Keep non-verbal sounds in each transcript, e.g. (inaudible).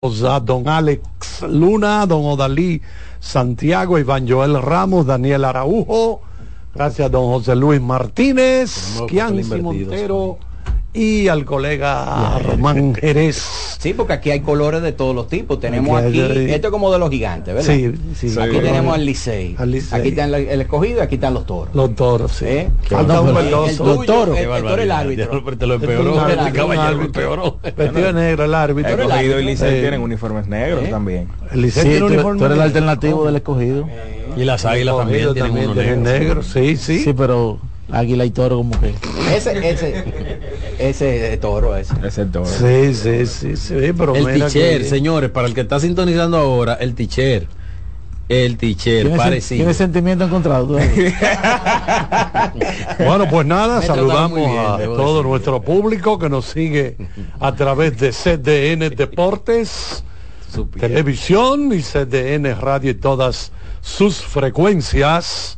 a don Alex Luna, don Odalí Santiago, Iván Joel Ramos, Daniel Araujo, gracias a don José Luis Martínez, Kianci Montero y al colega Román Jerez. Sí, porque aquí hay colores de todos los tipos. Tenemos aquí, esto es como de los gigantes, ¿verdad? Sí, sí. Aquí tenemos al Licey. Aquí está el, escogido y aquí están los toros. Los toros, sí. ¿Eh? Falta un verdoso. Los toros. El, el, toro el árbitro. Te lo empeoró. El caballero empeoró. Vestido negro el árbitro. El escogido y Licey tienen uniformes negros ¿Eh? también. El Licey tiene uniforme Tú eres el alternativo del escogido. Y las águilas también tienen uno negro. Sí, sí. Sí, pero águila y toro como que. Ese ese ese toro ese. Es el toro. Sí sí sí, sí pero el teacher señores para el que está sintonizando ahora el teacher el teacher parecido. tiene sentimiento encontrado (laughs) bueno pues nada saludamos a todo nuestro público que nos sigue a través de CDN Deportes televisión y CDN Radio y todas sus frecuencias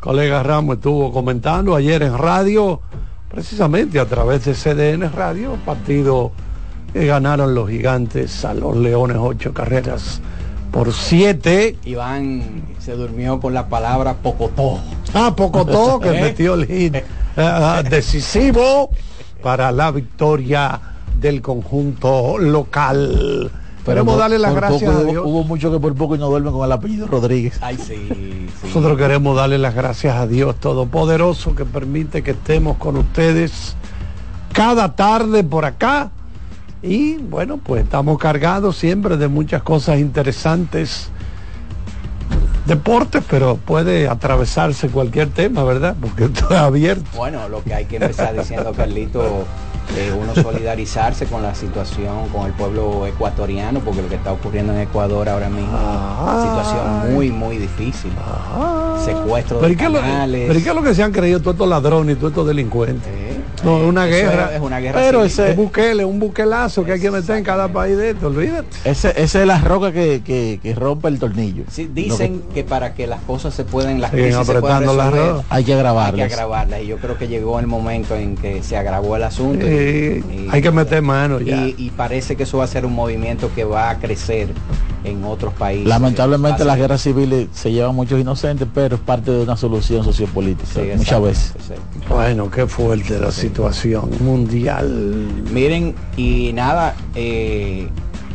colega Ramos estuvo comentando ayer en radio, precisamente a través de CDN Radio, partido que ganaron los gigantes a los Leones ocho carreras por siete. Iván se durmió con la palabra Pocotó. Ah, Pocotó, (laughs) que metió el hit eh, ah, decisivo para la victoria del conjunto local. Queremos darle las gracias a Dios. Hubo mucho que por poco y no duermen con el apellido Rodríguez. Ay, sí, Nosotros queremos darle las gracias a Dios Todopoderoso que permite que estemos con ustedes cada tarde por acá. Y bueno, pues estamos cargados siempre de muchas cosas interesantes. Deportes, pero puede atravesarse cualquier tema, ¿verdad? Porque (laughs) esto es abierto. Bueno, lo que hay que empezar diciendo, Carlito, uno solidarizarse con la situación, con el pueblo ecuatoriano, porque lo que está ocurriendo en Ecuador ahora mismo es situación muy, muy difícil. Secuestro de ¿Pero ¿Pero qué es lo que se han creído todos estos ladrones y todos estos delincuentes? No, es una guerra. Es, una guerra pero ese es buquele, un buquelazo que hay que meter en cada país de esto, olvídate. Ese, esa es la roca que, que, rompe el tornillo. Sí, dicen que, para que las cosas se pueden, las crisis se puedan resolver, hay que agravarlas. Hay que agravarlas. Y yo creo que llegó el momento en que se agravó el asunto. hay que meter mano ya. Y, parece que eso va a ser un movimiento que va a crecer en otros países. Lamentablemente las guerras civiles se llevan muchos inocentes, pero es parte de una solución sociopolítica muchas veces. Bueno, qué fuerte la situación mundial. Miren, y nada, eh,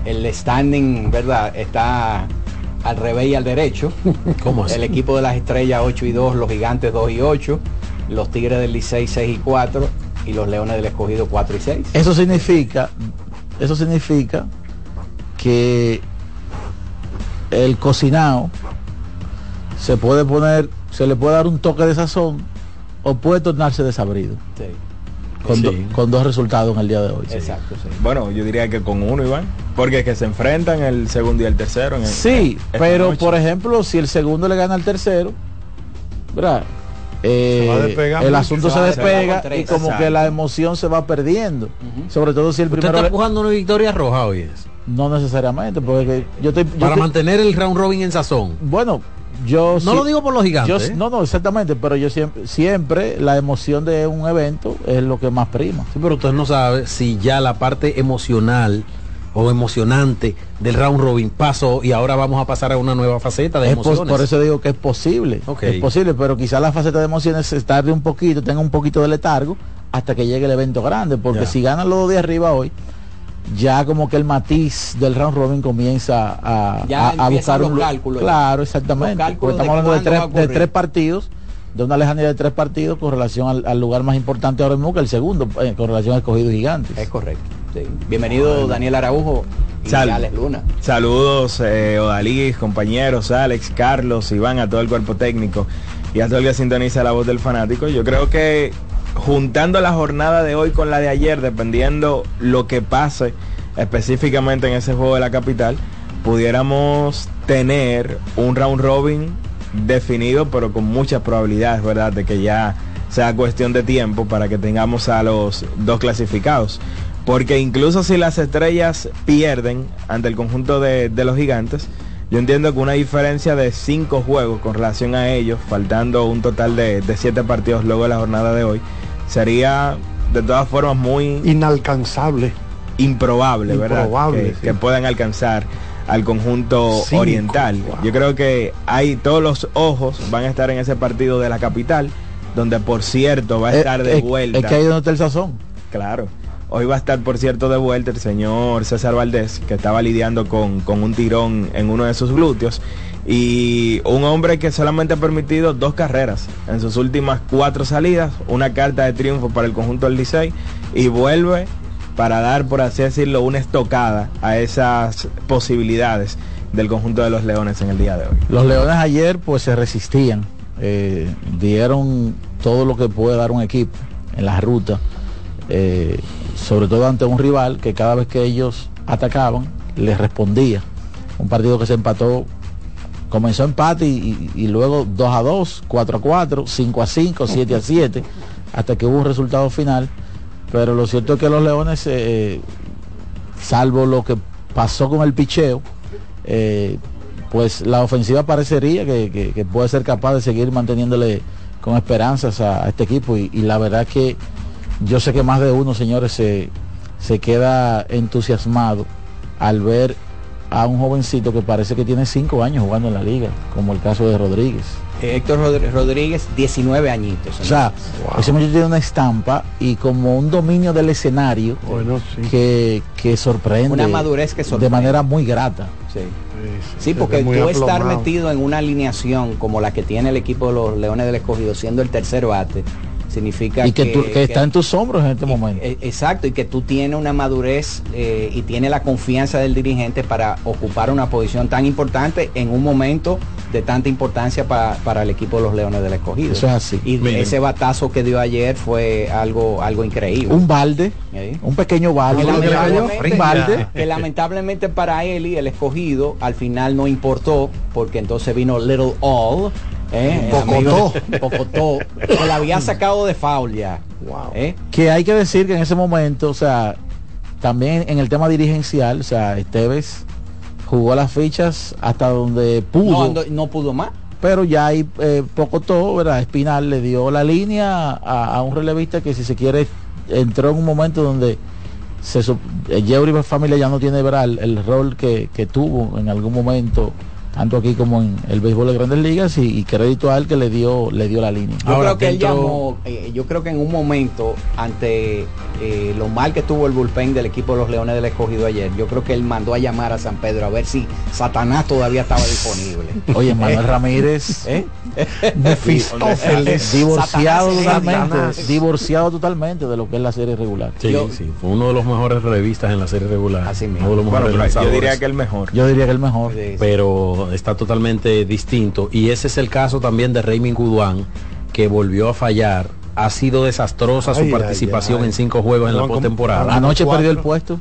el standing, ¿verdad? Está al revés y al derecho. (laughs) ¿Cómo El equipo de las estrellas 8 y 2, los gigantes 2 y 8, los tigres del Licey 6 y 4 y los leones del escogido 4 y 6. Eso significa, eso significa que el cocinado se puede poner, se le puede dar un toque de sazón o puede tornarse desabrido. Con, dos resultados en el día de hoy. Exacto, Bueno, yo diría que con uno, Iván. Porque es que se enfrentan el segundo y el tercero. En sí, pero por ejemplo, si el segundo le gana al tercero, ¿verdad? Eh, el asunto se, despega y como que la emoción se va perdiendo. Sobre todo si el primero. está empujando una victoria roja hoy es? No necesariamente, porque yo estoy. Para mantener el round robin en sazón. Bueno, yo no lo digo por los gigantes. No, no, exactamente, pero yo siempre, siempre la emoción de un evento es lo que más prima. Sí, pero usted no sabe si ya la parte emocional o emocionante del round robin pasó y ahora vamos a pasar a una nueva faceta de emociones. Por, eso digo que es posible. Es posible, pero quizá la faceta de emociones se tarde un poquito, tenga un poquito de letargo hasta que llegue el evento grande, porque si ganan los dos de arriba hoy, ya como que el matiz del round robin comienza a, buscar un cálculo. Claro, exactamente. estamos hablando de tres, de tres, partidos, de una lejanía de tres partidos con relación al, lugar más importante ahora mismo que el segundo, eh, con relación a escogido gigantes. Es correcto. Bienvenido Daniel Araujo y Alex Luna. Saludos, eh, Odalí, compañeros, Alex, Carlos, Iván, a todo el cuerpo técnico y a todo el que sintoniza la voz del fanático. Yo creo que juntando la jornada de hoy con la de ayer, dependiendo lo que pase específicamente en ese juego de la capital, pudiéramos tener un round robin definido, pero con muchas probabilidades, ¿verdad?, de que ya sea cuestión de tiempo para que tengamos a los dos clasificados. Porque incluso si las estrellas pierden ante el conjunto de, los gigantes, yo entiendo que una diferencia de cinco juegos con relación a ellos, faltando un total de, de siete partidos luego de la jornada de hoy, sería de todas formas muy inalcanzable. improbable, ¿verdad? Que, puedan alcanzar al conjunto oriental. Yo creo que hay todos los ojos van a estar en ese partido de la capital, donde por cierto va a eh, estar de vuelta. Es que ahí donde está el sazón. Claro. Hoy va a estar, por cierto, de vuelta el señor César Valdés, que estaba lidiando con, con un tirón en uno de sus glúteos. Y un hombre que solamente ha permitido dos carreras en sus últimas cuatro salidas, una carta de triunfo para el conjunto del Licey y vuelve para dar, por así decirlo, una estocada a esas posibilidades del conjunto de los Leones en el día de hoy. Los Leones ayer pues se resistían, eh, dieron todo lo que puede dar un equipo en la ruta, eh, sobre todo ante un rival que cada vez que ellos atacaban les respondía. Un partido que se empató, comenzó empate y, luego 2 a 2, 4 a 4, 5 a 5, 7 a 7, hasta que hubo un resultado final pero lo cierto es que los Leones, eh, salvo lo que pasó con el picheo, eh, pues la ofensiva parecería que, puede ser capaz de seguir manteniéndole con esperanzas a, este equipo. Y, la verdad que yo sé que más de uno, señores, se, se queda entusiasmado al ver a un jovencito que parece que tiene cinco años jugando en la liga, como el caso de Rodríguez. Héctor Rodríguez, 19 añitos. O sea, ese muchacho tiene una estampa y como un dominio del escenario que, sorprende. Una madurez que sorprende. De manera muy grata. Sí. Sí, porque tú estar metido en una alineación como la que tiene el equipo de los Leones del Escogido, siendo el tercer bate, significa y que, está en tus hombros en este momento. E, exacto, y que tú tienes una madurez eh, y tienes la confianza del dirigente para ocupar una posición tan importante en un momento de tanta importancia para, el equipo de los Leones del Escogido. Eso es así. Y ese batazo que dio ayer fue algo, algo increíble. Un balde, un pequeño balde. un balde. Que lamentablemente para él y el escogido al final no importó, porque entonces vino Little All ¿eh? Pocotó. Pocotó. Que la había sacado de foul ya. ¿eh? Que hay que decir que en ese momento, o sea, también en el tema dirigencial, o sea, Esteves jugó las fichas hasta donde pudo. No, pudo más. Pero ya hay eh, Pocotó, ¿verdad? Espinal le dio la línea a, un relevista que si se quiere entró en un momento donde se Yeuri Familia ya no tiene ¿verdad? el, rol que, que tuvo en algún momento tanto aquí como en el béisbol de Grandes Ligas y, crédito a él que le dio le dio la línea. Yo creo que él llamó, eh, yo creo que en un momento ante eh, lo mal que tuvo el bullpen del equipo de los Leones del Escogido ayer, yo creo que él mandó a llamar a San Pedro a ver si Satanás todavía estaba disponible. (laughs) Oye, Manuel Ramírez, ¿eh? divorciado totalmente, divorciado totalmente de lo que es la serie regular. Sí, sí, fue uno de los mejores revistas en la serie regular. Así mismo. yo diría que el mejor. Yo diría que el mejor. Pero está totalmente distinto. Y ese es el caso también de Raymond Guduán, que volvió a fallar. Ha sido desastrosa su participación en cinco juegos en la postemporada. Anoche perdió el puesto.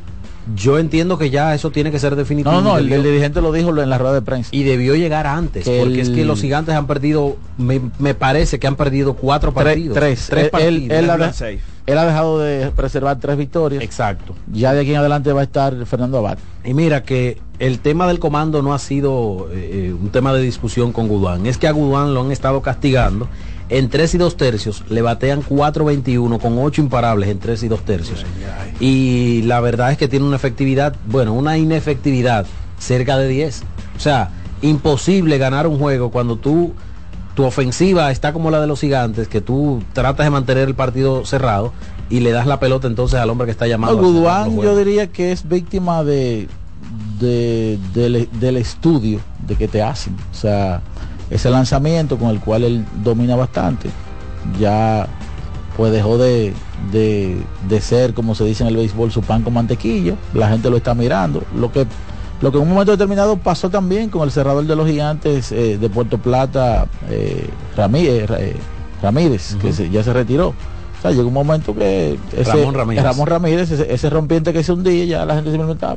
Yo entiendo que ya eso tiene que ser definitivo. No, no, el, dirigente lo dijo en la rueda de prensa. Y debió llegar antes, porque es que los gigantes han perdido, me, parece que han perdido cuatro partidos. Tres, tres, partidos. Él, ha, dejado de preservar tres victorias. Exacto. Ya de aquí en adelante va a estar Fernando Abad. Y mira que el tema del comando no ha sido eh, eh, un tema de discusión con Gudán. Es que a Gudán lo han estado castigando en 3 y 2 tercios le batean 4.21 con 8 imparables en 3 y 2 tercios. Y la verdad es que tiene una efectividad, bueno, una inefectividad cerca de 10. O sea, imposible ganar un juego cuando tú tu ofensiva está como la de los gigantes, que tú tratas de mantener el partido cerrado y le das la pelota entonces al hombre que está llamado. No, yo diría que es víctima de, del estudio de que te hacen. O sea, ese lanzamiento con el cual él domina bastante, ya pues dejó de, ser, como se dice en el béisbol, su pan con mantequillo, la gente lo está mirando, lo que, lo que en un momento determinado pasó también con el cerrador de los gigantes eh, de Puerto Plata, eh, Ramírez, eh, Ramírez que ya se retiró. O sea, llegó un momento que ese, Ramón Ramírez, ese, rompiente que se hundía, ya la gente se inventaba.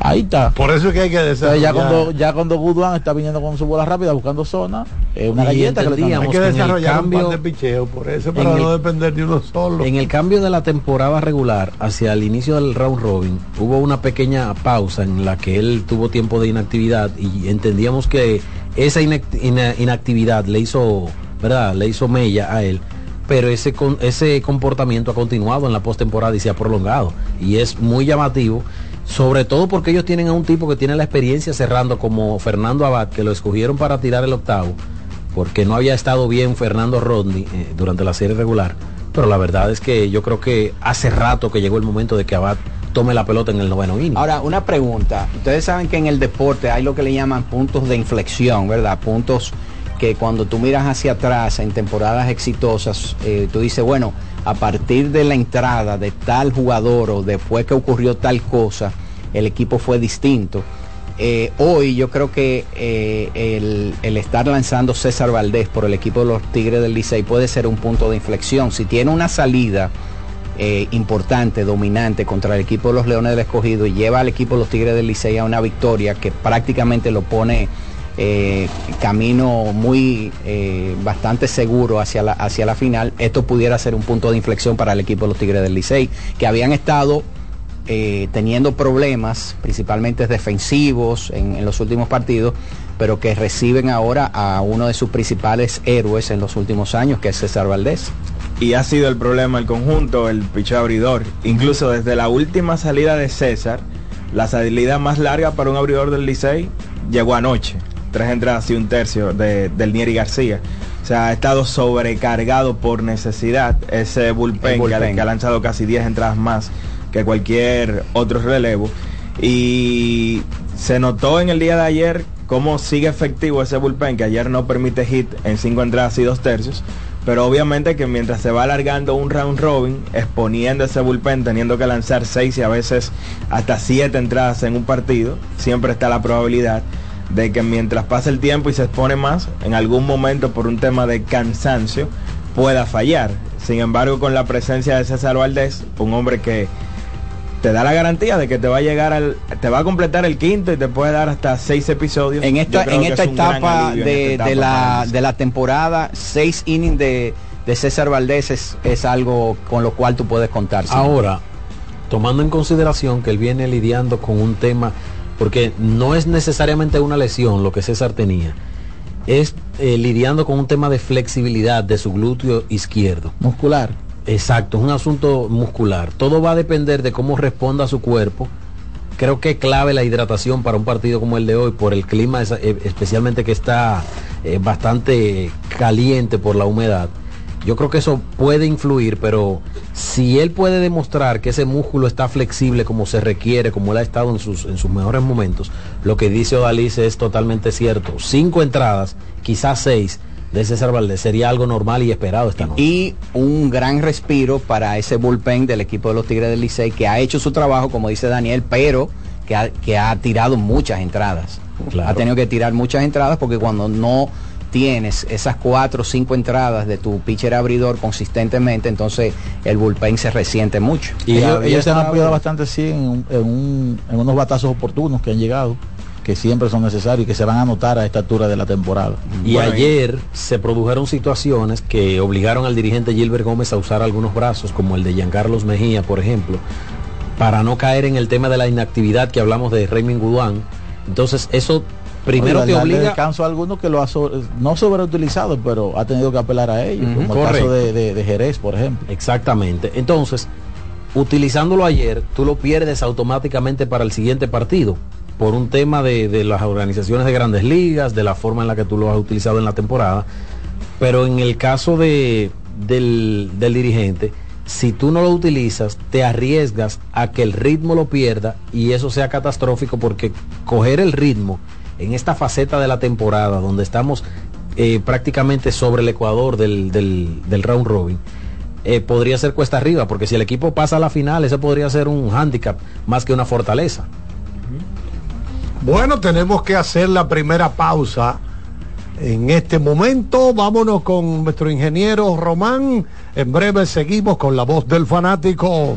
Ahí está. Por eso es que hay que desarrollar. Ya cuando, ya cuando está viniendo con su bola rápida buscando zona, es una galleta que le Hay que desarrollar cambio, un de picheo, por eso, para no depender de uno solo. En el cambio de la temporada regular hacia el inicio del round robin, hubo una pequeña pausa en la que él tuvo tiempo de inactividad y entendíamos que esa inactividad le hizo, ¿verdad? Le hizo mella a él pero ese, ese comportamiento ha continuado en la postemporada y se ha prolongado. Y es muy llamativo, sobre todo porque ellos tienen a un tipo que tiene la experiencia cerrando como Fernando Abad, que lo escogieron para tirar el octavo, porque no había estado bien Fernando Rodney eh, durante la serie regular. Pero la verdad es que yo creo que hace rato que llegó el momento de que Abad tome la pelota en el noveno inning. Ahora, una pregunta. Ustedes saben que en el deporte hay lo que le llaman puntos de inflexión, ¿verdad? Puntos que cuando tú miras hacia atrás en temporadas exitosas, eh, tú dices, bueno, a partir de la entrada de tal jugador o después que ocurrió tal cosa, el equipo fue distinto. Eh, hoy yo creo que eh, el, estar lanzando César Valdés por el equipo de los Tigres del Licey puede ser un punto de inflexión. Si tiene una salida importante, dominante contra el equipo de los Leones del Escogido y lleva al equipo de los Tigres del Licey a una victoria que prácticamente lo pone eh, camino muy eh, bastante seguro hacia la, hacia la final, esto pudiera ser un punto de inflexión para el equipo de los Tigres del Licey, que habían estado eh, teniendo problemas, principalmente defensivos en, los últimos partidos, pero que reciben ahora a uno de sus principales héroes en los últimos años, que es César Valdés. Y ha sido el problema el conjunto, el picho abridor. Incluso desde la última salida de César, la salida más larga para un abridor del Licey llegó anoche tres entradas y un tercio de, del Nieri García. O sea, ha estado sobrecargado por necesidad ese bullpen, Que, ha, lanzado casi 10 entradas más que cualquier otro relevo. Y se notó en el día de ayer cómo sigue efectivo ese bullpen, que ayer no permite hit en cinco entradas y dos tercios. Pero obviamente que mientras se va alargando un round robin, exponiendo ese bullpen, teniendo que lanzar seis y a veces hasta siete entradas en un partido, siempre está la probabilidad de que mientras pasa el tiempo y se expone más, en algún momento por un tema de cansancio, pueda fallar. Sin embargo, con la presencia de César Valdés, un hombre que te da la garantía de que te va a llegar al, te va a completar el quinto y te puede dar hasta seis episodios. En esta, en esta etapa, de, la, de la temporada, seis innings de, César Valdés es, es, algo con lo cual tú puedes contar. Ahora, tomando en consideración que él viene lidiando con un tema porque no es necesariamente una lesión lo que César tenía, es eh, lidiando con un tema de flexibilidad de su glúteo izquierdo. Muscular. Exacto, es un asunto muscular. Todo va a depender de cómo responda su cuerpo. Creo que es clave la hidratación para un partido como el de hoy, por el clima, eh, especialmente que está eh, bastante caliente por la humedad. Yo creo que eso puede influir, pero si él puede demostrar que ese músculo está flexible como se requiere, como él ha estado en sus, en sus mejores momentos, lo que dice Odalice es totalmente cierto. Cinco entradas, quizás seis, de César Valdés sería algo normal y esperado esta noche. Y un gran respiro para ese bullpen del equipo de los Tigres del Licey que ha hecho su trabajo, como dice Daniel, pero que ha, que ha tirado muchas entradas. Ha tenido que tirar muchas entradas porque cuando no tienes esas cuatro o cinco entradas de tu pitcher abridor consistentemente, entonces el bullpen se resiente mucho. Y ellos, se han apoyado bastante sí en, unos batazos oportunos que han llegado que siempre son necesarios y que se van a notar a esta altura de la temporada. Y ayer se produjeron situaciones que obligaron al dirigente Gilbert Gómez a usar algunos brazos, como el de Giancarlos Mejía, por ejemplo, para no caer en el tema de la inactividad que hablamos de Raymond Guduán. Entonces eso primero te obliga descanso a alguno que lo ha no sobreutilizado pero ha tenido que apelar a ellos como el caso de, Jerez por ejemplo. Exactamente. Entonces utilizándolo ayer tú lo pierdes automáticamente para el siguiente partido por un tema de, las organizaciones de grandes ligas de la forma en la que tú lo has utilizado en la temporada. Pero en el caso de, del, del dirigente si tú no lo utilizas, te arriesgas a que el ritmo lo pierda y eso sea catastrófico porque coger el ritmo en esta faceta de la temporada, donde estamos eh, prácticamente sobre el ecuador del, del, round robin, eh, podría ser cuesta arriba, porque si el equipo pasa a la final, ese podría ser un handicap más que una fortaleza. Bueno, tenemos que hacer la primera pausa. En este momento, vámonos con nuestro ingeniero Román. En breve seguimos con la voz del fanático.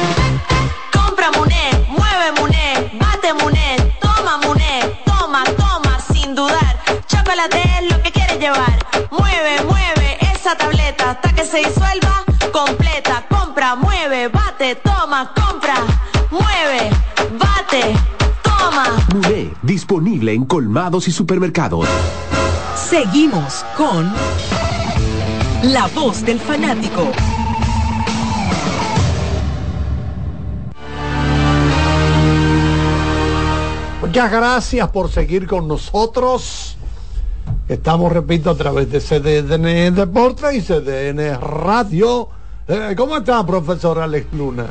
Chocolate es lo que quieres llevar. Mueve, mueve esa tableta hasta que se disuelva completa. Compra, mueve, bate, toma, compra, mueve, bate, toma. Muné, disponible en colmados y supermercados. Seguimos con La Voz del Fanático. Muchas gracias por seguir con nosotros. Estamos, repito, a través de CDN Deportes y CDN Radio. Eh, ¿Cómo está, profesor Alex Luna?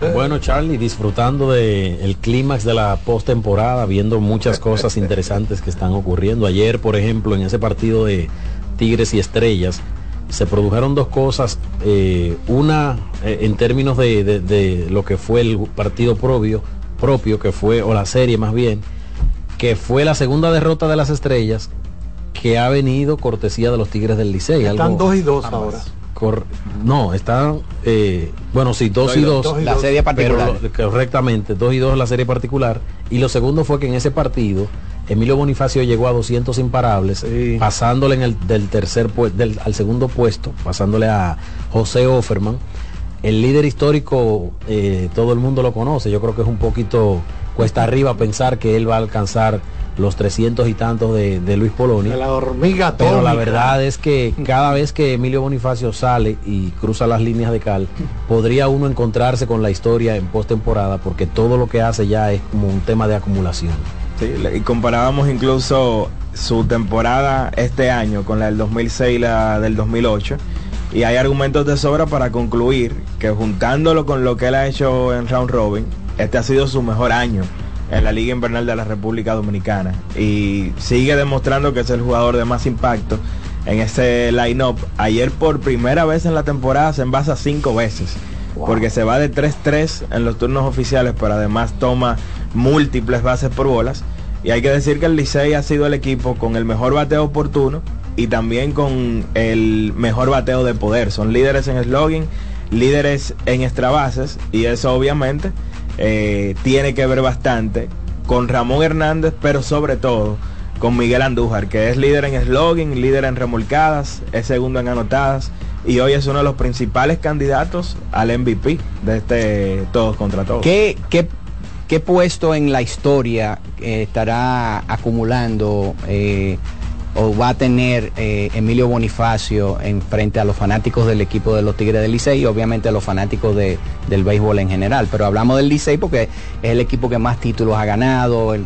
Eh, bueno, Charlie, disfrutando del el clímax de la postemporada, viendo muchas cosas (laughs) interesantes que están ocurriendo. Ayer, por ejemplo, en ese partido de Tigres y Estrellas, se produjeron dos cosas. Eh, una, en términos de, de, de, lo que fue el partido propio, propio, que fue, o la serie más bien, que fue la segunda derrota de las Estrellas, que ha venido cortesía de los Tigres del Licey. Están algo, dos y dos ahora. Cor no, están, eh, bueno, sí, dos, dos y dos, dos y la dos. serie particular. Pero, correctamente, dos y dos la serie particular. Y lo segundo fue que en ese partido, Emilio Bonifacio llegó a 200 imparables, sí. pasándole en el, del tercer del, al segundo puesto, pasándole a José Offerman. El líder histórico, eh, todo el mundo lo conoce, yo creo que es un poquito cuesta arriba pensar que él va a alcanzar los 300 y tantos de, de Luis Poloni. De la hormiga atómica. Pero la verdad es que cada vez que Emilio Bonifacio sale y cruza las líneas de cal, podría uno encontrarse con la historia en postemporada porque todo lo que hace ya es como un tema de acumulación. Sí, y comparábamos incluso su temporada este año con la del 2006 y la del 2008. Y hay argumentos de sobra para concluir que juntándolo con lo que él ha hecho en Round Robin, este ha sido su mejor año en la Liga Invernal de la República Dominicana y sigue demostrando que es el jugador de más impacto en ese line-up. Ayer por primera vez en la temporada se envasa cinco veces. Porque se va de 3-3 en los turnos oficiales, pero además toma múltiples bases por bolas. Y hay que decir que el Licey ha sido el equipo con el mejor bateo oportuno y también con el mejor bateo de poder. Son líderes en slogan, líderes en extra bases y eso obviamente eh, tiene que ver bastante con Ramón Hernández, pero sobre todo con Miguel Andújar, que es líder en slogan, líder en remolcadas, es segundo en anotadas y hoy es uno de los principales candidatos al MVP de este todos contra todos. ¿Qué, qué, qué puesto en la historia eh, estará acumulando eh, o va a tener eh, Emilio Bonifacio en frente a los fanáticos del equipo de los Tigres del Licey y obviamente a los fanáticos de, del béisbol en general. Pero hablamos del Licey porque es el equipo que más títulos ha ganado, el,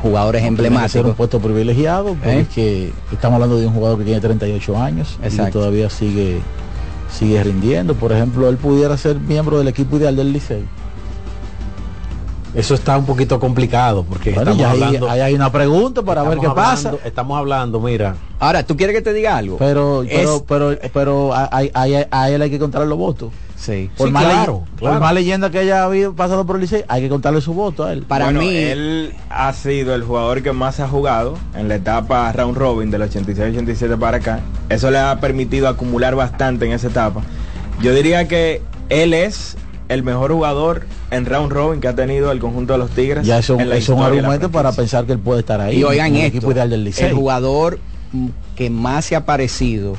jugadores emblemáticos. Ser un puesto privilegiado ¿Eh? porque estamos hablando de un jugador que tiene 38 años y todavía sigue sigue rindiendo. Por ejemplo, él pudiera ser miembro del equipo ideal del Licey eso está un poquito complicado porque estamos hablando, ahí, hay una pregunta para ver qué pasa. Estamos hablando, mira. Ahora, ¿tú quieres que te diga algo? Pero, pero, pero, pero a, él hay que contarle los votos. Sí. Por, más claro, por más leyenda que haya habido pasado por el Licey, hay que contarle su voto a él. Para mí, él ha sido el jugador que más ha jugado en la etapa round robin del 86-87 para acá. Eso le ha permitido acumular bastante en esa etapa. Yo diría que él es el mejor jugador en round robin que ha tenido el conjunto de los Tigres. Ya eso, es un argumento para pensar que él puede estar ahí. Y oigan el equipo ideal del Licey. El jugador que más se ha parecido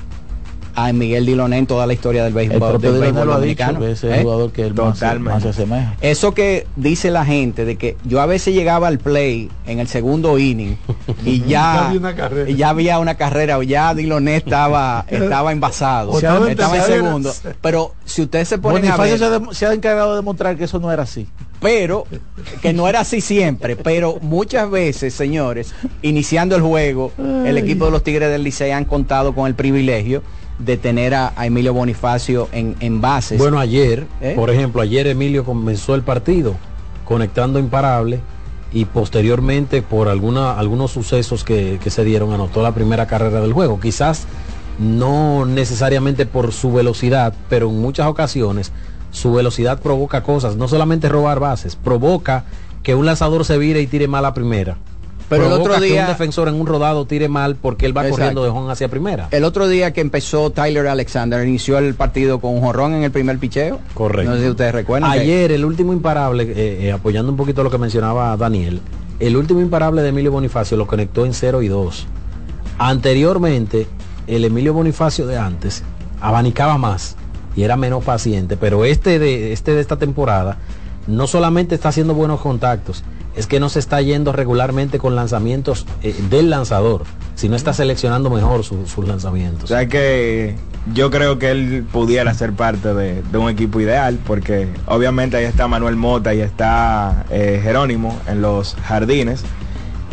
a Miguel Diloné en toda la historia del béisbol, del béisbol dominicano. es el ¿Eh? jugador que él más, se asemeja. Eso que dice la gente de que yo a veces llegaba al play en el segundo inning y ya, y ya había una carrera o ya Diloné estaba estaba envasado, (laughs) estaba, en segundo. Pero si usted se pone a ver, se, se ha encargado de demostrar que eso no era así pero que no era así siempre, pero muchas veces, señores, iniciando el juego, el equipo de los Tigres del Licey han contado con el privilegio de tener a, Emilio Bonifacio en, en bases. Bueno, ayer, ¿Eh? por ejemplo, ayer Emilio comenzó el partido conectando imparable y posteriormente por alguna, algunos sucesos que, que se dieron anotó la primera carrera del juego. Quizás no necesariamente por su velocidad, pero en muchas ocasiones su velocidad provoca cosas, no solamente robar bases, provoca que un lanzador se vire y tire mal a primera. Pero el otro día que un defensor en un rodado tire mal porque él va corriendo de home hacia primera. El otro día que empezó Tyler Alexander inició el partido con un jorrón en el primer picheo. Correcto. No sé si ustedes recuerdan. Ayer el último imparable, eh, eh, apoyando un poquito lo que mencionaba Daniel, el último imparable de Emilio Bonifacio lo conectó en 0 y 2. Anteriormente, el Emilio Bonifacio de antes abanicaba más y era menos paciente, pero este de, este de esta temporada no solamente está haciendo buenos contactos, es que no se está yendo regularmente con lanzamientos eh, del lanzador, sino está seleccionando mejor sus lanzamientos. O sea que yo creo que él pudiera ser parte de, un equipo ideal, porque obviamente ahí está Manuel Mota y está eh, Jerónimo en los jardines.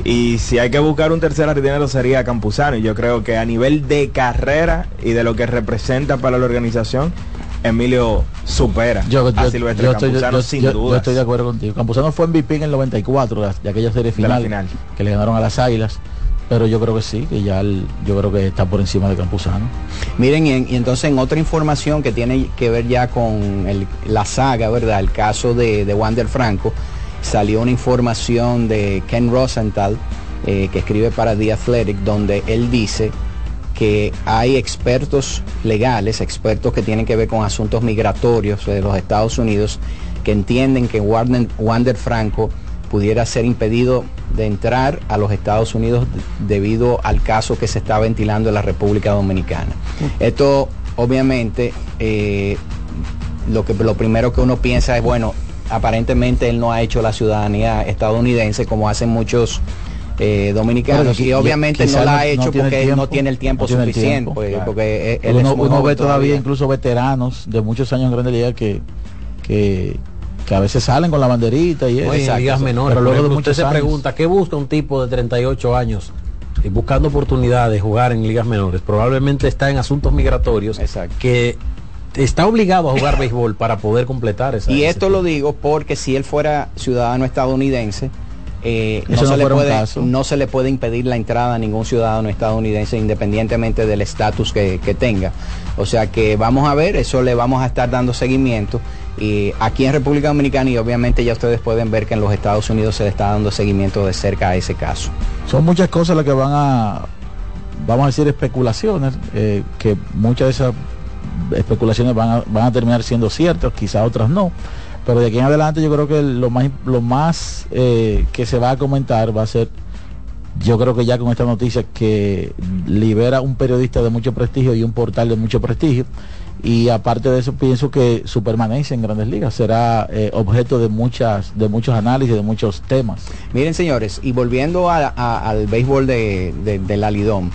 Y si hay que buscar un tercer jardinero sería Campuzano. Y yo creo que a nivel de carrera y de lo que representa para la organización, Emilio supera yo, a Silvestre yo estoy, Campuzano sin duda. Yo estoy de acuerdo contigo. Campuzano fue MVP en el 94 de aquella serie final, final, que le ganaron a las Águilas. Pero yo creo que sí, que ya yo creo que está por encima de Campuzano. Miren, y, entonces en otra información que tiene que ver ya con la saga, ¿verdad? El caso de, de Wander Franco, salió una información de Ken Rosenthal, eh, que escribe para The Athletic, donde él dice que hay expertos legales, expertos que tienen que ver con asuntos migratorios de los Estados Unidos, que entienden que Wander Franco pudiera ser impedido de entrar a los Estados Unidos debido al caso que se está ventilando en la República Dominicana. Esto obviamente eh, lo que lo primero que uno piensa es bueno, aparentemente él no ha hecho la ciudadanía estadounidense como hacen muchos eh, dominicanos y obviamente no la ha hecho porque no tiene el tiempo suficiente. Pues, porque uno, ve todavía, incluso veteranos de muchos años en Grande Liga que, que, a veces salen con la banderita y eso. ligas menores. Pero luego de usted se pregunta, ¿qué busca un tipo de 38 años eh, buscando oportunidad de jugar en ligas menores? Probablemente está en asuntos migratorios que está obligado a jugar béisbol para poder completar esa. Y esto lo digo porque si él fuera ciudadano estadounidense, eh, no, se le puede, no, se le puede, impedir la entrada a ningún ciudadano estadounidense independientemente del estatus que, tenga. O sea que vamos a ver, eso le vamos a estar dando seguimiento. Y aquí en República Dominicana y obviamente ya ustedes pueden ver que en los Estados Unidos se le está dando seguimiento de cerca a ese caso. Son muchas cosas las que van a, vamos a decir, especulaciones, eh, que muchas de esas especulaciones van a, van a terminar siendo ciertas, quizás otras no pero de aquí en adelante yo creo que lo más, lo más eh, que se va a comentar va a ser, yo creo que ya con esta noticia que libera un periodista de mucho prestigio y un portal de mucho prestigio. Y aparte de eso pienso que su permanencia en Grandes Ligas será eh, objeto de muchas, de muchos análisis, de muchos temas. Miren señores, y volviendo al béisbol de, la Lidón,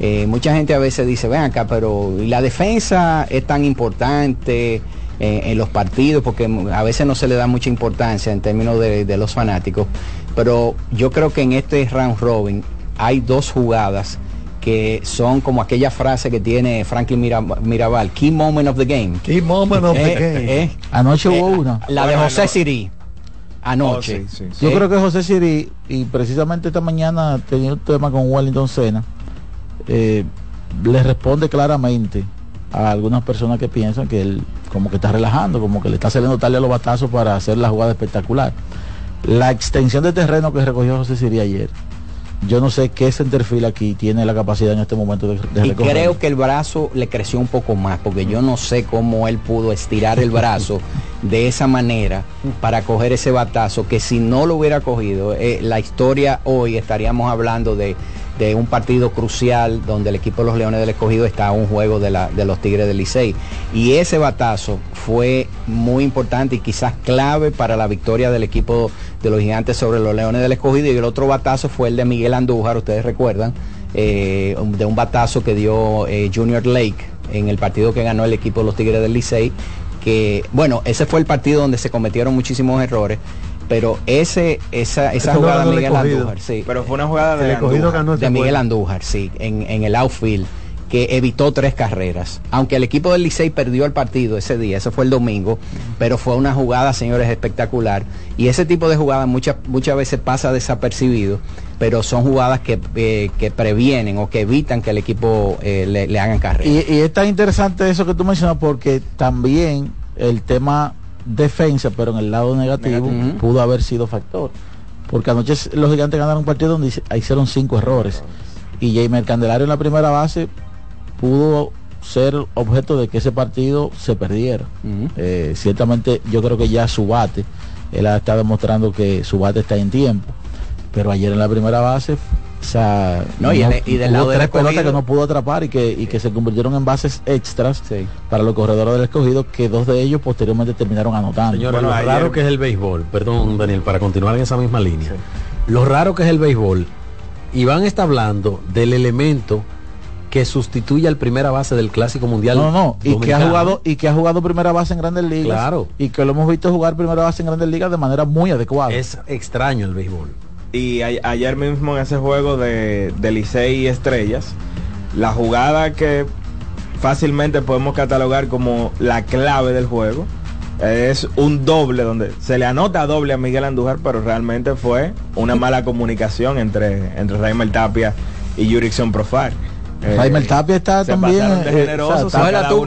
eh, mucha gente a veces dice, ven acá, pero la defensa es tan importante? En, los partidos, porque a veces no se le da mucha importancia en términos de, los fanáticos, pero yo creo que en este round robin hay dos jugadas que son como aquella frase que tiene Franklin Mirabal, key moment of the game. Key moment of the eh, game. Eh, Anoche hubo una. La de José Siri. Anoche. Oh, yo creo que José Siri, y precisamente esta mañana tenía un tema con Wellington Sena, eh, le responde claramente a algunas personas que piensan que él como que está relajando, como que le está saliendo tarde a los batazos para hacer la jugada espectacular. La extensión de terreno que recogió José Siri ayer, yo no sé qué centerfield aquí tiene la capacidad en este momento de, de y creo que el brazo le creció un poco más porque yo no sé cómo él pudo estirar el brazo (laughs) de esa manera para coger ese batazo que si no lo hubiera cogido eh, la historia hoy estaríamos hablando de de un partido crucial donde el equipo de los Leones del Escogido está a un juego de, la, de los Tigres del Licey. Y ese batazo fue muy importante y quizás clave para la victoria del equipo de los Gigantes sobre los Leones del Escogido. Y el otro batazo fue el de Miguel Andújar, ustedes recuerdan, eh, de un batazo que dio eh, Junior Lake en el partido que ganó el equipo de los Tigres del Licey. Que, bueno, ese fue el partido donde se cometieron muchísimos errores pero ese esa, esa jugada de Miguel Andújar, sí. Pero fue una jugada de, Andújar, de Miguel Andújar, sí, en, en el outfield que evitó tres carreras. Aunque el equipo del Licey perdió el partido ese día, ese fue el domingo, pero fue una jugada, señores, espectacular. Y ese tipo de jugadas muchas, muchas veces pasa desapercibido, pero son jugadas que, eh, que previenen o que evitan que el equipo eh, le, hagan carrera. Y, y es tan interesante eso que tú mencionas porque también el tema defensa, pero en el lado negativo pudo haber sido factor. Porque anoche los gigantes ganaron un partido donde hicieron cinco errores. Y Jaime Candelario en la primera base pudo ser objeto de que ese partido se perdiera. Eh, ciertamente yo creo que ya su bate, él ha estado demostrando que su bate está en tiempo. Pero ayer en la primera base o sea, no, y, del lado tres pelotas que no pudo atrapar y que, y que se convirtieron en bases extras para los corredores del escogido, que dos de ellos posteriormente terminaron anotando. Señores, lo raro que es el béisbol, perdón Daniel, para continuar en esa misma línea, lo raro que es el béisbol, Iván está hablando del elemento que sustituye al primera base del clásico mundial. No, no, y que ha jugado y que ha jugado primera base en Grandes Ligas. Claro. Y que lo hemos visto jugar primera base en Grandes Ligas de manera muy adecuada. Es extraño el béisbol. Y ayer mismo en ese juego de, de Licey y Estrellas, la jugada que fácilmente podemos catalogar como la clave del juego es un doble donde se le anota doble a Miguel Andújar, pero realmente fue una mala (laughs) comunicación entre, entre Raimel Tapia y Jurickson Profar. Eh, Tapia está también eh, cógela tú,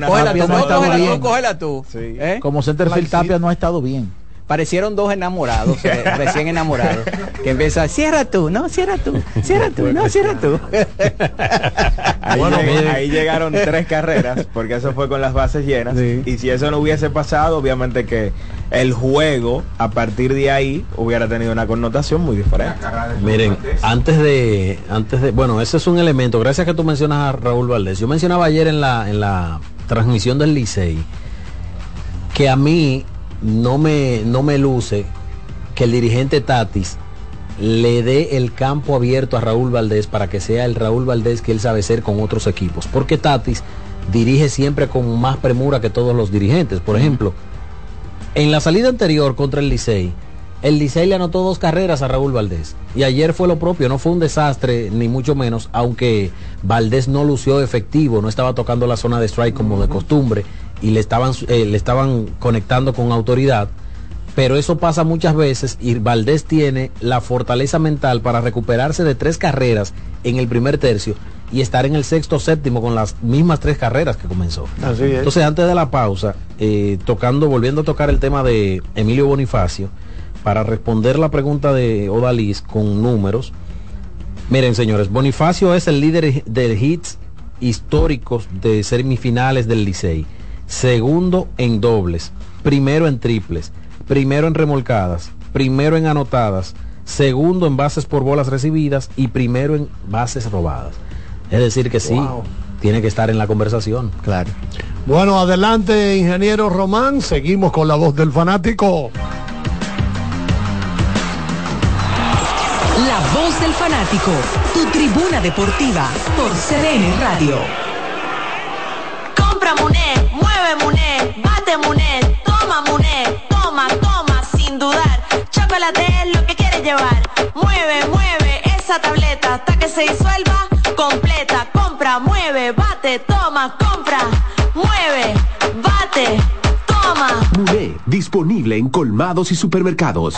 cógela tú, tú. ¿Eh? Como centerfield Tapia no ha estado bien parecieron dos enamorados, eh, (laughs) recién enamorados, que empieza, cierra tú, no, cierra tú, cierra tú, no, cierra tú. (laughs) ahí, llegaron tres carreras, porque eso fue con las bases llenas, y si eso no hubiese pasado, obviamente que el juego, a partir de ahí, hubiera tenido una connotación muy diferente. Miren, antes de, antes de, bueno, ese es un elemento, gracias que tú mencionas a Raúl Valdés, yo mencionaba ayer en la, en la transmisión del Licey, que a mí no me, no me luce que el dirigente Tatis le dé el campo abierto a Raúl Valdés para que sea el Raúl Valdés que él sabe ser con otros equipos. Porque Tatis dirige siempre con más premura que todos los dirigentes. Por ejemplo, en la salida anterior contra el Licey, el Licey le anotó dos carreras a Raúl Valdés. Y ayer fue lo propio, no fue un desastre, ni mucho menos, aunque Valdés no lució efectivo, no estaba tocando la zona de strike como de costumbre y le estaban, eh, le estaban conectando con autoridad, pero eso pasa muchas veces y Valdés tiene la fortaleza mental para recuperarse de tres carreras en el primer tercio y estar en el sexto séptimo con las mismas tres carreras que comenzó. Entonces, antes de la pausa, eh, tocando, volviendo a tocar el tema de Emilio Bonifacio, para responder la pregunta de Odalis con números. Miren, señores, Bonifacio es el líder de hits históricos de semifinales del Licey. Segundo en dobles, primero en triples, primero en remolcadas, primero en anotadas, segundo en bases por bolas recibidas y primero en bases robadas. Es decir, que sí, tiene que estar en la conversación. Claro. Bueno, adelante, ingeniero Román. Seguimos con la voz del fanático. La voz del fanático, tu tribuna deportiva por CDN Radio. Compra Muné, bate Muné, toma Muné, toma, toma, sin dudar. Chocolate es lo que quieres llevar. Mueve, mueve esa tableta hasta que se disuelva completa. Compra, mueve, bate, toma, compra, mueve, bate, toma. Muné, disponible en colmados y supermercados.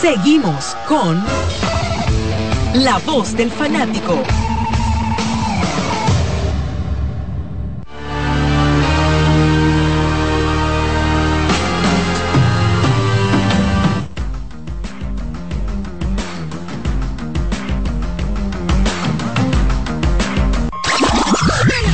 Seguimos con La voz del fanático.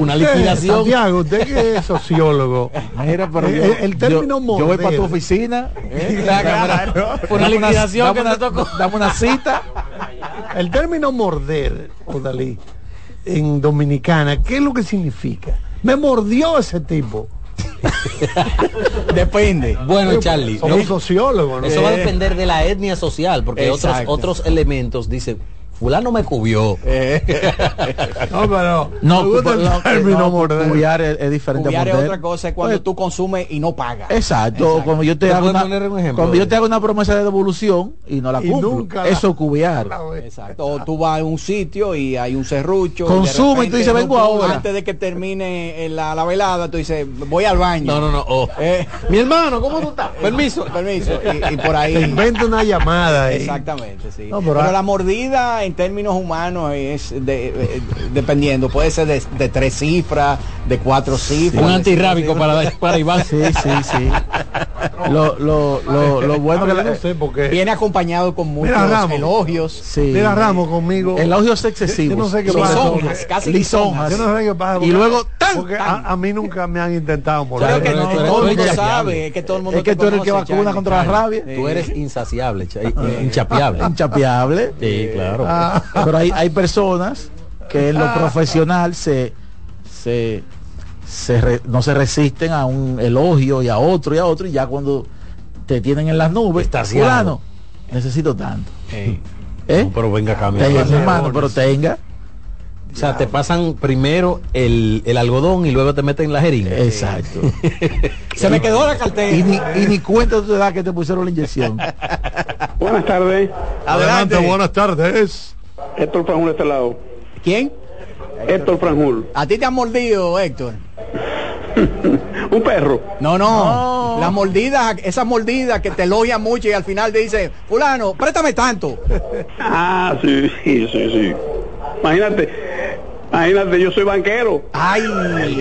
Una liquidación. Santiago, usted que es sociólogo. Mira, pero el, yo, el término yo, yo voy para tu oficina. ¿eh? (laughs) una liquidación que una, te tocó. Dame una cita. El término morder, Odalí, en dominicana, ¿qué es lo que significa? Me mordió ese tipo. (laughs) Depende. Bueno, Charlie. Somos sociólogos, ¿no? Eso va a depender de la etnia social, porque otros, otros elementos dicen, fulano me cubió. (laughs) no, pero no, me gusta el término no, cubiar es, es diferente. Cubiar es otra cosa, es cuando tú consumes y no pagas. Exacto, Exacto. cuando yo te ¿Me hago una, un cuando yo te hago una promesa de devolución y no la Y cumplo. nunca Eso es cubiar. (laughs) Exacto. O tú vas a un sitio y hay un serrucho. Consume y tú dices, vengo ahora. Antes de que termine eh, la, la velada, tú dices, voy al baño. No, no, no. oh. (laughs) Eh, Mi hermano, ¿cómo tú estás? Permiso. permiso. Y, y por ahí. Te inventa una llamada. Exactamente, sí. Pero ah- la mordida en términos humanos es de, eh, dependiendo, puede ser de, de tres cifras, de cuatro cifras. Un antirrábico para, para Iván. Sí, sí, sí. Lo, lo, lo, (laughs) lo bueno que Yo no sé porque Viene acompañado con muchos Ramos. elogios. sí. Mira Ramos conmigo. elogios excesivos. Yo no sé qué. Lisonjas, casi lisonjas. Yo no sé qué pasa. Y porque- luego, ¡tan! porque a, a mí nunca me han intentado morder. Creo que no, todo el mundo chapeable. sabe, es que todo el mundo Es que tú eres el que vacuna contra la rabia. Tú eres insaciable, cha- inchapeable. Inchapeable. Sí, claro. Ah, Pero hay, hay personas que en lo profesional se, se, se re- no se resisten a un elogio y a otro y a otro y ya cuando te tienen en las nubes, fulano, necesito tanto. ¿Eh? No, pero venga, Tenga, cambia. mi hermano, pero tenga. O sea, te pasan primero el, el algodón y luego te meten la jeringa. Exacto. (laughs) Se me quedó la cartera. y, ni, y ni cuenta te da que te pusieron la inyección. Buenas tardes. Adelante, buenas tardes. Héctor Franjul de este lado. ¿Quién? Héctor Franjul. ¿A ti te han mordido, Héctor? (laughs) Un perro. No, no. Las mordidas, esas mordidas que te elogian mucho y al final te dicen, fulano, préstame tanto. (laughs) Ah, sí, sí, sí, sí. Imagínate, imagínate, yo soy banquero. Ay,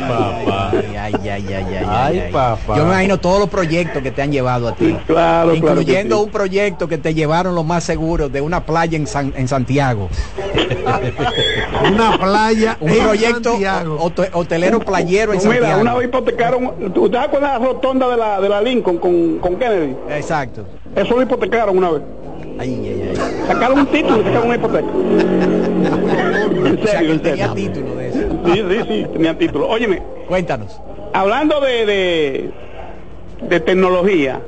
papá. Ay, ay, ay, ay, ay, Ay, ay. papá. Yo me imagino todos los proyectos que te han llevado a ti. Claro, Incluyendo sí. un proyecto que te llevaron los más seguros de una playa en, San- en Santiago. (laughs) Una playa Un en proyecto Santiago. hote- hotelero playero en Pues Mira, Santiago. una vez hipotecaron, ¿usted se acuerda de la rotonda de la, de la Lincoln con, con Kennedy? Exacto. Eso lo hipotecaron una vez. Ay, ay, ay. Sacaron un título y sacaron una hipoteca. (laughs) En (laughs) O sea, serio, que en tenía título de eso. Sí, sí, sí, tenía título. Óyeme, Cuéntanos. hablando de, de, de tecnología,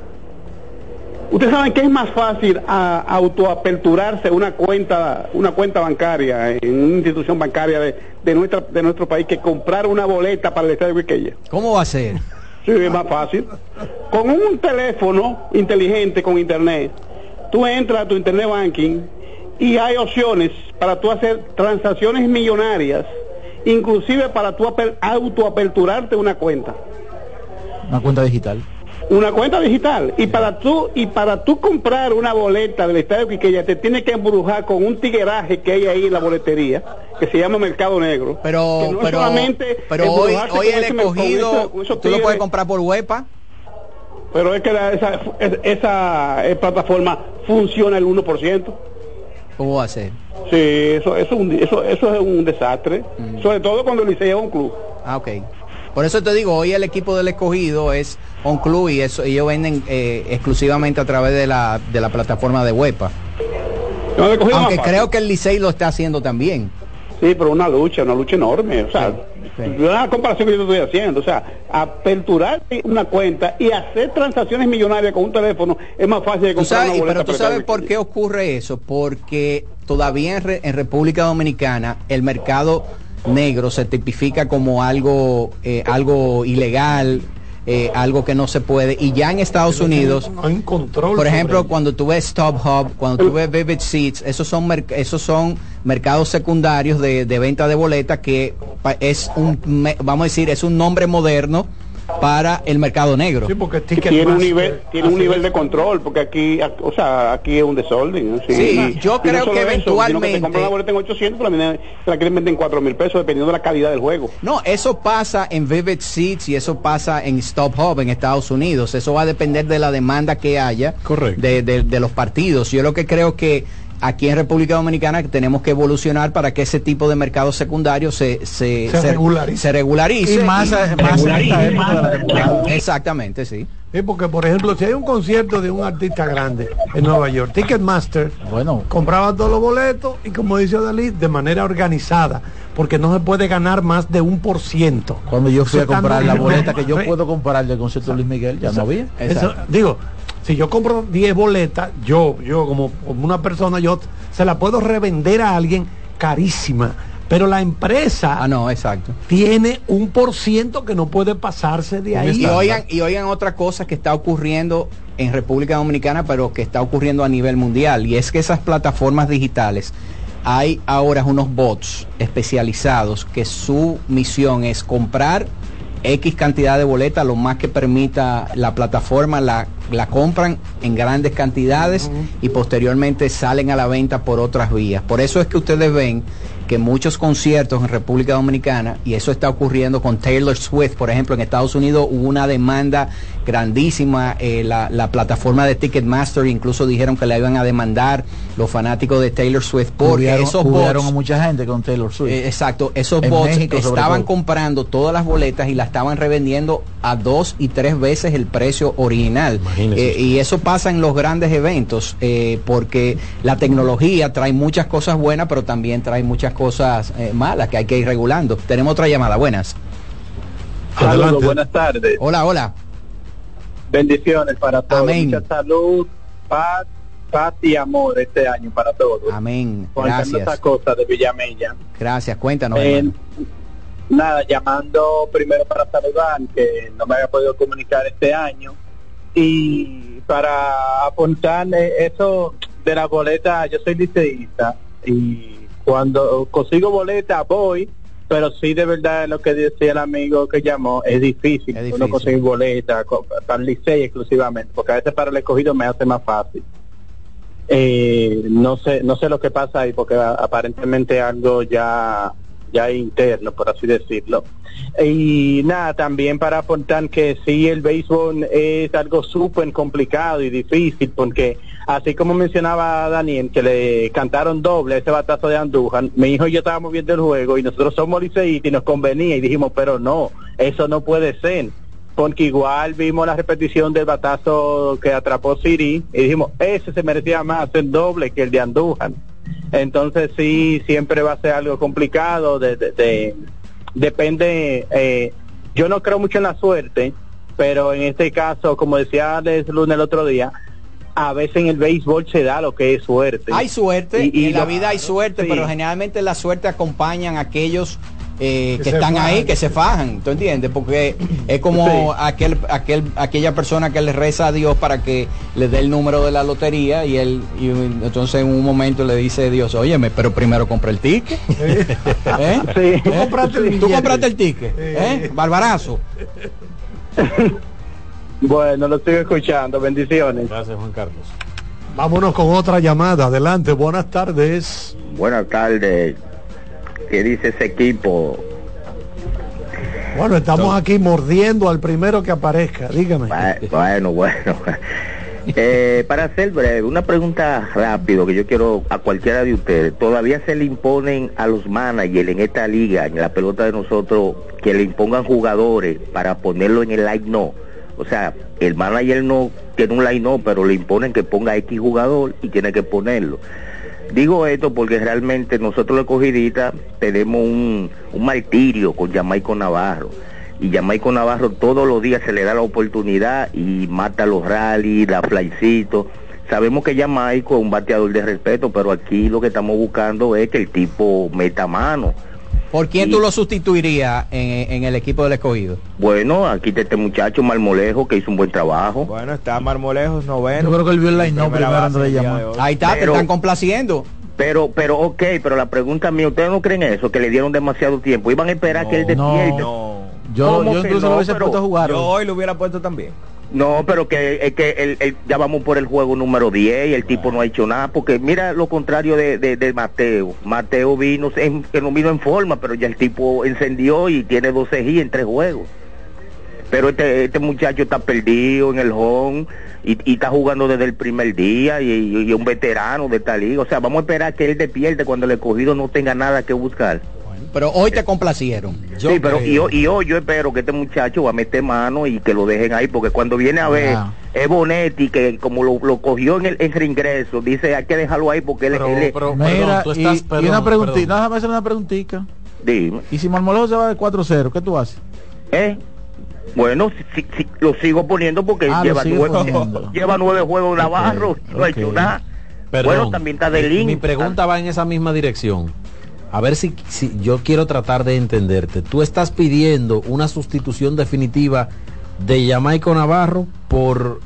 ustedes saben que es más fácil a, autoaperturarse una cuenta, una cuenta bancaria en una institución bancaria de, de nuestra, de nuestro país que comprar una boleta para el estadio de Quiqueya. ¿Cómo va a ser? Sí, es más fácil. Con un teléfono inteligente con internet, tú entras a tu internet banking y hay opciones para tú hacer transacciones millonarias, inclusive para tú aper- autoaperturarte una cuenta, Una cuenta digital. una cuenta digital. Y para tú y para tú comprar una boleta del Estadio Quiqueya te tienes que embrujar con un tigueraje que hay ahí en la boletería, que se llama Mercado Negro. Pero, no pero, solamente pero hoy, el con escogido, con tú lo puedes comprar por huepa. Pero es que la- esa, es- esa eh, plataforma funciona el 1%. ¿Cómo va a ser? Sí, eso, eso, es un- eso, eso es un desastre. Mm. Sobre todo cuando el Liceo es un club. Ah, ok. Por eso te digo, hoy el equipo del escogido es un club y eso, ellos venden eh, exclusivamente a través de la, de la plataforma de huepa. No, Aunque creo que el Licey lo está haciendo también. Sí, pero una lucha, una lucha enorme. O sea, sí. Una comparación que yo te estoy haciendo. O sea, aperturar una cuenta y hacer transacciones millonarias con un teléfono es más fácil de comprar sabes, una boleta pero tú sabes por qué ocurre eso, porque todavía en, Re- en República Dominicana el mercado negro se tipifica como algo, eh, algo ilegal, eh, algo que no se puede, y ya en Estados Unidos, hay control. por ejemplo, cuando tú ves Stop Hub, cuando tú ves Vivid Seats, esos son esos son mercados secundarios de, de venta de boletas que es un, vamos a decir, es un nombre moderno para el mercado negro. Sí, porque que tiene un nivel tiene un nivel eso. de control porque aquí o sea aquí es un desorden ¿no? Sí, yo no creo que eso, sino eventualmente- te compran la boleta en 800 pero la, la quieren vender en 4 mil pesos dependiendo de la calidad del juego No, eso pasa en Vivid Seats y eso pasa en Stop Hub en Estados Unidos. Eso va a depender de la demanda que haya Correcto. De, de- de los partidos. Yo lo que creo que aquí en República Dominicana tenemos que evolucionar para que ese tipo de mercado secundario se, se, se, regularice. Y más, Exactamente, sí. Sí, porque por ejemplo, si hay un concierto de un artista grande en Nueva York, Ticketmaster, bueno, compraba todos los boletos y como dice Dalí, de manera organizada, porque no se puede ganar más de un por ciento. Cuando yo fui a comprar la boleta que yo puedo comprar del concierto de Luis Miguel, ya no había. digo, si yo compro 10 boletas, yo, yo como, como una persona, yo se la puedo revender a alguien carísima pero la empresa ah, no, exacto. tiene un por ciento que no puede pasarse de ahí. Y oigan, y oigan otra cosa que está ocurriendo en República Dominicana, pero que está ocurriendo a nivel mundial, y es que esas plataformas digitales, hay ahora unos bots especializados que su misión es comprar X cantidad de boletas, lo más que permita la plataforma, la, la compran en grandes cantidades y posteriormente salen a la venta por otras vías. Por eso es que ustedes ven que muchos conciertos en República Dominicana, y eso está ocurriendo con Taylor Swift, por ejemplo, en Estados Unidos hubo una demanda grandísima, eh, la, plataforma de Ticketmaster incluso dijeron que la iban a demandar los fanáticos de Taylor Swift porque esos bots, a mucha gente con Taylor Swift. Eh, exacto, esos bots estaban comprando todas las boletas y las estaban revendiendo a dos y tres veces el precio original. Eh, y eso pasa en los grandes eventos porque la tecnología trae muchas cosas buenas, pero también trae muchas cosas malas que hay que ir regulando. Tenemos otra llamada, buenas. Saludos, buenas tardes. Hola, hola. Bendiciones para todos. Mucha salud, paz, paz y amor este año para todos. Amén. Gracias. Esta cosa de Villamella. Gracias, cuéntanos. Eh, nada, llamando primero para saludar, que no me había podido comunicar este año. Y para apuntar eso de la boleta, yo soy liceísta y cuando consigo boleta voy pero sí de verdad lo que decía el amigo que llamó es difícil, uno conseguir boleta para el liceo exclusivamente porque a veces para el escogido me hace más fácil. Eh, no sé no sé lo que pasa ahí porque aparentemente algo ya ya interno por así decirlo y nada también para apuntar que sí el béisbol es algo súper complicado y difícil porque así como mencionaba Daniel, que le cantaron doble ese batazo de Andújar, mi hijo y yo estábamos viendo el juego y nosotros somos liceístas y nos convenía y dijimos, pero no, eso no puede ser. Porque igual vimos la repetición del batazo que atrapó Siri y dijimos, ese se merecía más el doble que el de Andújar. Entonces sí, siempre va a ser algo complicado, de, depende, eh, yo no creo mucho en la suerte, pero en este caso, como decía Les Luna el otro día, a veces en el béisbol se da lo que es suerte. Hay suerte, y, en la vida hay suerte, pero generalmente la suerte acompañan a aquellos eh, que, están ahí, que se fajan, ¿tú entiendes? Porque es como aquel, aquel, aquella persona que le reza a Dios para que le dé el número de la lotería y él, y entonces en un momento le dice a Dios, óyeme, pero primero compra el ticket. (laughs) ¿Eh? ¿Eh? ¿Tú, compraste el, ticket, ¿Eh? Barbarazo. (laughs) Bueno, lo estoy escuchando. Bendiciones. Gracias, Juan Carlos. Vámonos con otra llamada. Adelante, buenas tardes. Buenas tardes. ¿Qué dice ese equipo? Bueno, estamos aquí mordiendo al primero que aparezca. Dígame. Bueno, (laughs) bueno. Eh, para hacer breve, una pregunta rápido que yo quiero a cualquiera de ustedes. ¿Todavía se le imponen a los managers en esta liga, en la pelota de nosotros, que le impongan jugadores para ponerlo en el line no? O sea, el manager no tiene un line no, pero le imponen que ponga X jugador y tiene que ponerlo. Digo esto porque realmente nosotros los cogiditas tenemos un, un martirio con Jamaico Navarro. Y Jamaico Navarro todos los días se le da la oportunidad y mata los rallies, la flycito. Sabemos que Jamaico es un bateador de respeto, pero aquí lo que estamos buscando es que el tipo meta mano ¿Por quién tú lo sustituirías en, el equipo del escogido? Bueno, aquí está este muchacho Marmolejo que hizo un buen trabajo. Bueno, está Marmolejo, noveno. Yo creo que él vio el line no Ahí está, te están complaciendo. Pero, pero, ok, pero la pregunta mía, ¿ustedes no creen eso? Que le dieron demasiado tiempo. Iban a esperar que él despierte. No, Yo, yo incluso lo hubiese puesto a jugar. Yo hoy lo hubiera puesto también. No, pero que, es que el, ya vamos por el juego número 10 y el tipo no ha hecho nada, porque mira lo contrario de, de, Mateo. Mateo vino, que no vino en forma, pero ya el tipo encendió y tiene 12 G en tres juegos. pero este, este muchacho está perdido en el home y, y está jugando desde el primer día y, y un veterano de esta liga. O sea, vamos a esperar que él despierte cuando el escogido no tenga nada que buscar. Pero hoy te complacieron. sí, pero y, hoy- y hoy yo espero que este muchacho va a meter mano y que lo dejen ahí, porque cuando viene a ver, Ah. es Bonetti, que como lo, lo cogió en el en reingreso, dice hay que dejarlo ahí porque él, él es- Mira, y, y una preguntita, déjame hacer una preguntita. Dime. Y si Marmolejo se va de 4-0, ¿qué tú haces? ¿Eh? Bueno, si, si- lo sigo poniendo porque Ah, lleva, nueve, poniendo. (laughs) lleva nueve juegos Navarro, no ha hecho nada. Perdón, bueno, también está de link. Mi pregunta va en esa misma dirección. A ver si, si yo quiero tratar de entenderte. Tú estás pidiendo una sustitución definitiva de Jamaico Navarro por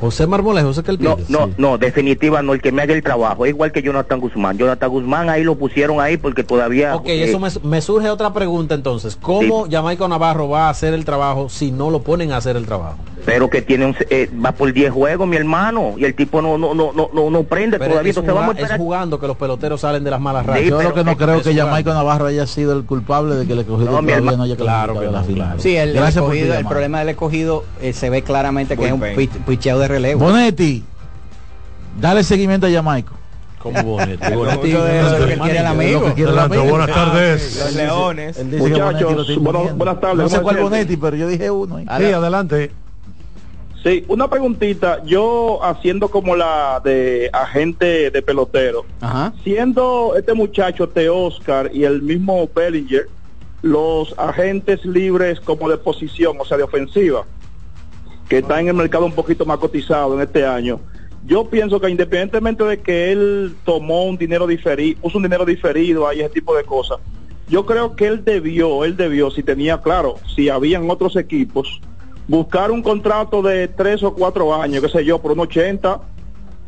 José Marmolejo, ¿eso que él No, no, no, definitiva no, el que me haga el trabajo, es igual que Jonathan Guzmán. Jonathan Guzmán ahí lo pusieron ahí porque todavía... Ok, eh, eso me, me surge otra pregunta entonces. ¿Cómo Jamaico Navarro va a hacer el trabajo si no lo ponen a hacer el trabajo? pero que tiene un, eh, va por 10 juegos, mi hermano, y el tipo no no no no no, no prende Pero todavía, es, entonces vamos a es jugando que los peloteros salen de las malas rachas. Yo lo que no creo que es Jamaico Navarro haya sido el culpable de que le cogido No, hermano- no haya Claro que la final. Sí, el, el escogido- el problema del escogido eh, se ve claramente que es un picheo de relevo. Bonetti, dale seguimiento a Jamaico. Como Bonetti. (laughs) Bonetti, buenas tardes. Los leones. Muchachos, buenas- tardes, No sé ¿cómo cuál? Bonetti, pero yo dije uno. ahí. Sí, adelante. Sí, una preguntita. Yo haciendo como la de agente de pelotero, Ajá. siendo este muchacho T. Oscar y el mismo Bellinger los agentes libres como de posición, o sea, de ofensiva, que está en el mercado un poquito más cotizado en este año. Yo pienso que independientemente de que él tomó un dinero diferido, puso un dinero diferido ahí, ese tipo de cosas, yo creo que él debió, él debió, si tenía claro, si habían otros equipos, buscar un contrato de tres o cuatro años, qué sé yo, por un 80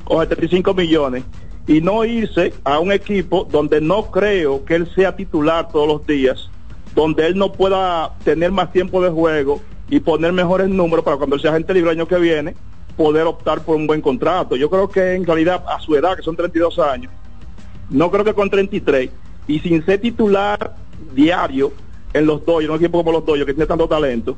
o 75 millones y no irse a un equipo donde no creo que él sea titular todos los días, donde él no pueda tener más tiempo de juego y poner mejores números para cuando sea agente libre el año que viene, poder optar por un buen contrato. Yo creo que en realidad a su edad, que son 32 años, no creo que con 33 y sin ser titular diario en los Dodgers, un equipo como los Dodgers que tiene tanto talento,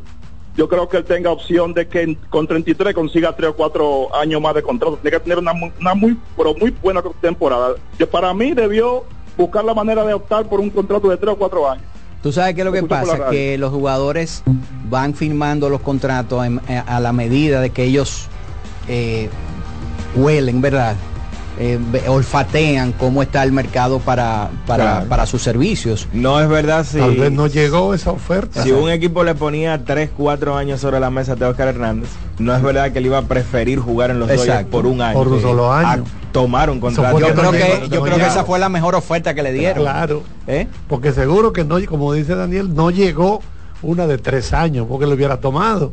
yo creo que él tenga opción de que en- con 33 consiga 3 o 4 años más de contrato. Tiene que tener una, una muy, pero muy buena temporada. Yo, para mí debió buscar la manera de optar por un contrato de 3 o 4 años. Tú sabes qué es lo que pasa, que los jugadores van firmando los contratos eh, a la medida de que ellos eh, huelen, ¿verdad? Eh, olfatean cómo está el mercado para, para, Claro. para sus servicios. No es verdad si, Tal vez no llegó esa oferta. si un equipo le ponía 3, 4 años sobre la mesa a Oscar Hernández, no es verdad que él iba a preferir jugar en los Dodgers por un año. Por un solo año. A tomar un contrato. Yo creo que, yo creo que esa fue la mejor oferta que le dieron. Claro. ¿Eh? Porque seguro que no, como dice Daniel, no llegó una de tres años porque lo hubiera tomado.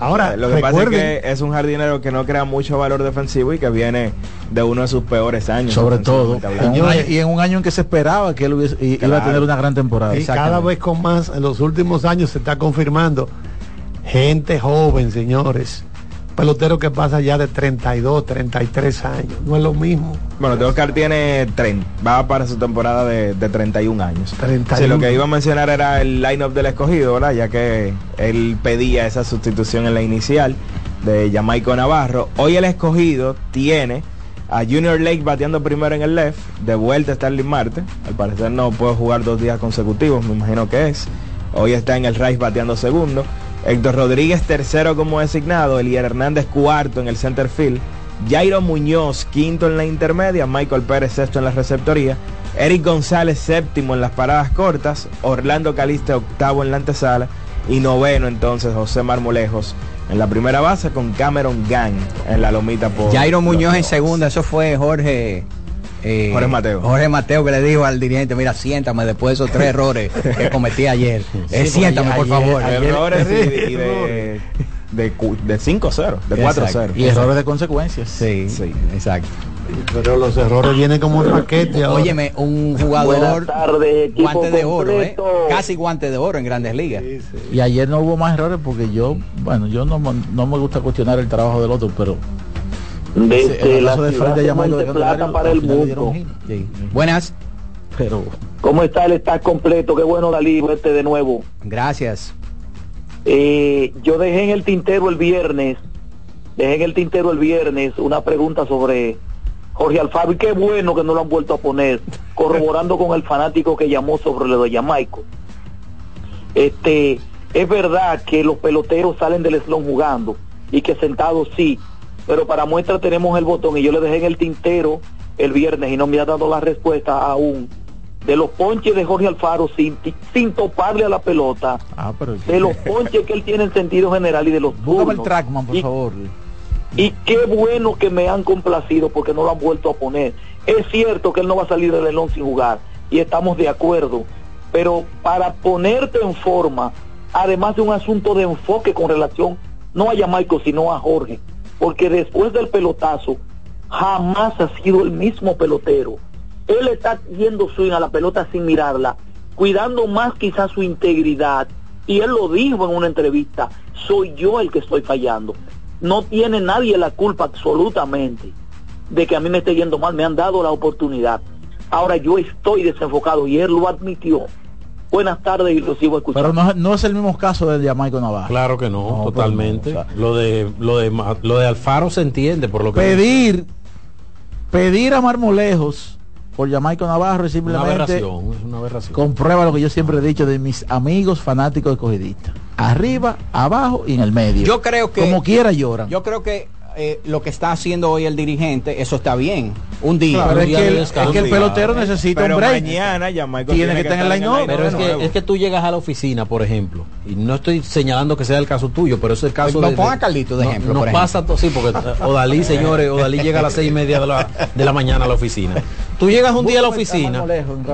Ahora, Lo que pasa es recuerden, que es un jardinero que no crea mucho valor defensivo y que viene de uno de sus peores años. Sobre todo. En año- y en un año en que se esperaba que él hubiese- iba a tener una gran temporada. y cada vez con más, en los últimos años se está confirmando gente joven, señores. Pelotero que pasa ya de 32, 33 años. No es lo mismo. Bueno, Teo Oscar tiene 30, va para su temporada de, de 31 años. 31. Sí, lo que iba a mencionar era el line-up del escogido, ¿verdad? Ya que él pedía esa sustitución en la inicial de Jamaico Navarro. Hoy el escogido tiene a Junior Lake bateando primero en el left, de vuelta está Starling Marte. Al parecer no puede jugar dos días consecutivos, me imagino que es. Hoy está en el Rice bateando segundo. Héctor Rodríguez tercero como designado, Elier Hernández cuarto en el center field, Jairo Muñoz quinto en la intermedia, Michael Pérez sexto en la receptoría, Eric González séptimo en las paradas cortas, Orlando Caliste octavo en la antesala y noveno entonces José Marmolejos en la primera base con Cameron Gang en la lomita por Jairo Muñoz en segunda, eso fue Jorge. Eh, Jorge Mateo. Jorge Mateo que le dijo al dirigente, mira, siéntame después de esos tres (laughs) errores que cometí ayer. Eh, siéntame, por favor. Errores y, y de, (laughs) de, cu- de 5-0, de 4-0. Exacto. Y errores de consecuencias. Sí, Sí. exacto. Pero los errores vienen como un paquete. Óyeme, un jugador tardes, guante de oro, ¿eh? Casi guante de oro en grandes ligas. Y ayer no hubo más errores porque yo, bueno, yo no me gusta cuestionar el trabajo del otro, pero Desde la de ciudad de Monte Plata para el mundo. Sí. Buenas, Pero ¿Cómo está el está completo? Qué bueno Dalí, verte de nuevo. gracias. Eh, yo dejé en el tintero el viernes, dejé en el tintero el viernes una pregunta sobre Jorge Alfaro y qué bueno que no lo han vuelto a poner, (laughs) corroborando con el fanático que llamó sobre lo de Jamaico. Este, es verdad que los peloteros salen del slon jugando y que sentados sí, pero para muestra tenemos el botón y yo le dejé en el tintero el viernes y no me ha dado la respuesta aún de los ponches de Jorge Alfaro sin, sin toparle a la pelota, Ah, pero de los ponches que él tiene en sentido general y de los Búscame el turnos. trackman, por Y- favor. Y qué bueno que me han complacido porque no lo han vuelto a poner. Es cierto que él no va a salir del León sin jugar y estamos de acuerdo, pero para ponerte en forma, además de un asunto de enfoque con relación no a Jamaico sino a Jorge, porque después del pelotazo jamás ha sido el mismo pelotero. Él está yendo swing a la pelota sin mirarla, cuidando más quizás su integridad. Y él lo dijo en una entrevista, soy yo el que estoy fallando. No tiene nadie la culpa absolutamente de que a mí me esté yendo mal, me han dado la oportunidad. Ahora yo estoy desenfocado y él lo admitió. Buenas tardes y lo sigo escuchando. Pero no, no es el mismo caso de Jamaico Navarro. Claro que no, No, totalmente. pero no, o sea- lo de lo de lo de Alfaro se entiende por lo que Pedir, pedir a Marmolejos por Jamaico Navarro es una simplemente aberración, es una aberración. comprueba lo que yo siempre he dicho de mis amigos fanáticos de cogidistas. Arriba, abajo y en el medio. Yo creo que Como quiera lloran. Yo creo que eh, lo que está haciendo hoy el dirigente, eso está bien. Un día. Claro, un es día que el- es que el pelotero necesita Pero un break. mañana Jamaico Tiene que estar en el line-up. Pero es que, es que tú llegas a la oficina, por ejemplo, y no estoy señalando que sea el caso tuyo, pero es el caso No de... ponga a Carlito de no- ejemplo, Nos por pasa, to- sí, porque eh, Odalí, (laughs) señores, Odalí llega a las seis y media de la, de la mañana a la oficina. Tú llegas un día a la oficina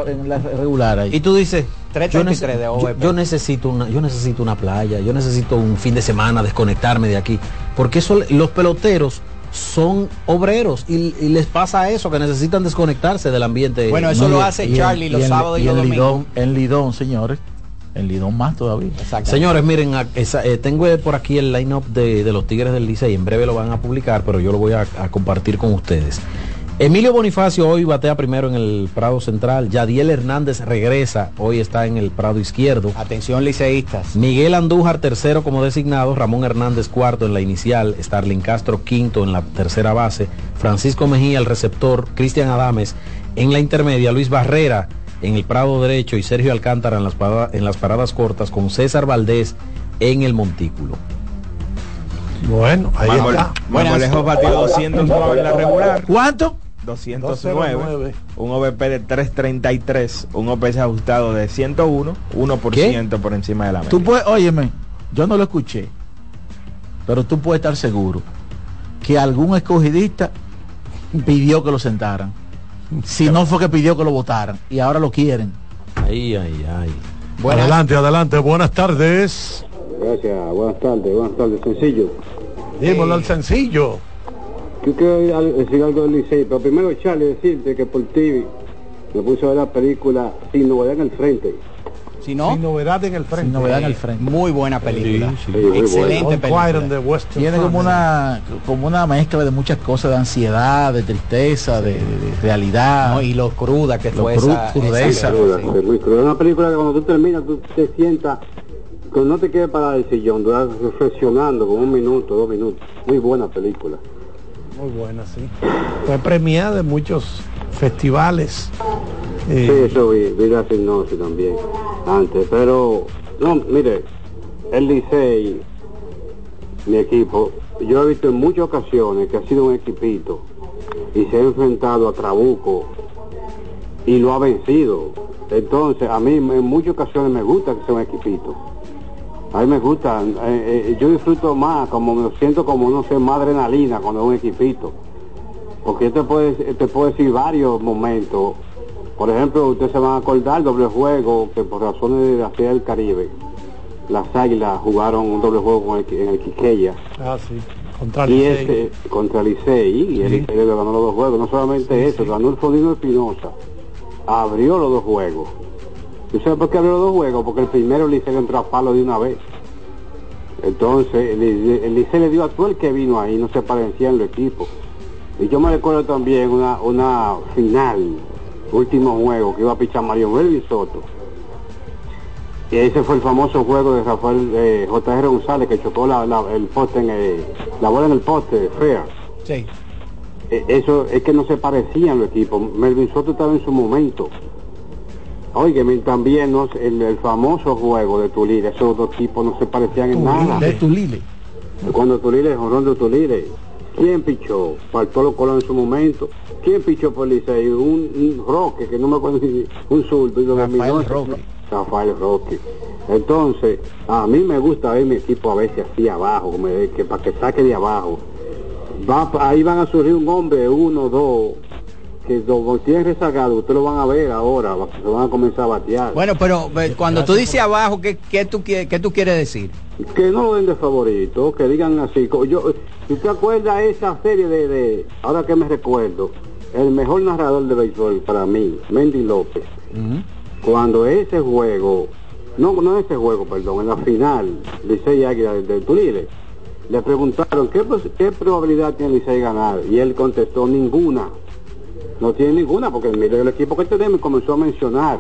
en la regular ahí. y tú dices, yo, 333 nece- de yo- OVP. yo necesito una, yo necesito una playa, yo necesito un fin de semana, desconectarme de aquí. Porque eso, los peloteros son obreros y, y les pasa eso, que necesitan desconectarse del ambiente. Bueno, eso No, lo hace y Charlie los sábados y, los en domingos. Lidón, en Lidón, señores. En Lidón más todavía. Señores, miren, esa- eh, tengo por aquí el line-up de, de los Tigres del Licey. En breve lo van a publicar, pero yo lo voy a, a compartir con ustedes. Emilio Bonifacio hoy batea primero en el Prado Central. Yadiel Hernández regresa. Hoy está en el Prado Izquierdo. Atención, liceístas. Miguel Andújar tercero como designado, Ramón Hernández cuarto en la inicial, Starling Castro quinto en la tercera base, Francisco Mejía el receptor, Cristian Adames en la intermedia, Luis Barrera en el Prado derecho y Sergio Alcántara en las, parada- en las paradas cortas con César Valdés en el montículo. Bueno, ahí Marmol- está. Marmolejo batió 209 en la regular. ¿Cuánto? 209, 209. un OVP de 333, un OPS ajustado de 101, 1% por encima de la media. Tú puedes, óyeme, yo no lo escuché, pero tú puedes estar seguro que algún escogidista pidió que lo sentaran. Si no fue que pidió que lo votaran y ahora lo quieren. Ay, ay, ay. Adelante, adelante, buenas tardes. Gracias, buenas tardes, buenas tardes, sencillo. Dímelo al sencillo. Yo quiero decir algo del Licey, pero primero Charlie decirte que por TV me puse a ver la película Sin Novedad en el Frente. Si no, Sin novedad en el frente. Sin novedad en el frente. muy buena película. Sí, Excelente película. Tiene como una, como una mezcla de muchas cosas, de ansiedad, de tristeza, de, de- de realidad. No, y lo cruda que Lo fue cru- esa, crudeza. esa- Cruda, sí. es muy cruda. Es una película que cuando tú terminas, tú te sientas, que no te quedes para el sillón, tú vas reflexionando con un minuto, dos minutos. Muy buena película. Muy buena, sí. Fue premiada en muchos festivales. Eh, Sí, eso vi, vi la sinopsis también antes, pero no, mire, el Licey, mi equipo, yo he visto en muchas ocasiones que ha sido un equipito y se ha enfrentado a Trabuco y lo ha vencido. Entonces, a mí en muchas ocasiones me gusta que sea un equipito. A mí me gusta, eh, eh, yo disfruto más, como me siento como, no sé, más adrenalina cuando es un equipito. Porque yo te puedo, te puedo decir varios momentos. Por ejemplo, ustedes se van a acordar doble juego que por razones de la Serie del Caribe, las Águilas jugaron un doble juego con el, en el Quiqueya. ah, sí. Contra el Y Licey. ese contra Licey, y el Licey le ganó los dos juegos. No solamente eso, ganó el Fodino Espinosa, abrió los dos juegos. ¿Tú sabes por qué abrió los dos juegos? Porque el primero el Licey le entró a palo de una vez. Entonces, el, Licey- le dio a todo el que vino ahí, no se parecían los equipos. Y yo me recuerdo también una, una final, último juego, que iba a pichar Mario Melvin Soto. Y ese fue el famoso juego de Rafael eh, J.R. González que chocó la, el poste en el, la bola en el poste, fea. Sí. E, eso es que no se parecían los equipos. Melvin Soto estaba en su momento. Oye, también no, el, el, famoso juego de Tulile, esos dos equipos no se parecían en nada. De Tulile. Cuando Tulile, Jorón de Tulile, ¿quién pichó? Faltó los Colón en su momento. ¿Quién pichó por Licey? Un, un Roque, que no me acuerdo si un zurdo. Rafael Roque. Rafael Roque. Entonces, a mí me gusta ver mi equipo a veces así abajo, que para que saque de abajo. Va, ahí van a surgir un hombre, uno, dos, que como tienen rezagado, ustedes lo van a ver ahora, se van a comenzar a batear. Bueno, pero cuando tú dices abajo, ¿qué, qué, tú, qué, qué tú quieres decir? Que no lo den de favorito, que digan así. Yo, si te acuerdas esa serie de, de, ahora que me recuerdo, el mejor narrador de béisbol para mí, Mendy López, cuando ese juego, no, no ese juego, perdón, en la final, Licey Águila del, del Tulile, le preguntaron ¿qué, qué probabilidad tiene Licey ganar y él contestó ninguna no tiene ninguna, porque mire el equipo que tenemos comenzó a mencionar.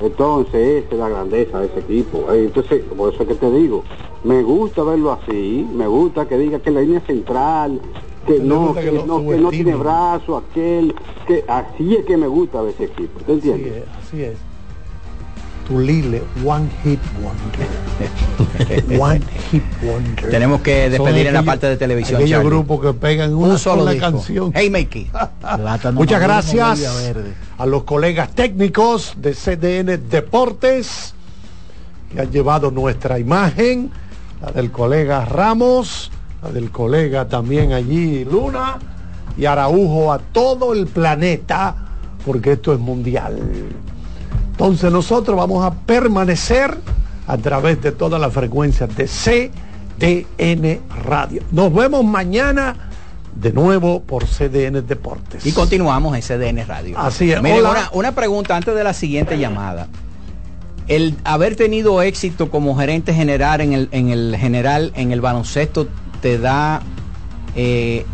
Entonces, esa es la grandeza de ese equipo. Eh, entonces, por eso es que te digo, me gusta verlo así, me gusta que diga que la línea central, que no, que, no, que no tiene brazo, aquel, que así es que me gusta ver ese equipo. ¿Te entiendes? Así es. Tulile, One Hit Wonder. (laughs) one Hit Wonder. Tenemos que despedir en la parte de televisión. Aquellos grupos que pegan una sola canción. Hey, Makey. (laughs) Muchas gracias a los colegas técnicos de CDN Deportes que han llevado nuestra imagen, la del colega Ramos, la del colega también allí Luna y Araujo a todo el planeta, porque esto es mundial. Entonces nosotros vamos a permanecer a través de todas las frecuencias de CDN Radio. Nos vemos mañana de nuevo por CDN Deportes. Y continuamos en CDN Radio. Así es. una, pregunta antes de la siguiente llamada. El haber tenido éxito como gerente general en el, en el general, en el baloncesto, te da eh,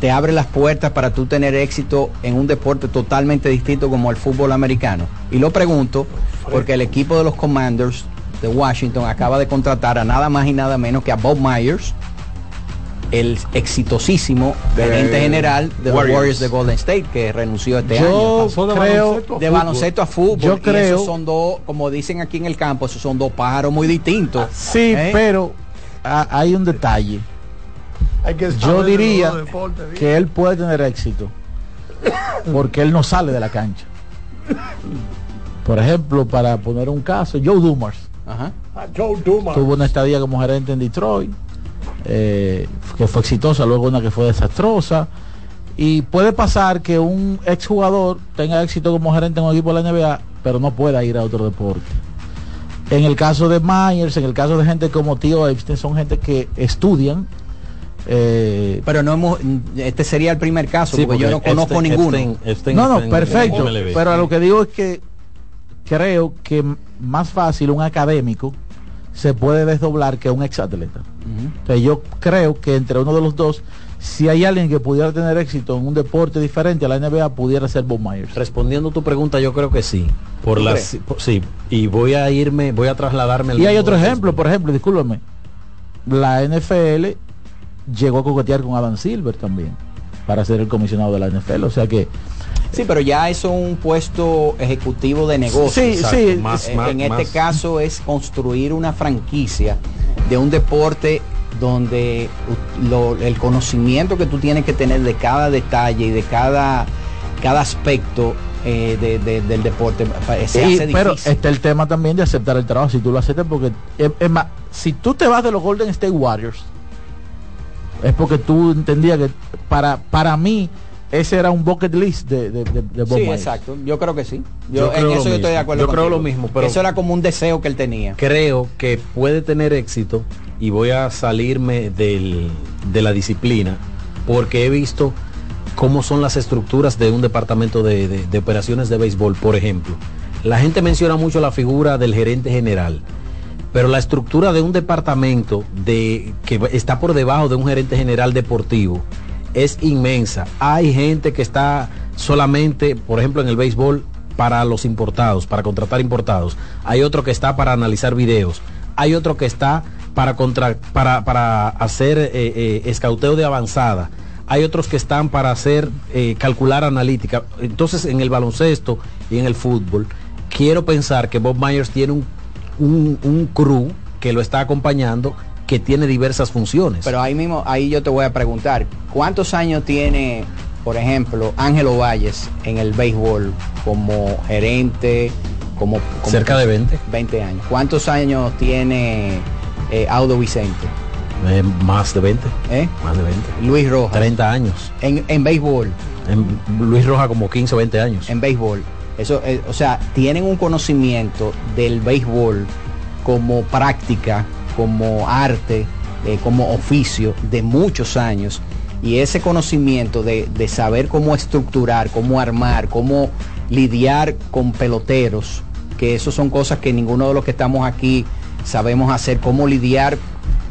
te abre las puertas para tú tener éxito en un deporte totalmente distinto como el fútbol americano. Y lo pregunto porque el equipo de los Commanders de Washington acaba de contratar a nada más y nada menos que a Bob Myers, el exitosísimo gerente general de los Warriors de Golden State que renunció este año. Yo creo de baloncesto a fútbol. Yo creo. son dos, como dicen aquí en el campo, esos son dos pájaros muy distintos. Sí, ¿eh? pero hay un detalle yo diría que él puede tener éxito porque él no sale de la cancha. Por ejemplo, para poner un caso, Joe Dumas. Ah, Tuvo una estadía como gerente en Detroit, eh, que fue exitosa, luego una que fue desastrosa. Y puede pasar que un exjugador tenga éxito como gerente en un equipo de la NBA, pero no pueda ir a otro deporte. En el caso de Myers, en el caso de gente como Tío Epstein, son gente que estudian eh, pero no hemos, este sería el primer caso, porque, yo no conozco ninguno. no, no, perfecto. Pero a lo que digo es que creo que más fácil un académico se puede desdoblar que un exatleta. yo creo que entre uno de los dos, si hay alguien que pudiera tener éxito en un deporte diferente a la NBA, pudiera ser Bob Myers. Respondiendo a tu pregunta, yo creo que sí. Por las, sí, y voy a irme, voy a trasladarme. Y hay otro ejemplo, por ejemplo, discúlpame. La NFL llegó a coquetear con Adam Silver también para ser el comisionado de la NFL. O sea que Sí, pero ya eso es un puesto ejecutivo de negocio. Sí, sí. en este caso es construir una franquicia de un deporte donde el conocimiento que tú tienes que tener de cada detalle y de cada, cada aspecto eh, del deporte se hace Pero está el tema también de aceptar el trabajo, si tú lo aceptas, porque es más, si tú te vas de los Golden State Warriors, es porque tú entendías que para, para mí ese era un bucket list de, de, de, Sí, exacto. Yo creo que sí. Yo, en eso yo estoy de acuerdo. Yo creo lo mismo, pero eso era como un deseo que él tenía. Creo que puede tener éxito y voy a salirme del, de la disciplina porque he visto cómo son las estructuras de un departamento de, de operaciones de béisbol, por ejemplo. La gente menciona mucho la figura del gerente general pero la estructura de un departamento de, que está por debajo de un gerente general deportivo es inmensa. Hay gente que está solamente, por ejemplo, en el béisbol, para los importados, para contratar importados. Hay otro que está para analizar videos. Hay otro que está para, contra, para, para hacer eh, eh, escauteo de avanzada. Hay otros que están para hacer eh, calcular analítica. Entonces, en el baloncesto y en el fútbol, quiero pensar que Bob Myers tiene un, un, un crew que lo está acompañando que tiene diversas funciones. Pero ahí mismo, ahí yo te voy a preguntar, ¿cuántos años tiene, por ejemplo, Ángelo Valles en el béisbol como gerente, como, como cerca de 20? 20 años. ¿Cuántos años tiene eh, Audo Vicente? Eh, más de 20. ¿Eh? Más de 20. Luis Rojas. 30 años. En, en béisbol. En Luis Rojas como 15 o 20 años. En béisbol. Eso, eh, o sea, tienen un conocimiento del béisbol como práctica, como arte, eh, como oficio de muchos años. Y ese conocimiento de, de, saber cómo estructurar, cómo armar, cómo lidiar con peloteros, que eso son cosas que ninguno de los que estamos aquí sabemos hacer, cómo lidiar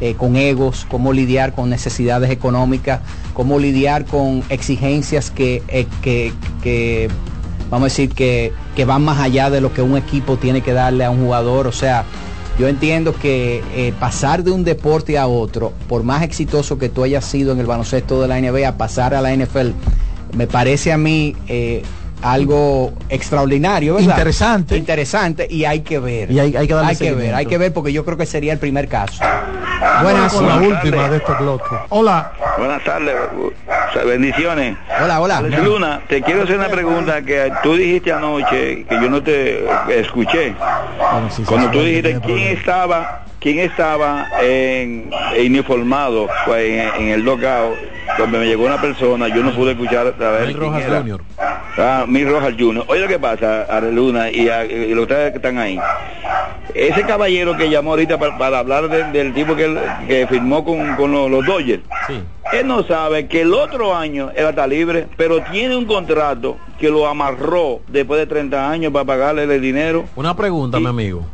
eh, con egos, cómo lidiar con necesidades económicas, cómo lidiar con exigencias que, que, que vamos a decir, que, que, van más allá de lo que un equipo tiene que darle a un jugador. O sea, yo entiendo que eh, pasar de un deporte a otro, por más exitoso que tú hayas sido en el baloncesto de la NBA, pasar a la NFL, me parece a mí eh, algo extraordinario, ¿verdad? Interesante. Interesante y hay que ver. Y hay, hay que, darle hay que ver, hay que ver porque yo creo que sería el primer caso. Buenas, con la última de este bloque. Hola. Buenas tardes, bendiciones. Hola, hola. Luna, te quiero hacer una pregunta que tú dijiste anoche, que yo no te escuché. Bueno, sí, Cuando tú dijiste quién estaba, quién estaba en, en uniformado en, en el lockout, cuando me llegó una persona, yo no pude escuchar a ver Mil Rojas era. Junior. Ah, Mil Rojas Junior. Oye lo que pasa, y, a, y los ustedes que están ahí. Ese caballero que llamó ahorita para, para hablar de, del tipo que, que firmó con, con los, los, Dodgers. Sí. Él no sabe que el otro año él está libre, pero tiene un contrato que lo amarró después de 30 años para pagarle el dinero. Una pregunta, Y- mi amigo.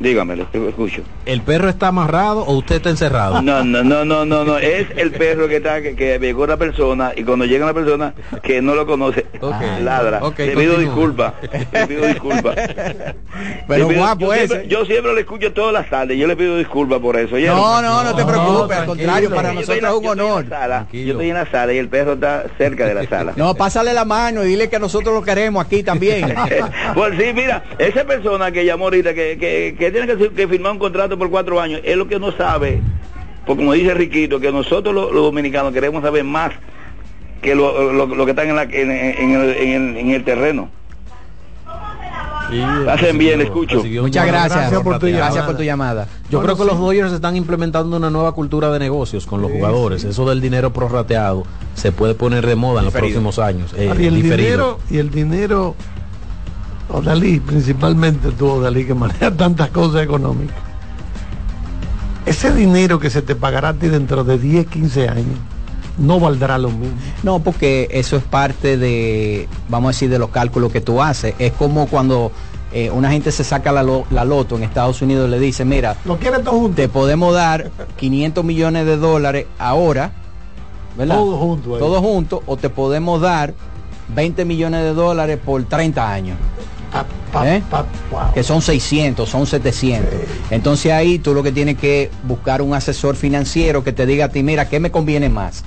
Dígame, lo escucho. ¿El perro está amarrado o usted está encerrado? No, no, no, no, no, no. Es el perro que está, que, que llegó una persona y cuando llega una persona que no lo conoce, ladra. Ok, le pido disculpas. Le pido disculpas. Pero Le pido- guapo yo, ese. siempre, yo siempre lo escucho todas las tardes. Yo le pido disculpas por eso. No, no, no te preocupes, al contrario, para la- nosotros es un yo estoy en honor. la sala. Yo estoy en la sala y el perro está cerca de la sala. No, pásale la mano y dile que nosotros lo queremos aquí también. (laughs) Pues sí, mira, esa persona que llamó ahorita, que, que, que tiene que, que firmar un contrato por cuatro años, es lo que no sabe, porque como dice Riquito, que nosotros los, los dominicanos queremos saber más que lo, lo- lo que están en, la, en, en el, en el- en el terreno. Hacen bien, le escucho. Muchas gracias, Gracias por tu gracias llamada. por tu llamada. Yo Bueno, creo que sí. los Dodgers están implementando una nueva cultura de negocios con los jugadores. Eso del dinero prorrateado se puede poner de moda en los próximos años. eh, y el diferido. dinero, y el dinero, Odalí, principalmente tú, Odalí, que maneja tantas cosas económicas. Ese dinero que se te pagará a ti dentro de 10, 15 años, no valdrá lo mismo. No, porque eso es parte de, vamos a decir, de los cálculos que tú haces. Es como cuando eh, una gente se saca la, lo- la loto en Estados Unidos y le dice, mira, ¿Lo todo te podemos dar 500 millones de dólares ahora, ¿verdad? Todo junto ahí. Todo junto, o te podemos dar 20 millones de dólares por 30 años. ¿Eh? pa- wow. que son 600, son 700. Entonces ahí tú lo que tienes que buscar un asesor financiero que te diga a ti, mira, ¿qué me conviene más?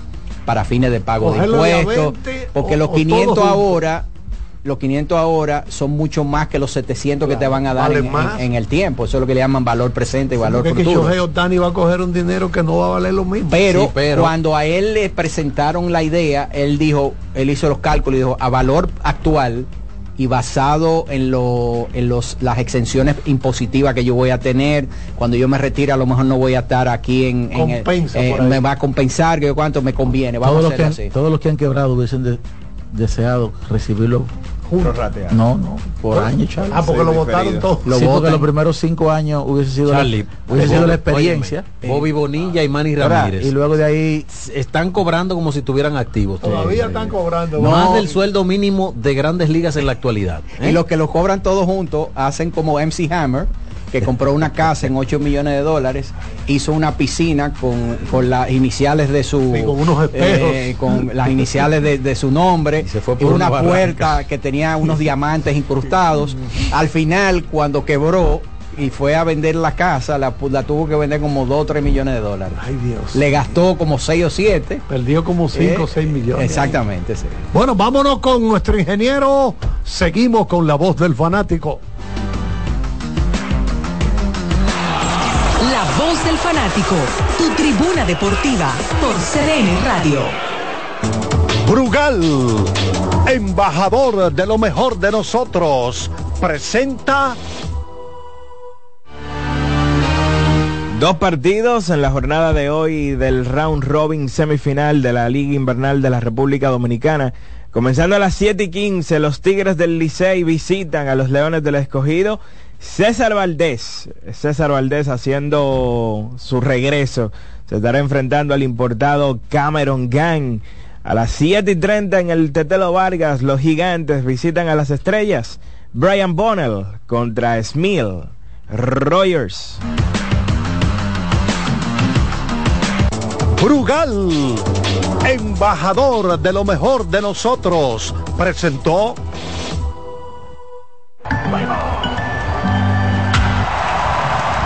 Para fines de pago de Cogerlo de a impuestos. 20 porque o- los o todo 500 junto. ahora, los 500 ahora son mucho más que los 700 que te van a dar vale en, en- más. en el tiempo. Eso es lo que le llaman valor presente y valor Porque que futuro. Shohei Ohtani va a coger un dinero que no va a valer lo mismo. Pero, Sí, pero- cuando a él le presentaron la idea, él dijo, él hizo los cálculos y dijo, a valor actual y basado en, lo, en los, las exenciones impositivas que yo voy a tener, cuando yo me retire a lo mejor no voy a estar aquí en... en el- eh, me va a compensar, que yo cuánto me conviene, vamos todos a los, que hacerlo han, así. todos los que han quebrado hubiesen de- deseado recibirlo No no por año Charlie. Ah, porque Sí, lo votaron diferido. todo. Lo sí, porque votan. los primeros cinco años hubiese sido Charlie, la, hubiese sido la Óyeme, experiencia Bobby Bonilla y Manny ¿verdad? Ramírez y luego de ahí están cobrando como si estuvieran activos. Todavía están cobrando. Más No. del sueldo mínimo de grandes ligas en la actualidad. ¿eh? Y los que lo cobran todos juntos hacen como MC Hammer que compró una casa en 8 millones de dólares, hizo una piscina con, con las iniciales de su... con unos espejos. eh, con las iniciales de, de su nombre, se fue y por una una puerta que tenía unos diamantes incrustados. Al final, cuando quebró y fue a vender la casa, la, la tuvo que vender como 2 o 3 millones de dólares. Ay Dios. Le gastó como 6 o 7. Perdió como 5 o 6 millones. Exactamente, sí. Bueno, vámonos con nuestro ingeniero. Seguimos con la voz del fanático. Voz del fanático, tu tribuna deportiva por CDN Radio. Brugal, embajador de lo mejor de nosotros, presenta Dos partidos en la jornada de hoy del round robin semifinal de la Liga Invernal de la República Dominicana. Comenzando a las 7 y 15, los Tigres del Licey visitan a los Leones del Escogido. César Valdés, César Valdés haciendo su regreso. Se estará enfrentando al importado Cameron Gang. A las 7 y 30 en el Tetelo Vargas, los gigantes visitan a las estrellas. Brian Bonnell contra Smil. Rogers. Brugal, embajador de lo mejor de nosotros, presentó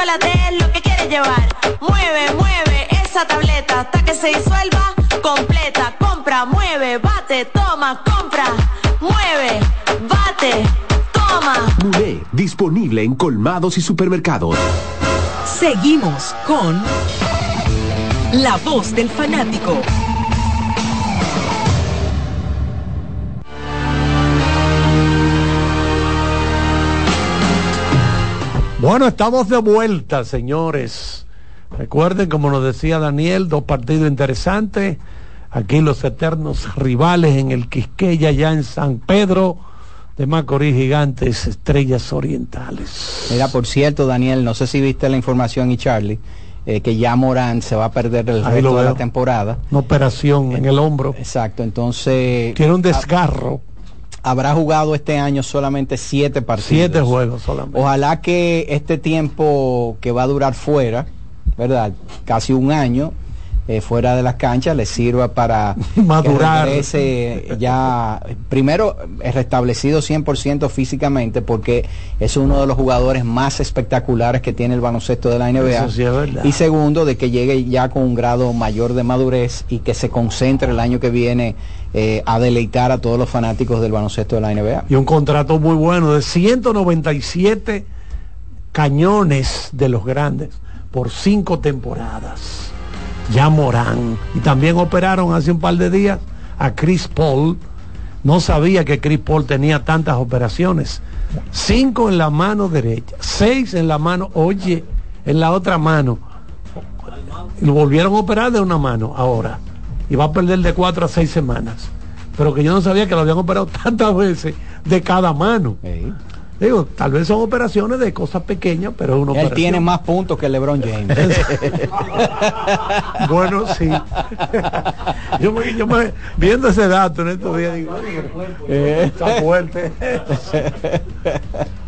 Chocolate es lo que quieres llevar. Mueve, mueve esa tableta hasta que se disuelva completa. Compra, mueve, bate, toma, compra, mueve, bate, toma. Muné, disponible en colmados y supermercados. Seguimos con La voz del fanático. Bueno, estamos de vuelta, señores. Recuerden, como nos decía Daniel, dos partidos interesantes. Aquí los eternos rivales en el Quisqueya, ya en San Pedro de Macorís Gigantes, Estrellas Orientales. Mira, por cierto, Daniel, no sé si viste la información y Charlie, eh, que ya Morán se va a perder el Ahí resto de la temporada. Una operación en el hombro. Exacto, entonces... Tiene un desgarro. Habrá jugado este año solamente siete partidos. Siete juegos solamente. Ojalá que este tiempo que va a durar fuera, ¿verdad? Casi un año eh, fuera de las canchas le sirva para (laughs) Madurar. regrese ya primero restablecido 100% físicamente porque es uno de los jugadores más espectaculares que tiene el baloncesto de la NBA. Eso sí es verdad. Y segundo, de que llegue ya con un grado mayor de madurez y que se concentre el año que viene eh, a deleitar a todos los fanáticos del baloncesto de la NBA. Y un contrato muy bueno de 197 cañones de los grandes por cinco temporadas. Ya Morán. Y también operaron hace un par de días a Chris Paul. No sabía que Chris Paul tenía tantas operaciones. Cinco en la mano derecha, seis en la mano, oye, en la otra mano. Lo volvieron a operar de una mano ahora. Y va a perder de cuatro a seis semanas. Pero que yo no sabía que lo habían operado (laughs) tantas veces de cada mano. Digo, tal vez son operaciones de cosas pequeñas, pero uno Él tiene más puntos que LeBron James. (laughs) bueno, sí. yo, me, yo me, viendo ese dato en estos días, digo, eh, está fuerte.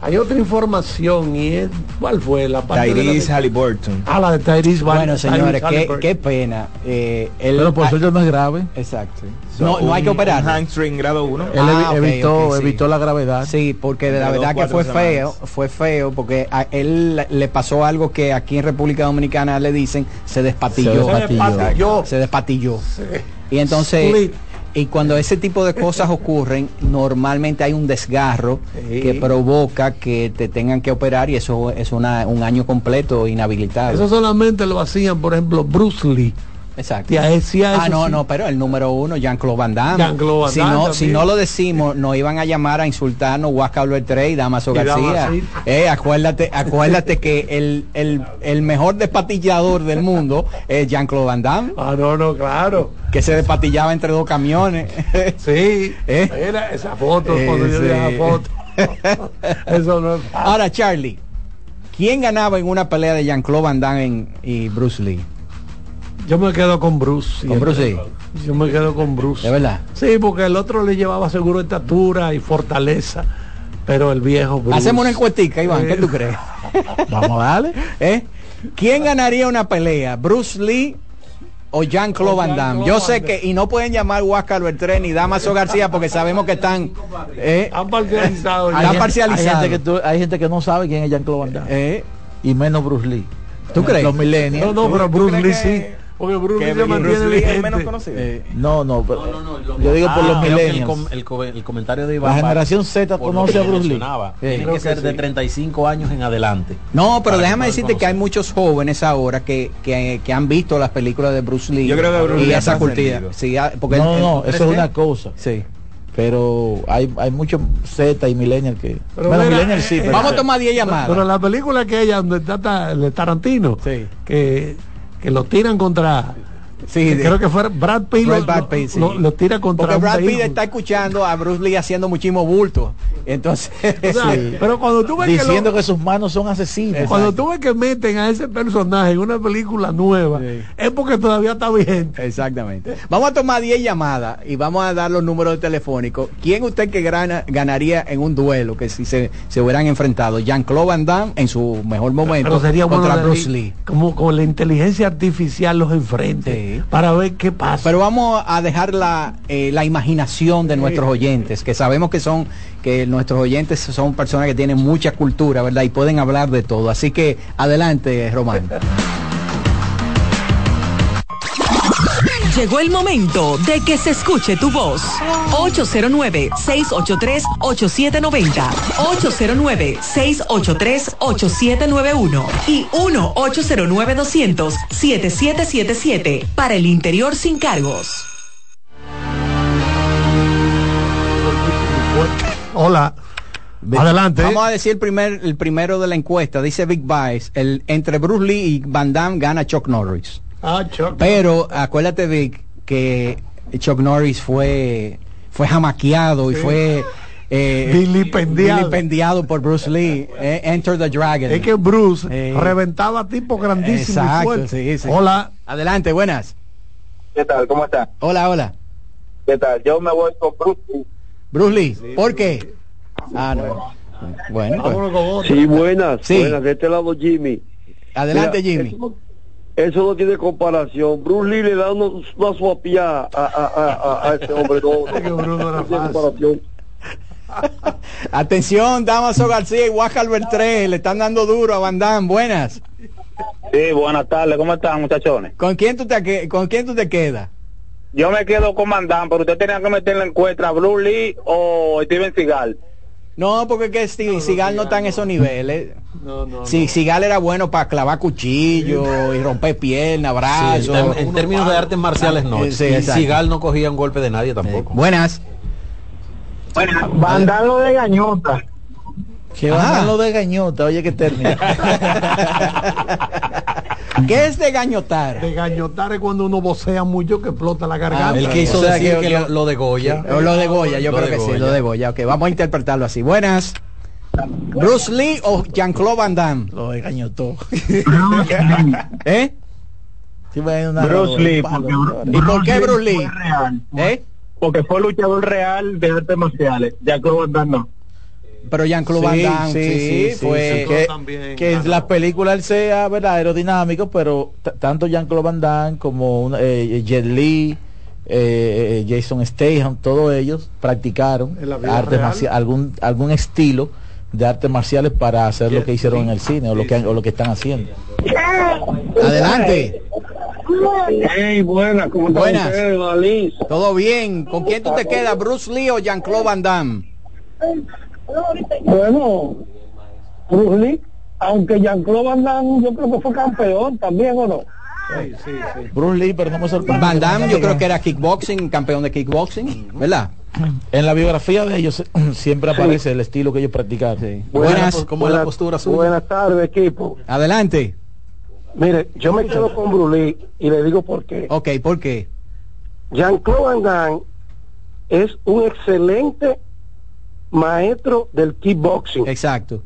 Hay otra información y es, ¿cuál fue la parte Tyrese la Halliburton. Ah, la de Tyrese Bueno, señores, qué, qué, pena. Eh, el, pero por suerte no es grave. Exacto. No, no hay que operar. Hamstring grado 1. Él ah, evitó, evitó la gravedad. Sí, porque de la verdad que fue feo, fue feo porque a él le pasó algo que aquí en República Dominicana le dicen se despatilló. Se despatilló. Se despatilló. Y entonces y cuando ese tipo de cosas ocurren, normalmente hay un desgarro que provoca que te tengan que operar y eso es una, un año completo inhabilitado. Eso solamente lo hacían, por ejemplo, Bruce Lee Exacto. ah, no, no, pero el número uno, Jean-Claude Van Damme. si, no, si no lo decimos, nos iban a llamar a insultarnos Huasca 3 y Damaso García. Eh, acuérdate, acuérdate que el, el, mejor despatillador del mundo es Jean-Claude Van Damme. Ah, no, no, claro. Que se despatillaba entre dos camiones. (laughs) sí, ¿Eh? era esa foto, cuando yo eh, foto. (laughs) Eso no Ahora, Charlie, ¿quién ganaba en una pelea de Jean-Claude Van Damme y Bruce Lee? Yo me quedo con Bruce. ¿Con Bruce sí? Yo me quedo con Bruce. ¿De verdad? Sí, porque el otro le llevaba seguro estatura y fortaleza. Pero el viejo Bruce. Hacemos una encuestica, Iván, ¿qué tú crees? (laughs) Vamos a darle. ¿Eh? ¿Quién ganaría una pelea? ¿Bruce Lee o Jean-Claude Van Damme. Yo sé que, y no pueden llamar Huáscar Bertrén ni Damaso García porque sabemos que están... Eh, han parcializado. Hay, parcializado. Gente, que hay gente que no sabe quién es Jean-Claude Van Damme. Eh. Y menos Bruce Lee. ¿Tú crees? Los millennials. No, no, pero Bruce Lee sí. Porque Bruce Lee se mantiene menos conocido. Eh, no, no, pero, no, no, yo digo por los millennials. El, el, el, comentario de Iván. La generación Z conoce a Bruce Lee. Tiene que ser de 35 años en adelante. No, pero déjame decirte que hay muchos jóvenes ahora que, que, que, han visto las películas de Bruce Lee. Yo creo que Bruce Lee esa cultura. Sí, porque no, no, eso es una cosa. Sí pero hay, hay muchos Z y millennials que bueno, millennials sí, vamos a tomar 10 llamadas pero la película que ella donde está el Tarantino sí. que, que lo tiran contra Sí, creo que fue Brad Pitt, lo, tira contra Porque Brad Pitt está escuchando a Bruce Lee haciendo muchísimo bulto. Entonces, (laughs) pero cuando tú ves diciendo que, sus manos son asesinas. Cuando tú ves que meten a ese personaje en una película nueva, es porque todavía está vigente. Exactamente. Vamos a tomar 10 llamadas y vamos a dar los números telefónicos. ¿Quién usted que ganaría en un duelo que si se, se hubieran enfrentado? Jean-Claude Van Damme en su mejor momento sería contra Bruce Lee. Como con la inteligencia artificial los enfrente para ver qué pasa. Pero vamos a dejar la, eh, la imaginación de nuestros oyentes, que sabemos que son que nuestros oyentes son personas que tienen mucha cultura, ¿verdad? Y pueden hablar de todo. Así que adelante, Román. (laughs) Llegó el momento de que se escuche tu voz. 809-683-8790. 809-683-8791. Y 1-809-200-7777. Para el interior sin cargos. Hola. Adelante. Vamos a decir el, primer, el primero de la encuesta. Dice Big Bice. El, entre Bruce Lee y Van Damme gana Chuck Norris. Ah, Pero acuérdate, Vic, que Chuck Norris fue, fue jamaqueado y fue eh, vilipendiado. por Bruce Lee. Eh, Enter the Dragon. Es que Bruce eh, reventaba tipo grandísimo. Hola. Adelante, buenas. ¿Qué tal? ¿Cómo está? Hola, hola. ¿Qué tal? Yo me voy con Bruce Lee. Bruce Lee. ¿Por qué? Ah, no. Bueno. Pues. Sí, buenas. Sí. Buenas. De este lado, Jimmy. Adelante, Jimmy. Eso no tiene comparación. Bruce Lee le da una, una suapía a, a, a, a, ese hombre. (laughs) No, no, tiene comparación. (laughs) Atención, Damaso García y Huaca 3, le están dando duro a Bandán. Buenas. Sí, buenas tardes. ¿Cómo están, muchachones? ¿Con quién tú te, con quién tú te quedas? Yo me quedo con Bandán, pero usted tenía que meter en la encuesta a Bruce Lee o Steven Seagal. No, porque que si, Sigal no está en esos niveles. (laughs) No, no, si Sigal era bueno para clavar cuchillo y romper piernas, brazos. en, términos de artes marciales no. Sí, Sigal no cogía un golpe de nadie tampoco. Buenas. Buenas. Bandalo de gañota. Que bandalo de gañota, oye que término. (laughs) ¿Qué es de gañotar? De gañotar es cuando uno vocea mucho que explota la garganta. Ah, el que hizo decir que, lo, de Goya. lo de Goya, yo creo que sí, lo de Goya. Ok, vamos a interpretarlo así. Buenas. Bruce Lee o Jean-Claude Van Damme. Lo de gañotó. (laughs) ¿Eh? Bruce Lee. ¿Y por qué Bruce Lee? ¿Eh? Porque fue luchador real de artes marciales. Jean-Claude Van Damme no pero Jean-Claude Van Damme sí, sí, fue que, que en las películas sea verdad aerodinámico pero tanto Jean-Claude Van Damme como eh, Jet Li eh, eh, Jason Statham todos ellos practicaron artes marciales, algún algún estilo de artes marciales para hacer lo que hicieron en el cine o lo que o lo que están haciendo. Adelante. Hey, buenas, ¿cómo buenas. Todo bien. ¿Con quién tú te quedas, Bruce Lee o Jean-Claude Van Damme? Bueno, Bruce Lee, aunque Jean-Claude Van Damme yo creo que fue campeón también, ¿o no? Sí, sí, sí. Bruce Lee, pero no me sorprende. Van Damme yo creo que era kickboxing, campeón de kickboxing, ¿verdad? En la biografía de ellos (clears throat) siempre aparece el estilo que ellos practicaron. Buenas, ¿cómo es la postura suya? Buenas tardes, equipo. Adelante. Mire, yo me quedo con Bruce Lee y le digo por qué. Ok, ¿por qué? Jean-Claude Van Damme es un excelente maestro del kickboxing. Exacto.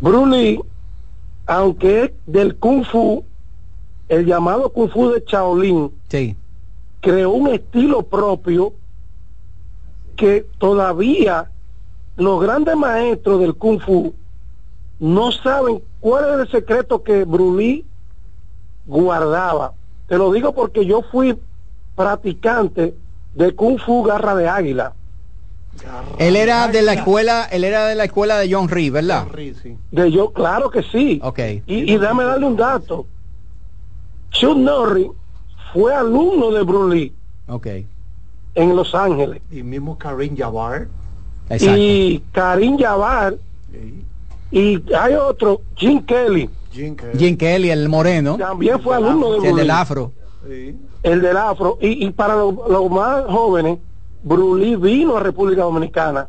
Bruce aunque es del kung fu, el llamado kung fu de Shaolin, sí. creó un estilo propio que todavía los grandes maestros del kung fu no saben cuál es el secreto que Bruce guardaba. Te lo digo porque yo fui practicante de kung fu garra de águila él era de la escuela, él era de la escuela de John Reed, ¿verdad? De yo, claro que sí. Okay. Y, y déjame darle un dato. Chuck Norris fue alumno de Bruce Lee. Okay. En Los Ángeles. Y mismo Karim Jabbar. Y Karim Jabbar. Y hay otro, Jim Kelly. Jim Kelly. el moreno. También fue alumno de Bruce El del afro. El del afro. Y, y para los más jóvenes, Brulí vino a República Dominicana.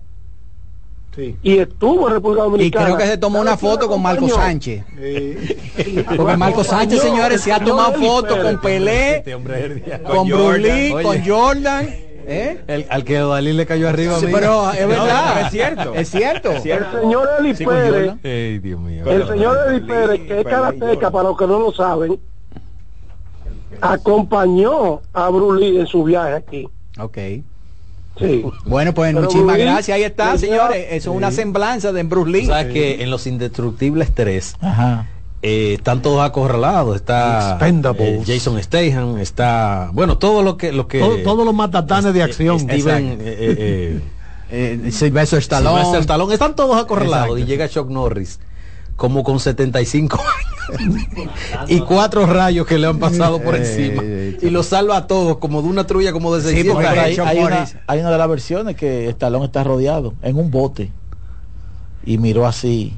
Sí. Y estuvo en República Dominicana. Y creo que se tomó una foto con Marco Sánchez. (laughs) Porque Marco Sánchez, señores, se ha tomado fotos con Pelé, este con Brulí, con Jordan. ¿Eh? El, al que Dalí le cayó arriba pero es verdad es cierto es cierto el señor Eli Pérez el señor Eli Pérez que es karateca para los que no lo saben acompañó a Brulí en su viaje aquí bueno, pues muchísimas gracias. Ahí está, señores. Eso es una semblanza de Bruce Lee. Sabes que en los Indestructibles 3 eh, están todos acorralados. Está eh, Jason Statham, está. Bueno, todo lo que. Lo que todos los matatanes de acción. Steven. Eh, (laughs) eh, Sylvester Stallone. Sylvester Stallone. Están todos acorralados. Y llega Chuck Norris como con 75 años. Y cuatro rayos que le han pasado por encima. y lo salva a todos como de una trulla como de 600 hay, una, de las versiones que Estalón está rodeado en un bote y miró así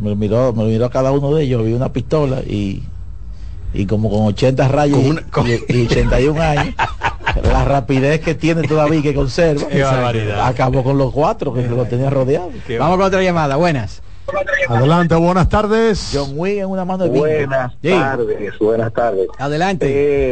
me miró me miró a cada uno de ellos vi una pistola y y como con 80 rayos y, 81 años la rapidez que tiene todavía y que conserva acabó con los cuatro que lo tenía rodeado. Vamos con otra llamada buenas Adelante, buenas tardes. John Wick en una mano de Buenas tardes, buenas tardes. Adelante.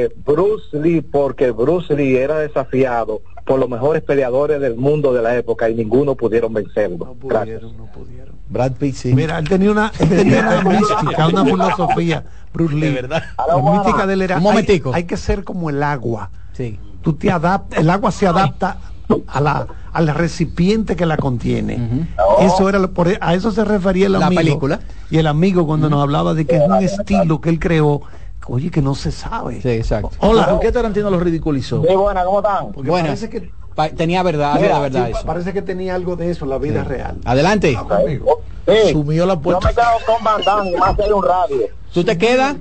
Eh, Bruce Lee, porque Bruce Lee era desafiado por los mejores peleadores del mundo de la época y ninguno pudieron vencerlo. No pudieron, no pudieron. Brad Pitt sí. Mira, él tenía una, una (laughs) mística, una filosofía, Bruce Lee. De verdad. La mística de él era, Un momentico. Hay, hay, que ser como el agua. Sí. Tú te adaptas, el agua se adapta a la, al recipiente que la contiene. Eso era por, e, a eso se refería el la película. Y el amigo cuando nos hablaba de que es un estilo que él creó, oye, que no se sabe. Sí, exacto. Hola. ¿Por qué Tarantino lo ridiculizó? Sí, buena, ¿cómo están? Porque parece que tenía verdad, verdad eso. Parece que tenía algo de eso en la vida real. Adelante. Sumió la puerta. Yo me quedo con Van Damme, más si hay un radio. ¿Tú te quedas?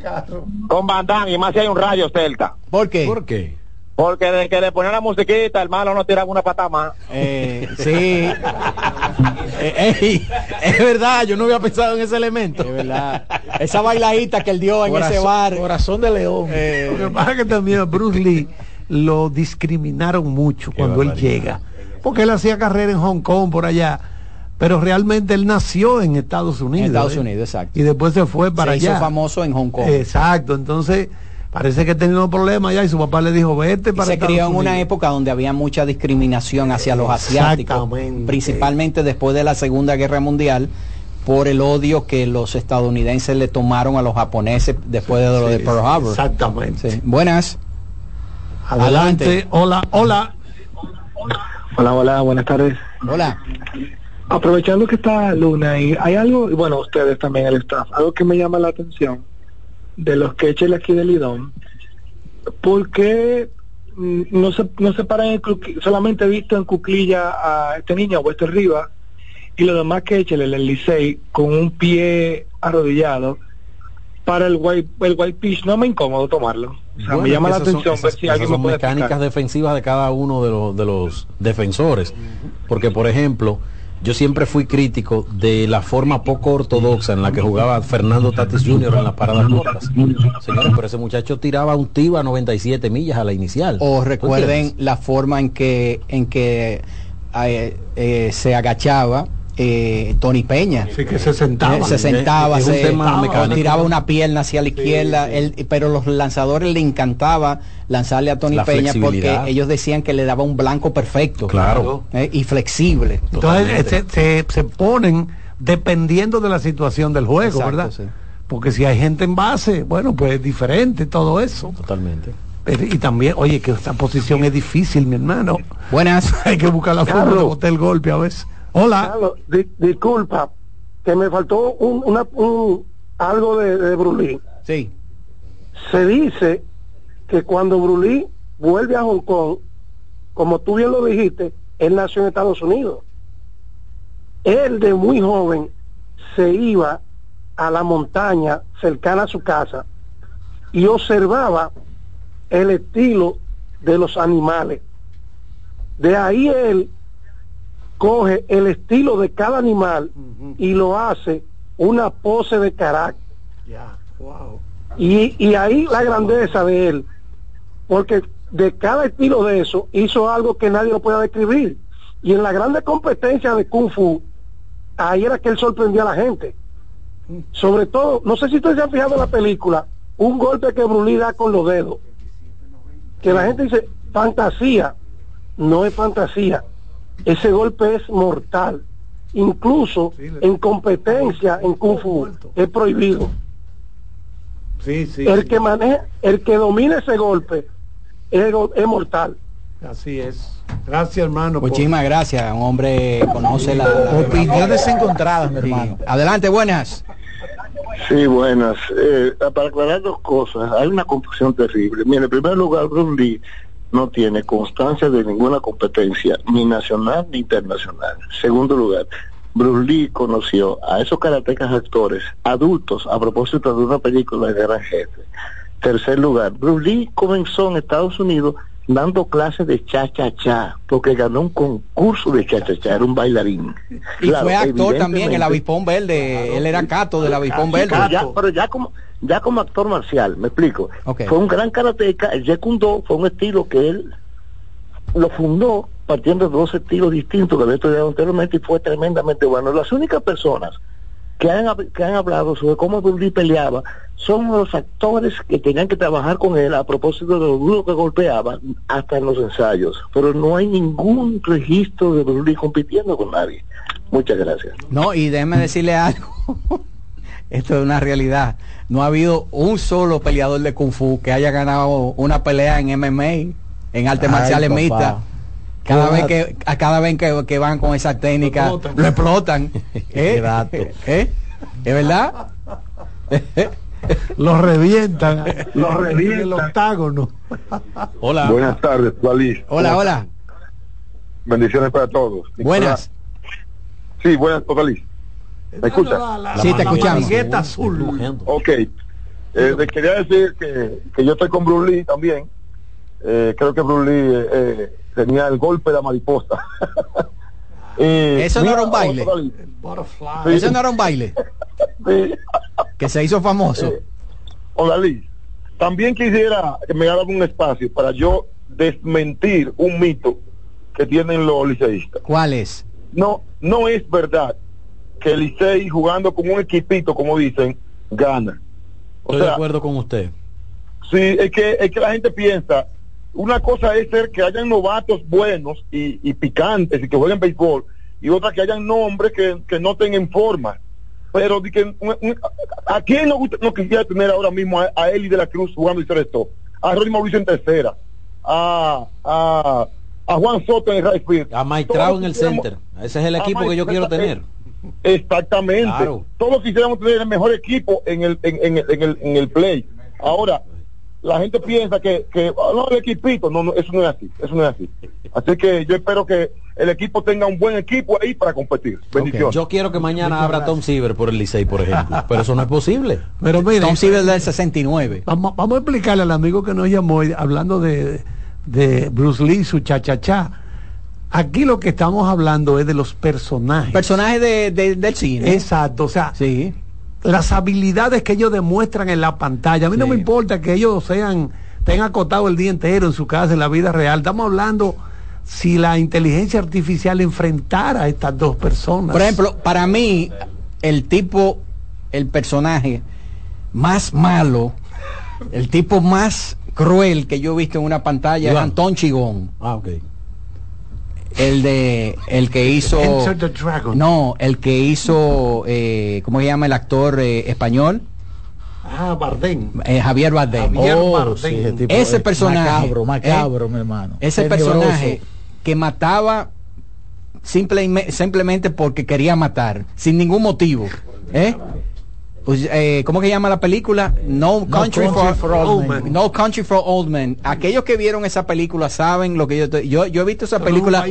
Con Damme, y más si hay un radio cerca. ¿Por qué? ¿Por qué? Porque desde que le ponían la musiquita, el malo no tiraba una pata más. Eh, sí. Eh, es verdad, yo no había pensado en ese elemento. Es verdad. Esa bailadita que él dio en ese bar. Corazón de león. Eh, lo que pasa es que también a Bruce Lee lo discriminaron mucho cuando él llega. Porque él hacía carrera en Hong Kong, por allá. Pero realmente él nació en Estados Unidos. En Estados ¿eh? Unidos, exacto. Y después se fue para se allá. hizo famoso en Hong Kong. Exacto. Entonces, parece que tenía un problema allá y su papá le dijo, vete para se Estados crió en una Unidos". época donde había mucha discriminación hacia los asiáticos, principalmente después de la Segunda Guerra Mundial, por el odio que los estadounidenses le tomaron a los japoneses después de lo de Pearl Harbor. Exactamente. Sí. Buenas. Adelante. Adelante. Hola, hola. Hola, hola, buenas tardes. Hola. Aprovechando que está Luna y hay algo, y bueno, ustedes también, el staff, algo que me llama la atención de los queches aquí de Lidón, ¿por qué no se, no se paran en solamente he visto en cuclilla a este niño, a Wester Rivas, y los demás queches, el, el Licey, con un pie arrodillado, para el white, el white pitch no me incómodo tomarlo. O sea, me llama la esas atención ver esas- si alguien esas me son puede mecánicas explicar. defensivas de cada uno de los, de los defensores. Porque, por ejemplo, yo siempre fui crítico de la forma poco ortodoxa en la que jugaba Fernando Tatis Jr. en las paradas cortas. Señores, pero ese muchacho tiraba un tiro a 97 millas a la inicial. O ¿Tú recuerden la forma en que en que eh, eh, se agachaba eh, Tony Peña. Sí, que se sentaba. Eh, se sentaba, Es se tiraba una pierna hacia la izquierda, él- pero los lanzadores le encantaba lanzarle a Tony La Peña porque ellos decían que le daba un blanco perfecto. Claro. Eh, y flexible. Entonces se, se- se ponen dependiendo de la situación del juego, Exacto, ¿verdad? sí. Porque si hay gente en base, bueno, pues es diferente todo eso. Totalmente. Pero- y también, oye, que esta posición es difícil, mi hermano. Buenas. (laughs) hay que buscar la forma de botar el golpe a veces. Hola. Carlos, di- disculpa, que me faltó un, una- un- algo de, de Brulí. Sí. Se dice que cuando Brulí vuelve a Hong Kong, como tú bien lo dijiste, él nació en Estados Unidos. Él de muy joven se iba a la montaña cercana a su casa y observaba el estilo de los animales. De ahí él coge el estilo de cada animal y lo hace una pose de carácter. Wow. Y, y ahí la grandeza de él, porque de cada estilo de eso hizo algo que nadie lo pueda describir. Y en la grande competencia de Kung Fu, ahí era que él sorprendía a la gente. Sobre todo, no sé si ustedes se han fijado en la película, un golpe que Brulí da con los dedos. Que la gente dice, fantasía, no es fantasía. Ese golpe es mortal. Incluso en competencia en Kung Fu es prohibido. Sí, sí. El que maneja, el que domina ese golpe es, mortal. Así es. Gracias, hermano. por- Muchísimas gracias, un hombre que conoce la, la- Opiniones encontradas, mi Sí. hermano. Adelante, buenas. Sí, buenas. Eh, para aclarar dos cosas, hay una confusión terrible. Mire, en primer lugar, Bruce Lee no tiene constancia de ninguna competencia, ni nacional ni internacional. Segundo lugar, Bruce Lee conoció a esos karatecas actores adultos a propósito de una película de Gran Jefe. Tercer lugar, Bruce Lee comenzó en Estados Unidos dando clases de cha-cha-cha, porque ganó un concurso de cha-cha-cha, era un bailarín. Y Claro, fue actor también, el avispón verde. Él era cato del avispón verde. ya, pero ya como ya como actor marcial, me explico. Fue un gran karateca, el Jeet Kune Do fue un estilo que él lo fundó partiendo de dos estilos distintos que había estudiado anteriormente y fue tremendamente bueno. Las únicas personas que han, que han hablado sobre cómo Lee peleaba son los actores que tenían que trabajar con él a propósito de lo duro que golpeaba hasta en los ensayos. Pero no hay ningún registro de Lee compitiendo con nadie. Muchas gracias. No, y déjeme decirle algo. (laughs) Esto es una realidad. No ha habido un solo peleador de Kung Fu que haya ganado una pelea en MMA, en artes marciales mixtas. Cada vez que a cada vez que, que van con esa técnica Lo explotan. lo explotan. (laughs) ¿Eh? Dato. ¿Eh? ¿Es verdad? (laughs) Los revientan. Los (laughs) En el revientan. octágono. Hola. Buenas tardes, Tualí. Hola, hola. Bendiciones para todos. Buenas. Sí, buenas, Tualí. ¿Me escucha? La- la- Sí, te escuchamos. azul. Ok. Eh, le quería decir que, que yo estoy con Bruce Lee también. eh, creo que Bruce Lee eh, eh, tenía el golpe de la mariposa. (laughs) Eso no era un baile. Eso no era un baile. Que se hizo famoso. Eh, también quisiera que me hagan un espacio para yo desmentir un mito que tienen los liceístas. ¿Cuál es? No, no es verdad que el Licey jugando con un equipito, como dicen, gana. Estoy de acuerdo con usted. Sí, es que, es que la gente piensa, una cosa es ser que hayan novatos buenos y, picantes y que jueguen béisbol, y otra que hayan nombres que, que no tengan forma. Pero que, ¿a quién no, no quisiera tener ahora mismo a, Eli de la Cruz jugando y ser esto? A Ronnie Mauricio en tercera, a, a, a Juan Soto en el right field. A Maitrao en el center. Ese es el equipo que yo quiero tener. Exactamente. Todos quisiéramos tener el mejor equipo en el, en, en, el, en el play. Ahora, la gente piensa que, que oh, no, el equipito, no, no, eso no es así, eso no es así. Así que yo espero que el equipo tenga un buen equipo ahí para competir. Bendiciones. Yo quiero que mañana abra Tom Siever por el Licey, por ejemplo, pero eso no es posible. Pero mire, Tom Siever del 69. Vamos, vamos a explicarle al amigo que nos llamó hablando de, de Bruce Lee, su cha-cha-cha. Aquí lo que estamos hablando es de los personajes. Personajes de, del cine. Exacto, o sea, sí las habilidades que ellos demuestran en la pantalla. A mí no me importa que ellos sean, tengan acotado el día entero en su casa, en la vida real. Estamos hablando si la inteligencia artificial enfrentara a estas dos personas. Por ejemplo, para mí, el tipo, el personaje más malo, el tipo más cruel que yo he visto en una pantalla es Antón Chigón. Ah, ok el de el que hizo no el que hizo eh, cómo se llama el actor eh, español ah Bardem. Eh, Javier Bardem, oh, ese, personaje. macabro macabro mi hermano. Ese personaje que mataba simplemente porque quería matar sin ningún motivo ¿eh? Pues, eh, ¿Cómo que llama la película? No Country, for, Old Men. No Country for Old Men. Aquellos que vieron esa película saben lo que yo yo, yo he visto esa película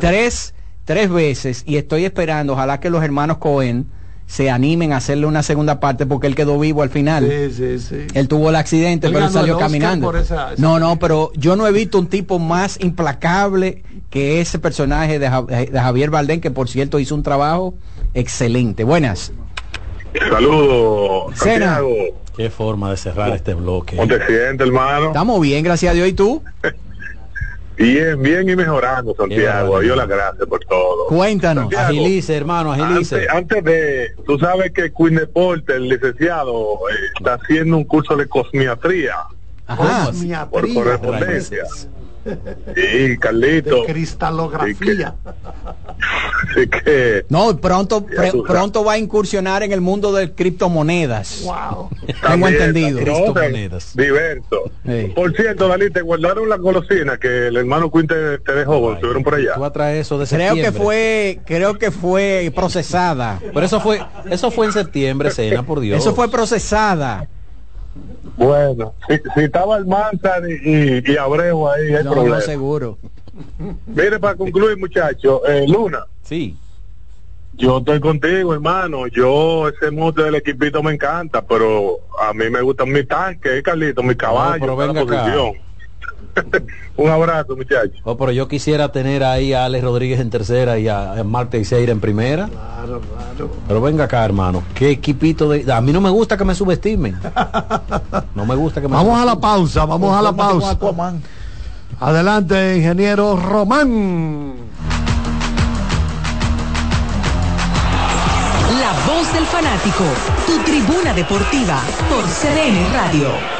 tres, tres veces y estoy esperando, ojalá que los hermanos Cohen se animen a hacerle una segunda parte porque él quedó vivo al final. Sí, sí, sí. Él tuvo el accidente, pero él salió caminando. no, no, pero yo no he visto un tipo más implacable que ese personaje de, de Javier Bardem, que por cierto hizo un trabajo excelente. Buenas. Saludos, Santiago. Qué forma de cerrar este bloque. ¿Cómo te sientes, hermano? Estamos bien, gracias a Dios. ¿Y tú? (laughs) bien, bien y mejorando, Santiago. Dios las gracias por todo. Cuéntanos. agilice, hermano, agilice. Antes, de, tú sabes que Queen Deporte, el licenciado, eh, está haciendo un curso de cosmiatría. Ajá. Por correspondencia. Sí, Carlito. cristalografía. Así (laughs) que, no, pronto pronto va a incursionar en el mundo de criptomonedas. Wow. Tengo entendido. criptomonedas. Diverso. Por cierto, Dalí, te guardaron la golosina que el hermano Quinte te, dejó, estuvieron por allá. eso de creo que fue, creo que fue procesada. Pero eso fue, eso fue en septiembre, cena, por Dios. Eso fue procesada. Bueno, si, estaba el Manzan y, y, Abreu ahí, hay no, seguro. Mire, para concluir, muchachos, eh, Luna. Sí. Yo estoy contigo, hermano. Yo, ese mote del equipito me encanta, pero a mí me gustan mis tanques, Carlito, mis caballos, no, pero posición. Un abrazo, muchachos. Oh, pero yo quisiera tener ahí a Alex Rodríguez en tercera y a, Marte Iseira en primera. Claro, claro. Pero venga acá, hermano. Qué equipito de. A mí no me gusta que me subestimen. (laughs) No me gusta que me Vamos a la pausa, vamos a la pausa. Adelante, ingeniero Román. La voz del fanático, tu tribuna deportiva por CDN Radio.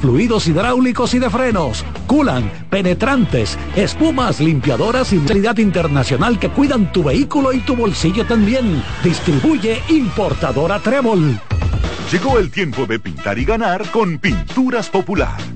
fluidos hidráulicos y de frenos, culan, penetrantes, espumas, limpiadoras y calidad internacional que cuidan tu vehículo y tu bolsillo también. Distribuye importadora Trébol. Llegó el tiempo de pintar y ganar con Pinturas Popular.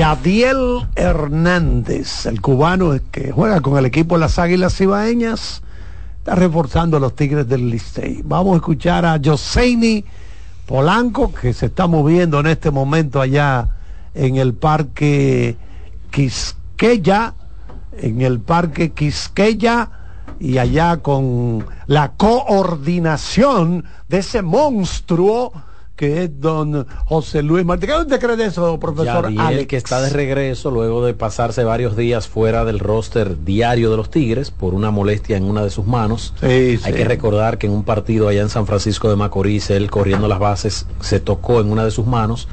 Yadiel Hernández, el cubano que juega con el equipo de las Águilas Cibaeñas, está reforzando a los Tigres del Licey. Vamos a escuchar a Joseini Polanco, que se está moviendo en este momento allá en el parque Quisqueya, en el parque Quisqueya y allá con la coordinación de ese monstruo que es don José Luis Martínez. ¿Qué usted cree de eso, profesor Alex? que está de regreso luego de pasarse varios días fuera del roster diario de los Tigres por una molestia en una de sus manos. Hay que recordar que en un partido allá en San Francisco de Macorís, él corriendo las bases, se tocó en una de sus manos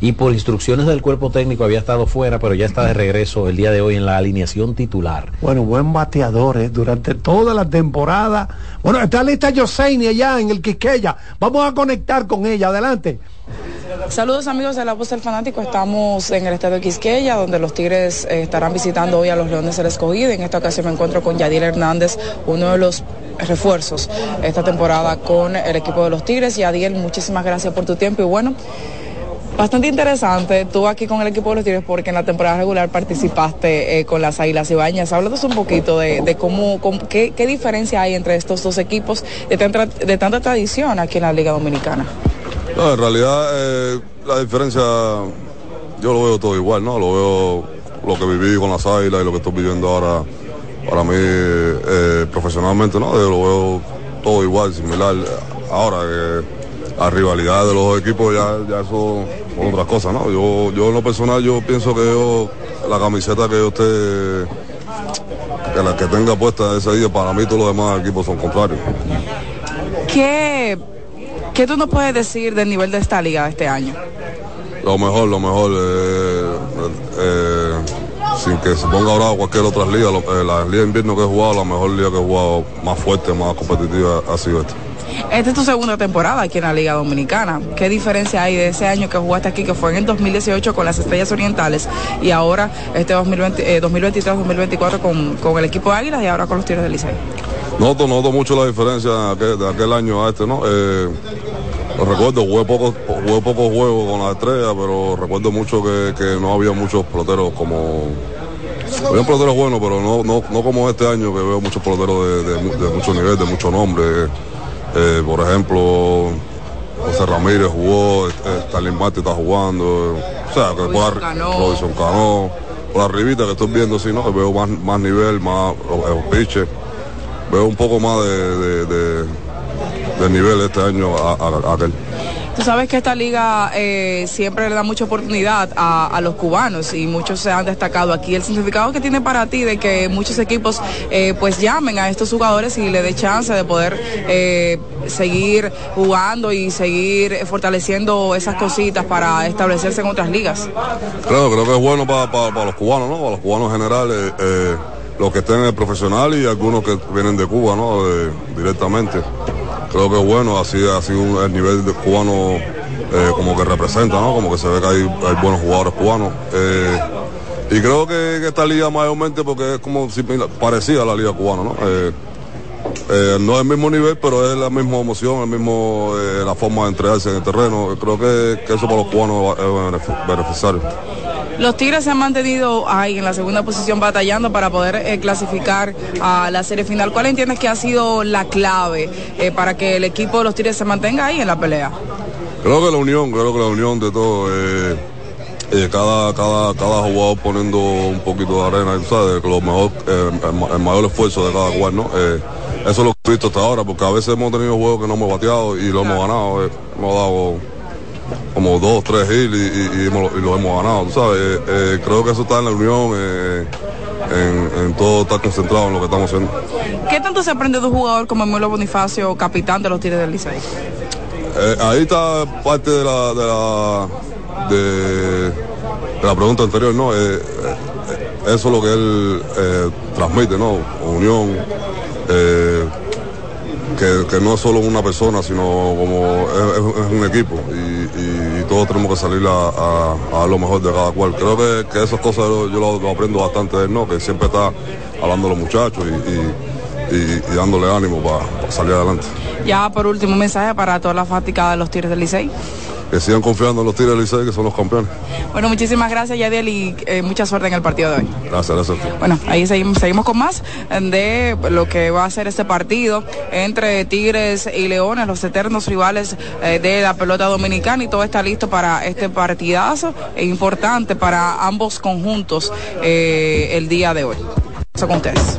y por instrucciones del cuerpo técnico había estado fuera, pero ya está de regreso el día de hoy en la alineación titular. Bueno, buen bateador ¿eh? durante toda la temporada. Bueno, está lista Joseini allá en el Quisqueya. Vamos a conectar con ella. Adelante. Saludos amigos de la voz del fanático, estamos en el estadio Quisqueya donde los Tigres eh, estarán visitando hoy a los Leones del Escogido. En esta ocasión me encuentro con Yadil Hernández, uno de los refuerzos esta temporada con el equipo de los Tigres. Yadil, muchísimas gracias por tu tiempo y bueno, Bastante interesante, tú aquí con el equipo de los Tigres porque en la temporada regular participaste eh, con las Águilas Ibañas. Háblanos un poquito de, cómo, qué, diferencia hay entre estos dos equipos de tanta, de tanta tradición aquí en la Liga Dominicana. En realidad eh, la diferencia yo lo veo todo igual, ¿no? Lo veo lo que viví con las Águilas y lo que estoy viviendo ahora para mí eh, profesionalmente, ¿no? Lo veo todo igual, similar. Ahora la rivalidad de los equipos ya, ya eso son otras cosas, ¿no? Yo, yo en lo personal yo pienso que yo, la camiseta que yo esté, que la que tenga puesta ese día, para mí todos los demás equipos son contrarios. ¿Qué, qué tú nos puedes decir del nivel de esta liga este año? Lo mejor, lo mejor, eh, eh, sin que se ponga ahora cualquier otra liga, eh, la liga de invierno que he jugado, la mejor liga que he jugado más fuerte, más competitiva ha sido esta. Esta es tu segunda temporada aquí en la Liga Dominicana. ¿Qué diferencia hay de ese año que jugaste aquí, que fue en el 2018 con las Estrellas Orientales y ahora este 2023-2024 con, con, el equipo de Águilas y ahora con los Tigres del Licey? Noto, noto mucho la diferencia de aquel, año a este, ¿no? Eh, recuerdo, jugué pocos jugué poco juegos con la estrella, pero recuerdo mucho que, que no había muchos peloteros como... Había peloteros buenos, pero no, no, no como este año que veo muchos peloteros de, de, de mucho nivel, de mucho nombre. Eh, por ejemplo, José Ramírez jugó, eh, Stalin Mati está jugando, o sea, que por Robinson Cano, por arribita que estoy viendo, sí, ¿no? Veo más, más nivel, más eh, pitches, veo un poco más de, de, de, de nivel este año a, a- a aquel. Tú sabes que esta liga eh, siempre le da mucha oportunidad a, los cubanos y muchos se han destacado aquí. El significado que tiene para ti de que muchos equipos eh, pues llamen a estos jugadores y le dé chance de poder eh, seguir jugando y seguir fortaleciendo esas cositas para establecerse en otras ligas. Creo, creo que es bueno para, para- los cubanos, ¿no? Para los cubanos en general, los que estén en el profesional y algunos que vienen de Cuba, ¿no? Directamente. Creo que bueno, así, así el nivel de cubano eh, como que representa, ¿no? Como que se ve que hay, hay buenos jugadores cubanos. Eh, y creo que, esta liga mayormente, porque es como si parecía a la liga cubana, ¿no? Eh, no es el mismo nivel, pero es la misma emoción, el mismo, la forma de entregarse en el terreno. Creo que, que eso para los cubanos es benefi- beneficiario. Los Tigres se han mantenido ahí en la segunda posición batallando para poder eh, clasificar a la serie final. ¿Cuál entiendes que ha sido la clave eh, para que el equipo de los Tigres se mantenga ahí en la pelea? Creo que la unión, creo que la unión de todo, eh, eh, cada, cada, cada jugador poniendo un poquito de arena, ¿sabes? Lo mejor, el, ma- el mayor esfuerzo de cada cual, ¿no? Eso es lo que he visto hasta ahora, porque a veces hemos tenido juegos que no hemos bateado y lo hemos ganado, hemos dado como dos, tres hits y, y, y hemos- y lo hemos ganado, tú ¿sabes? Eh, eh, creo que eso está en la unión, eh, en, en todo estar concentrado en lo que estamos haciendo. ¿Qué tanto se aprende de un jugador como Emilio Bonifacio, capitán de los Tigres del Licey? Ahí está parte de la de la de, de la pregunta anterior, ¿no? Eso es lo que él transmite, ¿no? Unión, que, no es solo una persona, sino como es, un equipo y, todos tenemos que salir a, a- lo mejor de cada cual. Creo que, que esas cosas yo, lo, aprendo bastante de él, ¿no? Que siempre está hablando los muchachos y- y dándole ánimo para salir adelante. Ya por último, un mensaje para toda la fática de los Tigres del Licey. Que sigan confiando en los Tigres del Licey, que son los campeones. Bueno, muchísimas gracias, Yadiel, y eh, mucha suerte en el partido de hoy. Gracias, gracias. Bueno, ahí seguimos, seguimos con más de lo que va a ser este partido entre Tigres y Leones, los eternos rivales eh, de la pelota dominicana y todo está listo para este partidazo e importante para ambos conjuntos eh, el día de hoy. Eso con ustedes.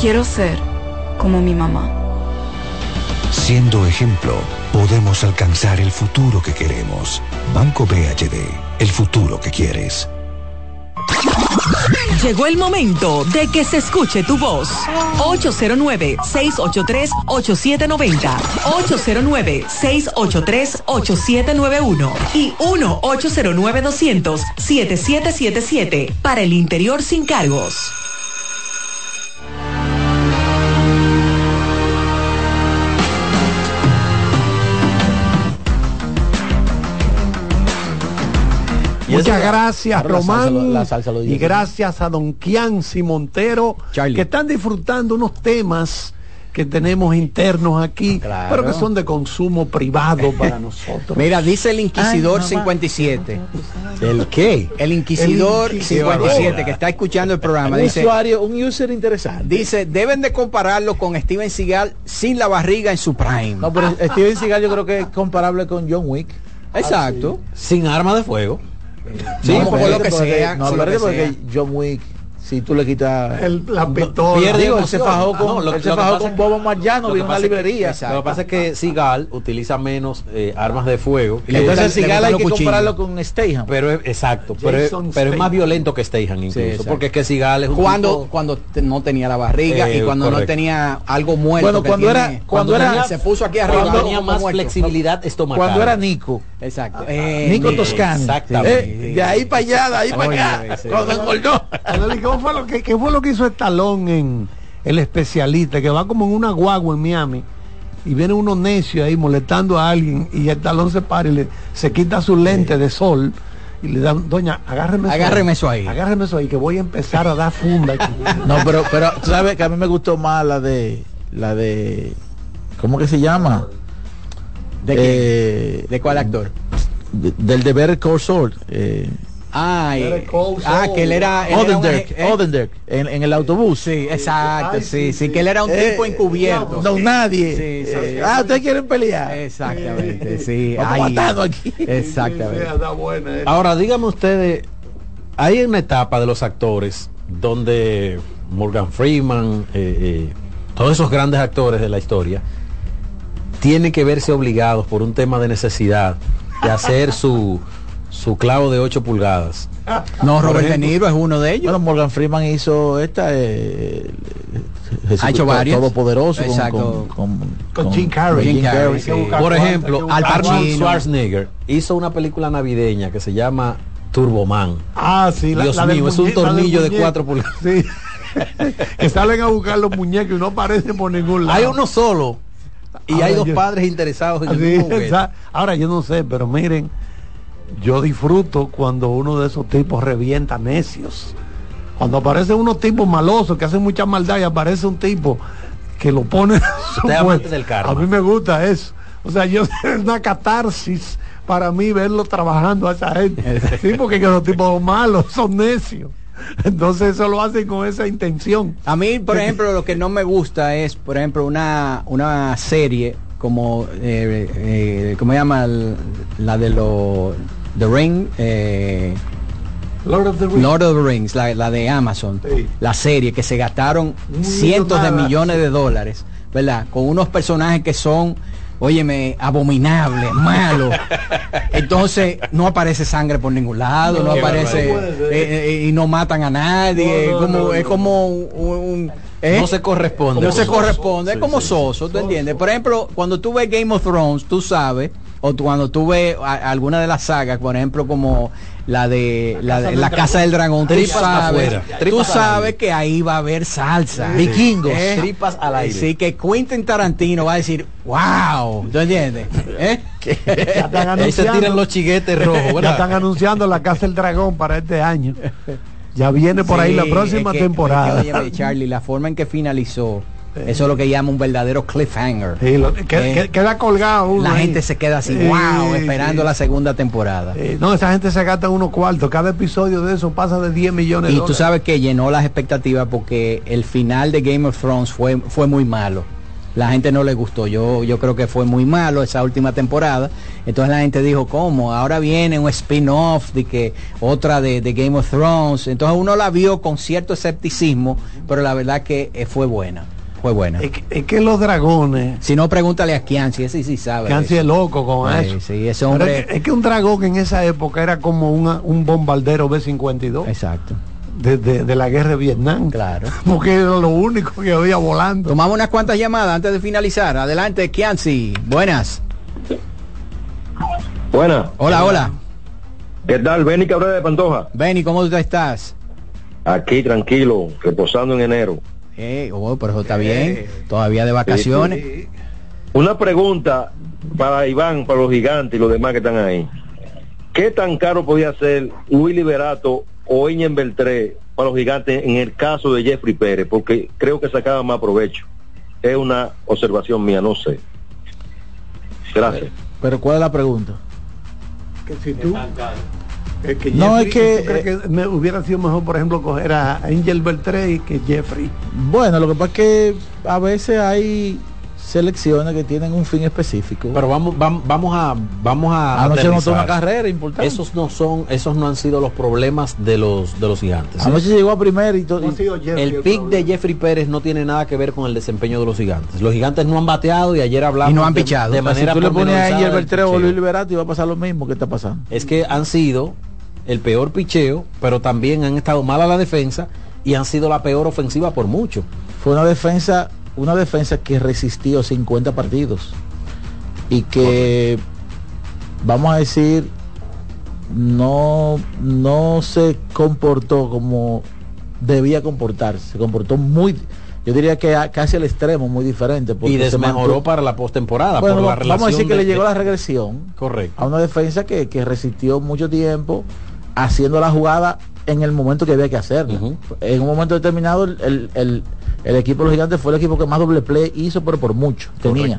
Quiero ser como mi mamá. Siendo ejemplo, podemos alcanzar el futuro que queremos. Banco BHD, el futuro que quieres. Llegó el momento de que se escuche tu voz. 809-683-8790. 809-683-8791. Y 1-809-200-7777. Para el interior sin cargos. Muchas gracias, Román. y gracias a Don Kianci Montero, que están disfrutando unos temas que tenemos internos aquí, pero que son de consumo privado para nosotros. Mira, dice el Inquisidor 57. ¿El qué? El Inquisidor 57 que está escuchando el programa. Un dice, usuario, un user interesante. Dice, deben de compararlo con Steven Seagal sin la barriga en su prime. No, pero Steven Seagal yo creo que es comparable con John Wick. Exacto. Sin arma de fuego. Sí, no, por lo que sea. No, porque, porque John Wick si tú le quitas el, la pistola. pierde digo, él se fajó con, no, lo, él se fajó con Bobo Marjano en una librería. que, lo que pasa es que Sigal utiliza menos eh, armas de fuego. Y entonces Sigal hay que cuchillos. compararlo con Steyham. Pero es, exacto pero, es, pero es más violento que Steyham incluso sí, porque es que Sigal es un cuando tipo, cuando no tenía la barriga eh, y cuando correcto. no tenía algo muerto bueno cuando tiene, era cuando, cuando era se puso aquí arriba cuando tenía más flexibilidad estomacal cuando era Nico exacto Nico Toscano exactamente de ahí para allá de ahí para acá cuando engordó ¿cómo fue lo que qué fue lo que hizo Estalón en El Especialista, que va como en una guagua en Miami y viene unos necios ahí molestando a alguien y el talón se para y le, se quita su lente de sol y le dan, doña, agárreme eso, agárreme eso ahí. Agárreme eso ahí, que voy a empezar a dar funda. Aquí. (laughs) no, pero, pero tú sabes que a mí me gustó más la de, la de, ¿cómo que se llama? ¿De, eh, ¿De cuál actor? De, del de Better Call Saul. Eh, Ah, eh, ah, que él era, él Odenderk, era un, eh, en, en, el autobús. Sí, exacto, Ay, sí, sí, sí, que él era un eh, tipo encubierto. No, no nadie. Sí, sí, ah, ustedes quieren pelear. Exactamente, (laughs) sí. Matando aquí. (laughs) Exactamente. Ahora, díganme ustedes, hay una etapa de los actores donde Morgan Freeman, todos esos grandes actores de la historia, tienen que verse obligados por un tema de necesidad de hacer (laughs) su su clavo de 8 pulgadas. No, Robert De Niro es uno de ellos. Bueno, Morgan Freeman hizo esta. Eh, Jesús, ha hecho varios. Todopoderoso. Exacto. Con, con, con, con Jim Carrey. Jim Carrey sí. Por ejemplo, Arnold Schwarzenegger hizo una película navideña que se llama Turboman. Ah, sí. Dios la, la mío, es un tornillo de 4 pulgadas. Sí. (laughs) que salen a buscar los muñecos y no aparecen por ningún lado. Hay uno solo. Y hay dos yo, padres interesados en el sí, (laughs) Ahora yo no sé, pero miren yo disfruto cuando uno de esos tipos revienta necios. Cuando aparecen unos tipos malosos que hacen mucha maldad y aparece un tipo que lo pone del. A mí me gusta eso. O sea, yo (laughs) es una catarsis para mí verlo trabajando a esa gente. (laughs) sí, porque que los tipos malos son necios. (laughs) Entonces eso lo hacen con esa intención. A mí, por ejemplo, lo que no me gusta es, por ejemplo, una, una serie como, eh, eh, ¿cómo se llama? La de los The Ring, eh, Lord, of the Rings. Lord of the Rings, la, la de Amazon, sí. la serie que se gastaron cientos de millones de dólares, ¿verdad? Con unos personajes que son, óyeme, abominables, malos. Entonces no aparece sangre por ningún lado, no, no aparece eh, eh, y no matan a nadie, no, como, es como un, un ¿Eh? No se corresponde. No se corresponde, es como soso, ¿tú entiendes? Por ejemplo, cuando tú ves Game of Thrones, tú sabes, o cuando tú ves alguna de las sagas, por ejemplo, como la de la, de, la Casa del Dragón, tú sabes, tú sabes que ahí va a haber salsa. Vikingos, ¿Eh? tripas al aire. Así que Quentin Tarantino va a decir, wow, ¿tú entiendes? ¿Eh? (laughs) Ahí se tiran los chiguetes rojos, Ya están anunciando la Casa del Dragón para este año. Ya viene por ahí la próxima temporada. Charlie, la forma en que finalizó. Eso es lo que llama un verdadero cliffhanger. que, queda colgado. la gente se queda así, wow, esperando la segunda temporada. no, esa gente se gasta unos cuartos. Cada episodio de eso pasa de 10 millones de Y tú sabes que llenó las expectativas porque el final de Game of Thrones fue, fue muy malo la gente no le gustó. Yo, yo creo que fue muy malo esa última temporada. Entonces la gente dijo, ¿cómo? Ahora viene un spin-off de que otra de, Game of Thrones. Entonces uno la vio con cierto escepticismo, pero la verdad que eh, fue buena. Fue buena. Es que, los dragones. Si no, pregúntale a Kianci, ese sí sabe. Kianci es loco con eso. Sí, ese hombre... Es que, un dragón en esa época era como un bombardero B-52. Exacto de, la guerra de Vietnam. Claro. (laughs) Porque era lo único que había volando. Tomamos unas cuantas llamadas antes de finalizar. Adelante, Kianci. Buenas. Buenas. Hola, hola. ¿Qué tal? Benny Cabrera de Pantoja. Benny, ¿cómo tú estás? Aquí, tranquilo, reposando en enero. Eh, oh, pero eso está bien. Todavía de vacaciones. Una pregunta para Iván, para los gigantes y los demás que están ahí. ¿Qué tan caro podía ser Willy Berato o en Beltré para los gigantes en el caso de Jeffrey Pérez, porque creo que sacaba más provecho. Es una observación mía, no sé. Gracias. Pero ¿cuál es la pregunta? Que si tú... no es que, que me hubiera sido mejor por ejemplo coger a Angel Beltré que Jeffrey bueno lo que pasa es que a veces hay selecciones que tienen un fin específico. Pero vamos, vamos, vamos a vamos a Anoche no una carrera importante. Esos no son, esos no han sido los problemas de los de los gigantes. Anoche llegó a primer y todo. el pick de Jeffrey Pérez no tiene nada que ver con el desempeño de los gigantes. Los gigantes no han bateado y ayer hablamos y no han pichado. De, manera si tú le pones ahí el Beltreo o Luis Liberato y va a pasar lo mismo que está pasando. Es que han sido el peor picheo, pero también han estado mal a la defensa y han sido la peor ofensiva por mucho. Fue una defensa una defensa que resistió 50 partidos y que, vamos a decir, no, no se comportó como debía comportarse, se comportó muy, yo diría que casi al extremo, muy diferente. Y desmejoró para la postemporada. Bueno, vamos a decir que le llegó la regresión correcto. a una defensa que, resistió mucho tiempo haciendo la jugada en el momento que había que hacerlo. En un momento determinado el el equipo de los gigantes fue el equipo que más doble play hizo, pero por mucho. Tenía.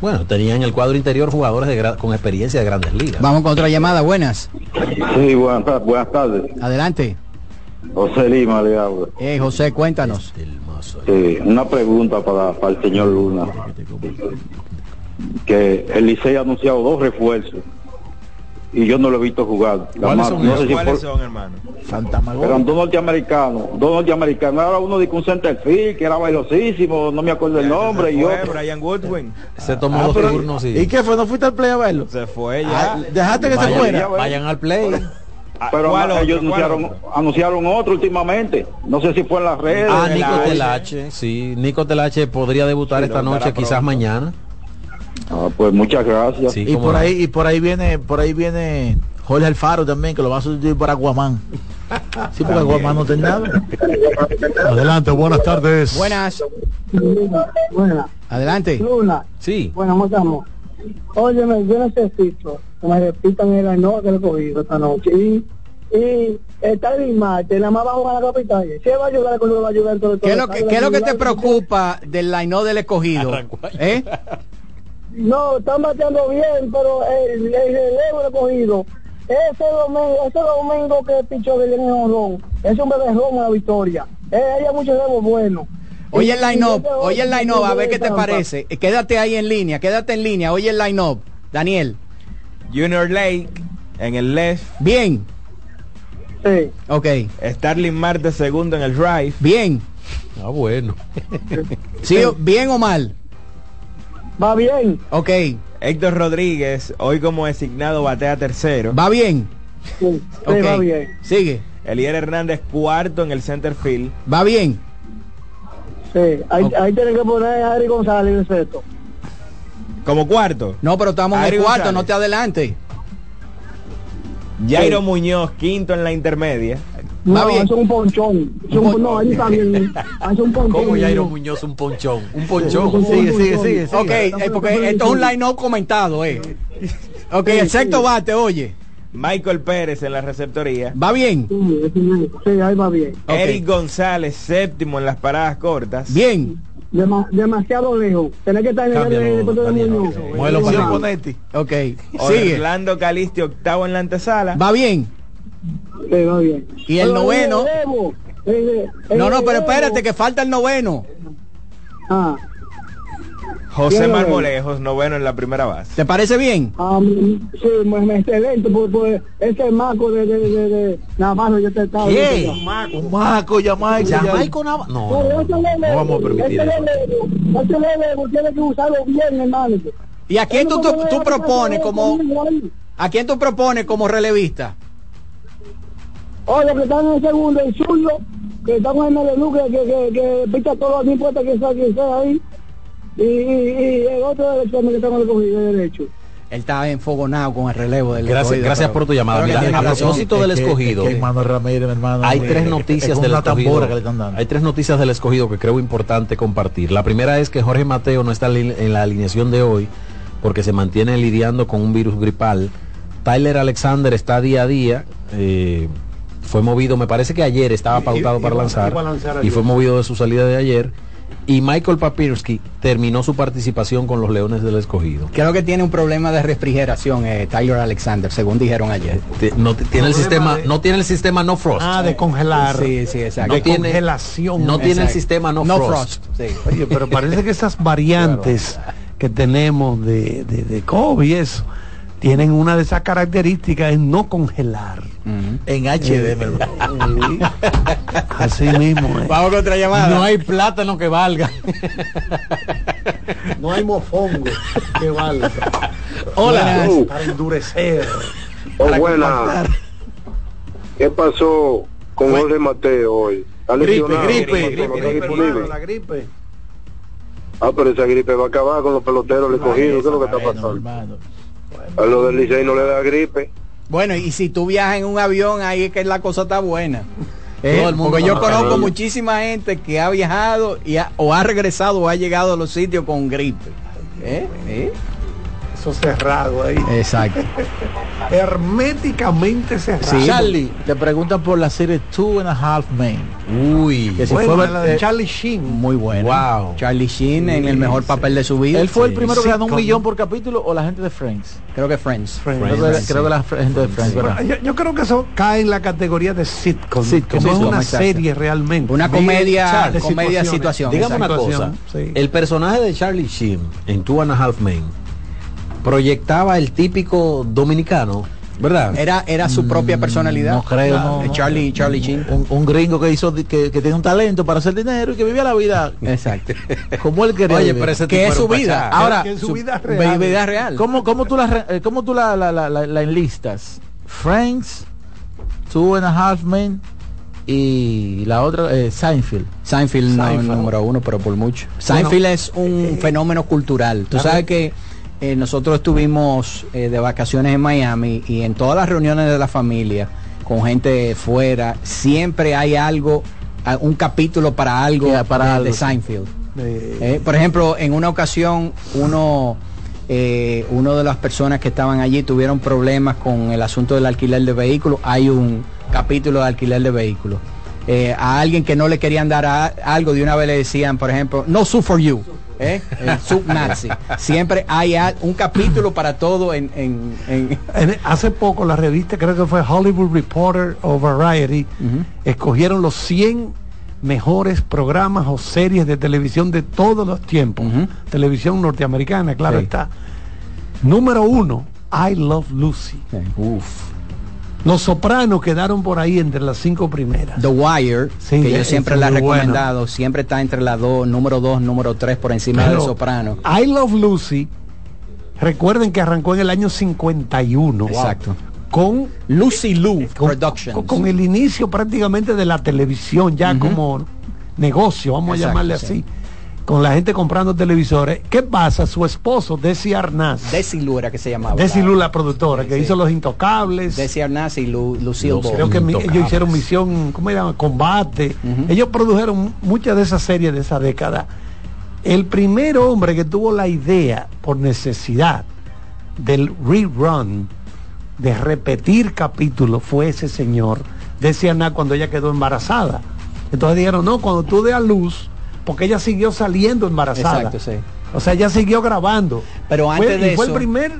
Bueno, tenía en el cuadro interior jugadores de con experiencia de grandes ligas. Vamos con otra llamada, buenas. Sí, buenas, buenas tardes. Adelante. José Lima le hablo. Eh, José, cuéntanos. Sí, una pregunta para, para el señor Luna. Que el Licey ha anunciado dos refuerzos y yo no lo he visto jugar. ¿Cuáles, son, no sé si ¿cuáles son, hermano? Santa Eran dos norteamericanos, dos norteamericanos. Ahora uno de un centerfield que era bailosísimo, no me acuerdo el nombre. y otro. Brian Woodwin. Se tomó ah, dos turnos. ¿Y qué fue? ¿No fuiste al play a verlo? Se fue ya. Ah, dejaste que se fuera. Vayan al play. Ah, pero ellos anunciaron, anunciaron otro últimamente. No sé si fue en las redes. Ah, Nico Telache. Sí, Nico Telache podría debutar esta noche, quizás mañana. Ah, pues muchas gracias. y por ahí y por ahí viene por ahí viene Jorge Alfaro también que lo va a sustituir para Guamán. Sí, porque Guamán no tiene nada. Adelante, buenas tardes. Buenas. Buenas. Adelante. Luna. Sí. Bueno, ¿cómo estamos? Óyeme, yo necesito que me repitan el no que he cogido esta noche. Y, y está el Marte, nada más va a jugar la capital. ¿Qué va a ayudar con lo va a ayudar todo, ¿Qué es lo que, ¿qué es lo que te preocupa del line del escogido? ¿Eh? No, están bateando bien, pero el, el relevo recogido, ese domingo, ese domingo que pichó de viene honrón, es un bebé en la victoria. Eh, hay muchos relevo bueno. Oye el line-up, oye el line-up, a ver qué te parece. Quédate ahí en línea, quédate en línea, oye el line-up. Daniel. Junior Lake en el left. Bien. Sí. Ok. Starling Marte segundo en el drive. Bien. Ah, bueno. ¿Sí, ¿Bien o mal? Va bien. Ok. Héctor Rodríguez, hoy como designado, batea tercero. ¿Va bien? Sí, va bien. Sigue. Elier Hernández, cuarto en el center field. ¿Va bien? Sí, ahí, ahí tienen que poner a Ari González en sexto. ¿Como cuarto? No, pero estamos en Ari cuarto, González. no te adelantes. Jairo Sí. Muñoz, quinto en la intermedia. No, es un ponchón. Un- no, ahí está bien. Un ponchón. Como Jairo Muñoz, un ponchón. Un ponchón. Sigue, sigue, sigue, Ok, eh, porque esto es un line-up comentado, eh. Ok, el sexto bate, oye. Michael Pérez en la receptoría. ¿Va bien? Sí, sí, sí, ahí va bien. Ok. Eric González, séptimo en las paradas cortas. Bien. Dema- demasiado lejos. Tenés que estar en el el. Ok. Sigue. Orlando Calisti, octavo en la antesala. ¿Va bien? Sí, va bien. Y el Pero, noveno. eh, eh, eh, No, no, pero espérate, que falta el noveno. Ah, José Marmolejos, noveno en la primera base. ¿Te parece bien? mm, sí, me, me excelente, por, por ese marco de, de, de, de Navarro, yo te estaba ¿Qué? Un maco. Un maco, Jamaica. Jamaica Nava- No, no, no, no vamos a permitir eso. Ese lelevo tiene que usarlo bien, hermano. ¿Y a quién tú, tú, tú propones como a quién tú propones como relevista? O los que están en el segundo, el zurdo, que están en el menú, que, que, que, que pita todo, no importa que sea quien sea ahí. Y, y, y el otro del examen que está en el cogido de derecho. Él está enfogonado con el relevo del Gracias, escogido, gracias pero- por tu llamada. que Mira, a propósito del Es que- escogido, que hay tres es noticias del escogido. que. Hay tres noticias del escogido que creo importante compartir. La primera es que Jorge Mateo no está en la alineación de hoy porque se mantiene lidiando con un virus gripal. Tyler Alexander está día a día. eh, fue movido, me parece que ayer estaba I- pautado para iba- lanzar iba a lanzar y fue movido de su salida de ayer. Y Michael Papirski terminó su participación con los Leones del Escogido. Creo que tiene un problema de refrigeración, eh, Tyler Alexander, según dijeron ayer. No ti- tiene el sistema, de- no tiene el sistema no frost. Ah, de congelar. Sí, sí, exacto. No de tiene- congelación. no tiene el sistema no, No frost. frost, sí. Oye, pero parece que esas variantes (laughs) que tenemos de, de, de COVID y eso, tienen una de esas características es no congelar. En HD, hermano. Sí. Así mismo. eh. Vamos con otra llamada. No hay plátano que valga. No hay mofongo que valga. Hola. Buenas, Para endurecer. Oh, para buena. ¿Qué pasó con Jorge Mateo hoy? ¿Está Gripe, gripe, ¿No gripe, gripe, hermano, la gripe. Ah, pero esa gripe va a acabar con los peloteros recogidos. ¿Qué es lo que está pasando? hermano. A lo del Licey no le da gripe. Bueno, y si tú viajas en un avión, ahí es que la cosa está buena. Eh, Todo el mundo porque yo conozco muchísima gente que ha viajado y ha- o ha regresado o ha llegado a los sitios con gripe. ¿Eh? ¿Eh? Eso cerrado ahí. Exacto. (laughs) Herméticamente cerrado. Charlie, te preguntan por la serie Two and a Half Men. Uy. Que si Bueno, fue la de eh, Charlie Sheen. Muy bueno. Wow. Charlie Sheen en el mejor papel de su vida. él fue el Sí. primero que ganó un millón por capítulo o la gente de Friends. Creo que Friends. Friends. Creo, que, creo que la gente de Friends. Yo, yo creo que eso cae en la categoría de sitcom, Sitcom, no es sitcom, una exacto. serie realmente. Una comedia, de comedia situación. Dígame una cosa. sí. El personaje de Charlie Sheen en Two and a Half Men proyectaba el típico dominicano, ¿verdad? Era, era su propia personalidad. no creo, no. Charlie, Charlie Sheen. Un, un gringo que hizo que, que tiene un talento para hacer dinero y que vivía la vida Exacto. (laughs) como él quería. Oye, pero ese Que es su vida. Ahora, que su su- vida real. Vida real. ¿Cómo, cómo tú la eh, cómo tú la, la, la, la- la enlistas? Friends, Two and a Half Men y la otra eh, Seinfeld. Seinfeld no número uno, pero por mucho. Seinfeld es un fenómeno cultural. Tú sabes que eh, nosotros estuvimos eh, de vacaciones en Miami y en todas las reuniones de la familia, con gente fuera, siempre hay algo, un capítulo para algo, Yeah, para de, algo, de. Seinfeld. Eh, por ejemplo, en una ocasión, uno, uno de las personas que estaban allí tuvieron problemas con el asunto del alquiler de vehículos. Hay un capítulo de alquiler de vehículos. Eh, a alguien que no le querían dar a- algo, de una vez le decían, por ejemplo, no sue for you. ¿Eh? El subnazi. Siempre hay un capítulo para todo en, en- en- En- hace poco la revista, creo que fue Hollywood Reporter o Variety, escogieron los 100 mejores programas o series de televisión de todos los tiempos. Televisión norteamericana, claro Sí. está. Número uno, I Love Lucy. Los Sopranos quedaron por ahí entre las cinco primeras. The Wire, Sí, que yo siempre la he bueno. recomendado, siempre está entre las dos, número dos, número tres, por encima de Pero Soprano. I Love Lucy, recuerden que arrancó en el año 51. Exacto. Con Lucy Lou con, Productions. con- el inicio prácticamente de la televisión, ya como negocio, vamos a llamarle sí. así, con la gente comprando televisores. ¿Qué pasa? Su esposo, Desi Arnaz, Desi Lu era que se llamaba. Desi la- Lu, la productora, que Sí. hizo Los Intocables. Desi Arnaz y Lu, Lucille Ball. Creo que mi- ellos hicieron misión, ¿cómo se llama? Combate. Ellos produjeron muchas de esas series de esa década. El primer hombre que tuvo la idea, por necesidad, del rerun, de repetir capítulos, fue ese señor. Decía Ana cuando ella quedó embarazada. Entonces dijeron, no, cuando tú de a luz, porque ella siguió saliendo embarazada. Exacto, sí. O sea, ella siguió grabando. Pero Fue- antes de y fue eso- el primer,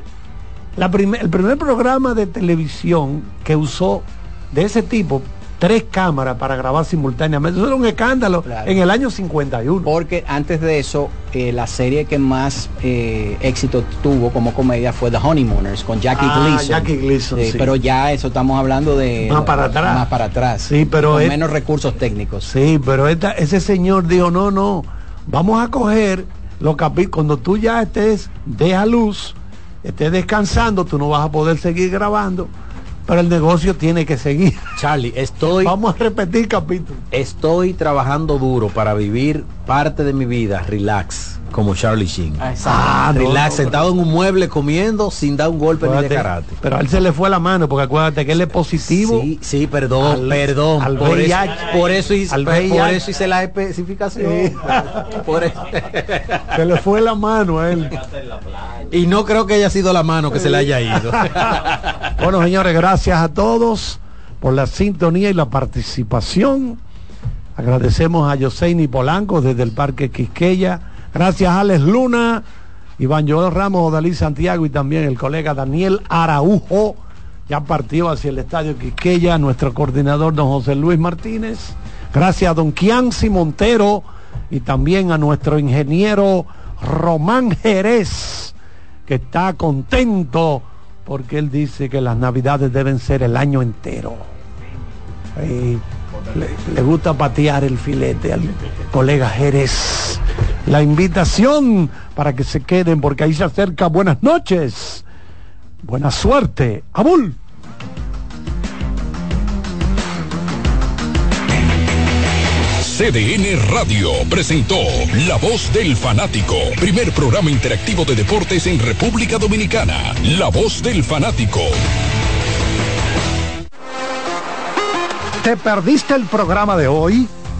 la primer, el primer programa de televisión que usó de ese tipo tres cámaras para grabar simultáneamente. Eso era un escándalo en el año 51. Porque antes de eso, eh, la serie que más eh, éxito tuvo como comedia fue The Honeymooners con Jackie Ah, Gleason. Jackie Gleason, sí. Pero ya eso estamos hablando de Más para atrás. Más para atrás. Sí, pero con es- menos recursos técnicos. Sí, pero esta- ese señor dijo, no, no, vamos a coger los capítulos, cuando tú ya estés de a luz, estés descansando, tú no vas a poder seguir grabando, pero el negocio tiene que seguir. Charlie, estoy... Vamos a repetir capítulos. Estoy trabajando duro para vivir parte de mi vida relax, como Charlie Sheen. Ah, no, relax, no, sentado en un mueble comiendo sin dar un golpe ni de Acuérdate, karate. Pero a él se le fue la mano, porque acuérdate que él es positivo. Sí, sí, perdón, al- perdón. al por, eso, por eso hice, Al por eso hice la especificación. Sí. (laughs) Por eso. Se le fue la mano a él. Y no creo que haya sido la mano que se le haya ido. (laughs) Bueno, señores, gracias a todos por la sintonía y la participación. Agradecemos a Yoseini Polanco desde el Parque Quisqueya. Gracias Alex Luna, Iván Joel Ramos, Odalí Santiago y también el colega Daniel Araujo. Ya partió hacia el Estadio Quisqueya, nuestro coordinador don José Luis Martínez. Gracias a don Kianci Montero y también a nuestro ingeniero Román Jerez, que está contento porque él dice que las navidades deben ser el año entero. Y le, le gusta patear el filete al colega Jerez. La invitación para que se queden porque ahí se acerca buenas noches. Buena suerte. Abul. CDN Radio presentó La Voz del Fanático, primer programa interactivo de deportes en República Dominicana. La Voz del Fanático. ¿Te perdiste el programa de hoy?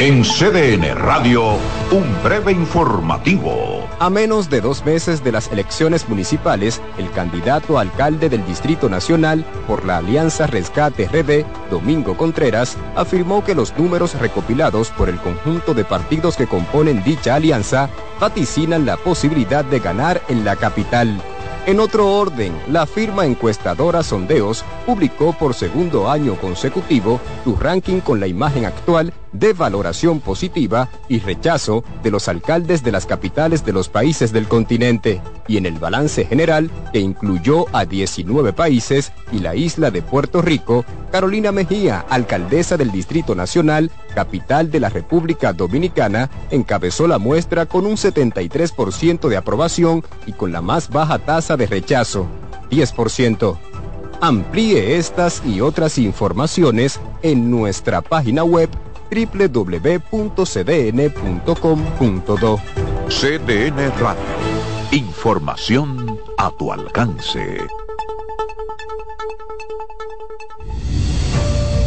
En CDN Radio, un breve informativo. A menos de dos meses de las elecciones municipales, el candidato a alcalde del Distrito Nacional por la Alianza Rescate RD, Domingo Contreras, afirmó que los números recopilados por el conjunto de partidos que componen dicha alianza vaticinan la posibilidad de ganar en la capital. En otro orden, la firma encuestadora Sondeos publicó por segundo año consecutivo su ranking con la imagen actual de valoración positiva y rechazo de los alcaldes de las capitales de los países del continente. Y en el balance general, que incluyó a 19 países y la isla de Puerto Rico, Carolina Mejía, alcaldesa del Distrito Nacional, capital de la República Dominicana, encabezó la muestra con un 73% de aprobación y con la más baja tasa de rechazo, 10%. Amplíe estas y otras informaciones en nuestra página web www.cdn.com.do. CDN Radio, información a tu alcance.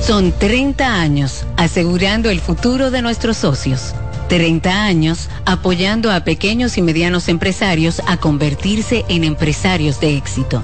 Son 30 años asegurando el futuro de nuestros socios. 30 años apoyando a pequeños y medianos empresarios a convertirse en empresarios de éxito.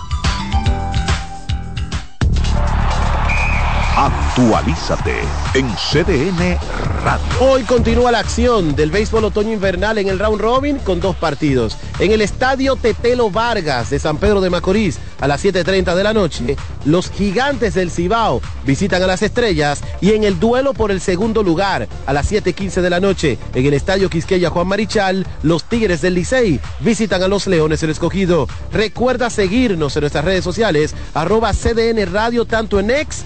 Actualízate en CDN Radio. Hoy continúa la acción del béisbol otoño invernal en el round robin con dos partidos. En el estadio Tetelo Vargas de San Pedro de Macorís a las 7.30 de la noche, los gigantes del Cibao visitan a las estrellas y en el duelo por el segundo lugar a las 7.15 de la noche en el estadio Quisqueya Juan Marichal, los Tigres del Licey visitan a los Leones el Escogido. Recuerda seguirnos en nuestras redes sociales, arroba CDN Radio tanto en X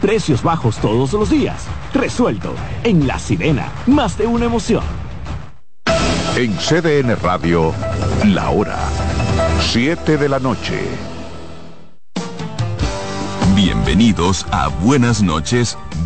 Precios bajos todos los días. Resuelto. En La Sirena. Más de una emoción. En CDN Radio, la hora 7 de la noche. Bienvenidos a Buenas noches,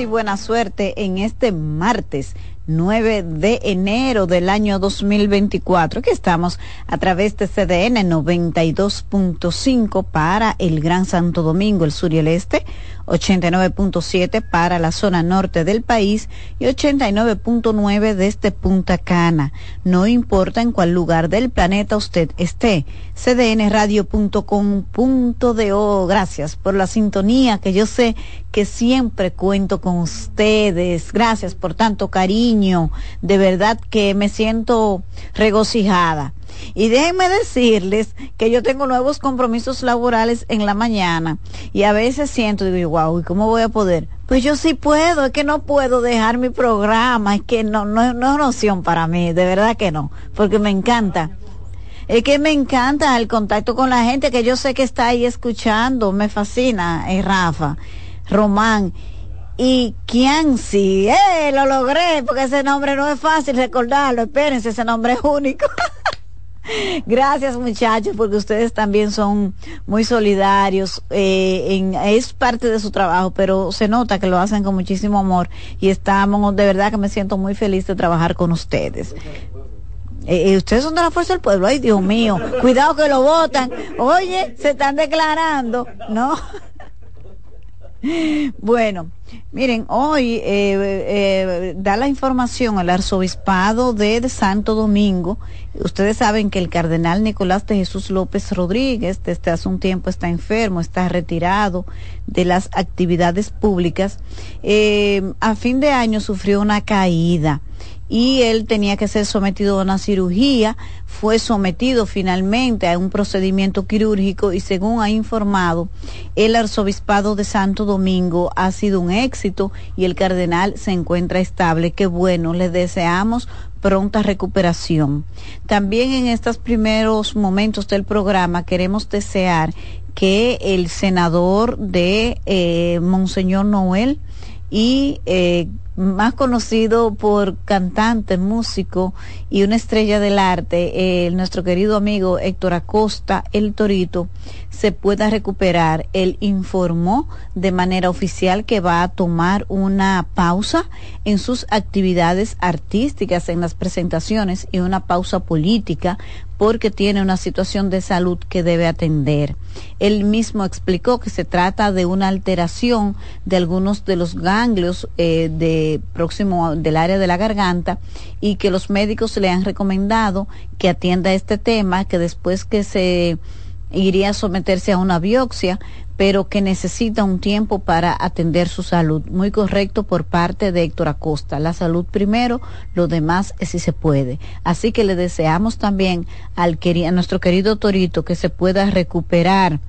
Y buena suerte en este martes 9 de enero del año 2024, que estamos a través de CDN 92.5 para el Gran Santo Domingo, el sur y el este, 89.7 para la zona norte del país y 89.9 desde Punta Cana. No importa en cuál lugar del planeta usted esté, cdnradio.com.do. Gracias por la sintonía que yo sé que siempre cuento con ustedes. Gracias por tanto cariño. De verdad que me siento regocijada. Y déjenme decirles que yo tengo nuevos compromisos laborales en la mañana y a veces siento, digo, wow, ¿y cómo voy a poder? Pues yo sí puedo, es que no puedo dejar mi programa, es que no, no, no es una opción para mí, de verdad que no, porque me encanta. Es que me encanta el contacto con la gente que yo sé que está ahí escuchando, me fascina, eh, Rafa, Román y Kianci. ¡Eh! Lo logré, porque ese nombre no es fácil recordarlo. Espérense, ese nombre es único. (laughs) Gracias muchachos, porque ustedes también son muy solidarios. Eh, en, es parte de su trabajo, pero se nota que lo hacen con muchísimo amor y estamos, de verdad que me siento muy feliz de trabajar con ustedes. Eh, eh, ustedes son de la fuerza del pueblo, ay Dios mío, cuidado que lo votan. Oye, se están declarando, ¿no? Bueno, miren, hoy eh, eh, da la información al arzobispado de, Santo Domingo. Ustedes saben que el cardenal Nicolás de Jesús López Rodríguez desde hace un tiempo está enfermo, está retirado de las actividades públicas. Eh, a fin de año sufrió una caída y él tenía que ser sometido a una cirugía, fue sometido finalmente a un procedimiento quirúrgico y según ha informado el arzobispado de Santo Domingo ha sido un éxito y el cardenal se encuentra estable. Qué bueno, le deseamos pronta recuperación. También en estos primeros momentos del programa queremos desear que el senador de eh, Monseñor Noel y eh, más conocido por cantante, músico y una estrella del arte, eh, nuestro querido amigo Héctor Acosta, el Torito, se pueda recuperar. Él informó de manera oficial que va a tomar una pausa en sus actividades artísticas, en las presentaciones y una pausa política porque tiene una situación de salud que debe atender. Él mismo explicó que se trata de una alteración de algunos de los ganglios eh, de próximo del área de la garganta y que los médicos le han recomendado que atienda este tema, que después que se iría a someterse a una biopsia, pero que necesita un tiempo para atender su salud. Muy correcto por parte de Héctor Acosta. La salud primero, lo demás es si se puede. Así que le deseamos también al a nuestro querido Torito que se pueda recuperar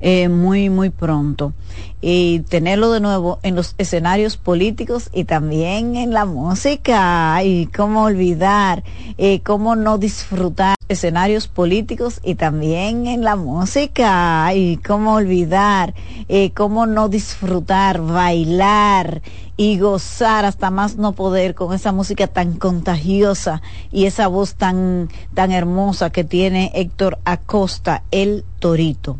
eh, muy, muy pronto. Y tenerlo de nuevo en los escenarios políticos y también en la música. Y cómo olvidar, eh, cómo no disfrutar escenarios políticos y también en la música. Y cómo olvidar, eh, cómo no disfrutar, bailar y gozar hasta más no poder con esa música tan contagiosa y esa voz tan, tan hermosa que tiene Héctor Acosta, el Torito.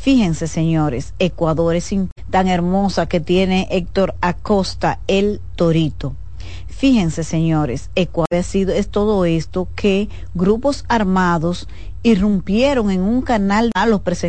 Fíjense, señores, Ecuador es tan hermosa que tiene Héctor Acosta, el Torito. Fíjense, señores, Ecuador ha sido, es todo esto que grupos armados irrumpieron en un canal a los presentadores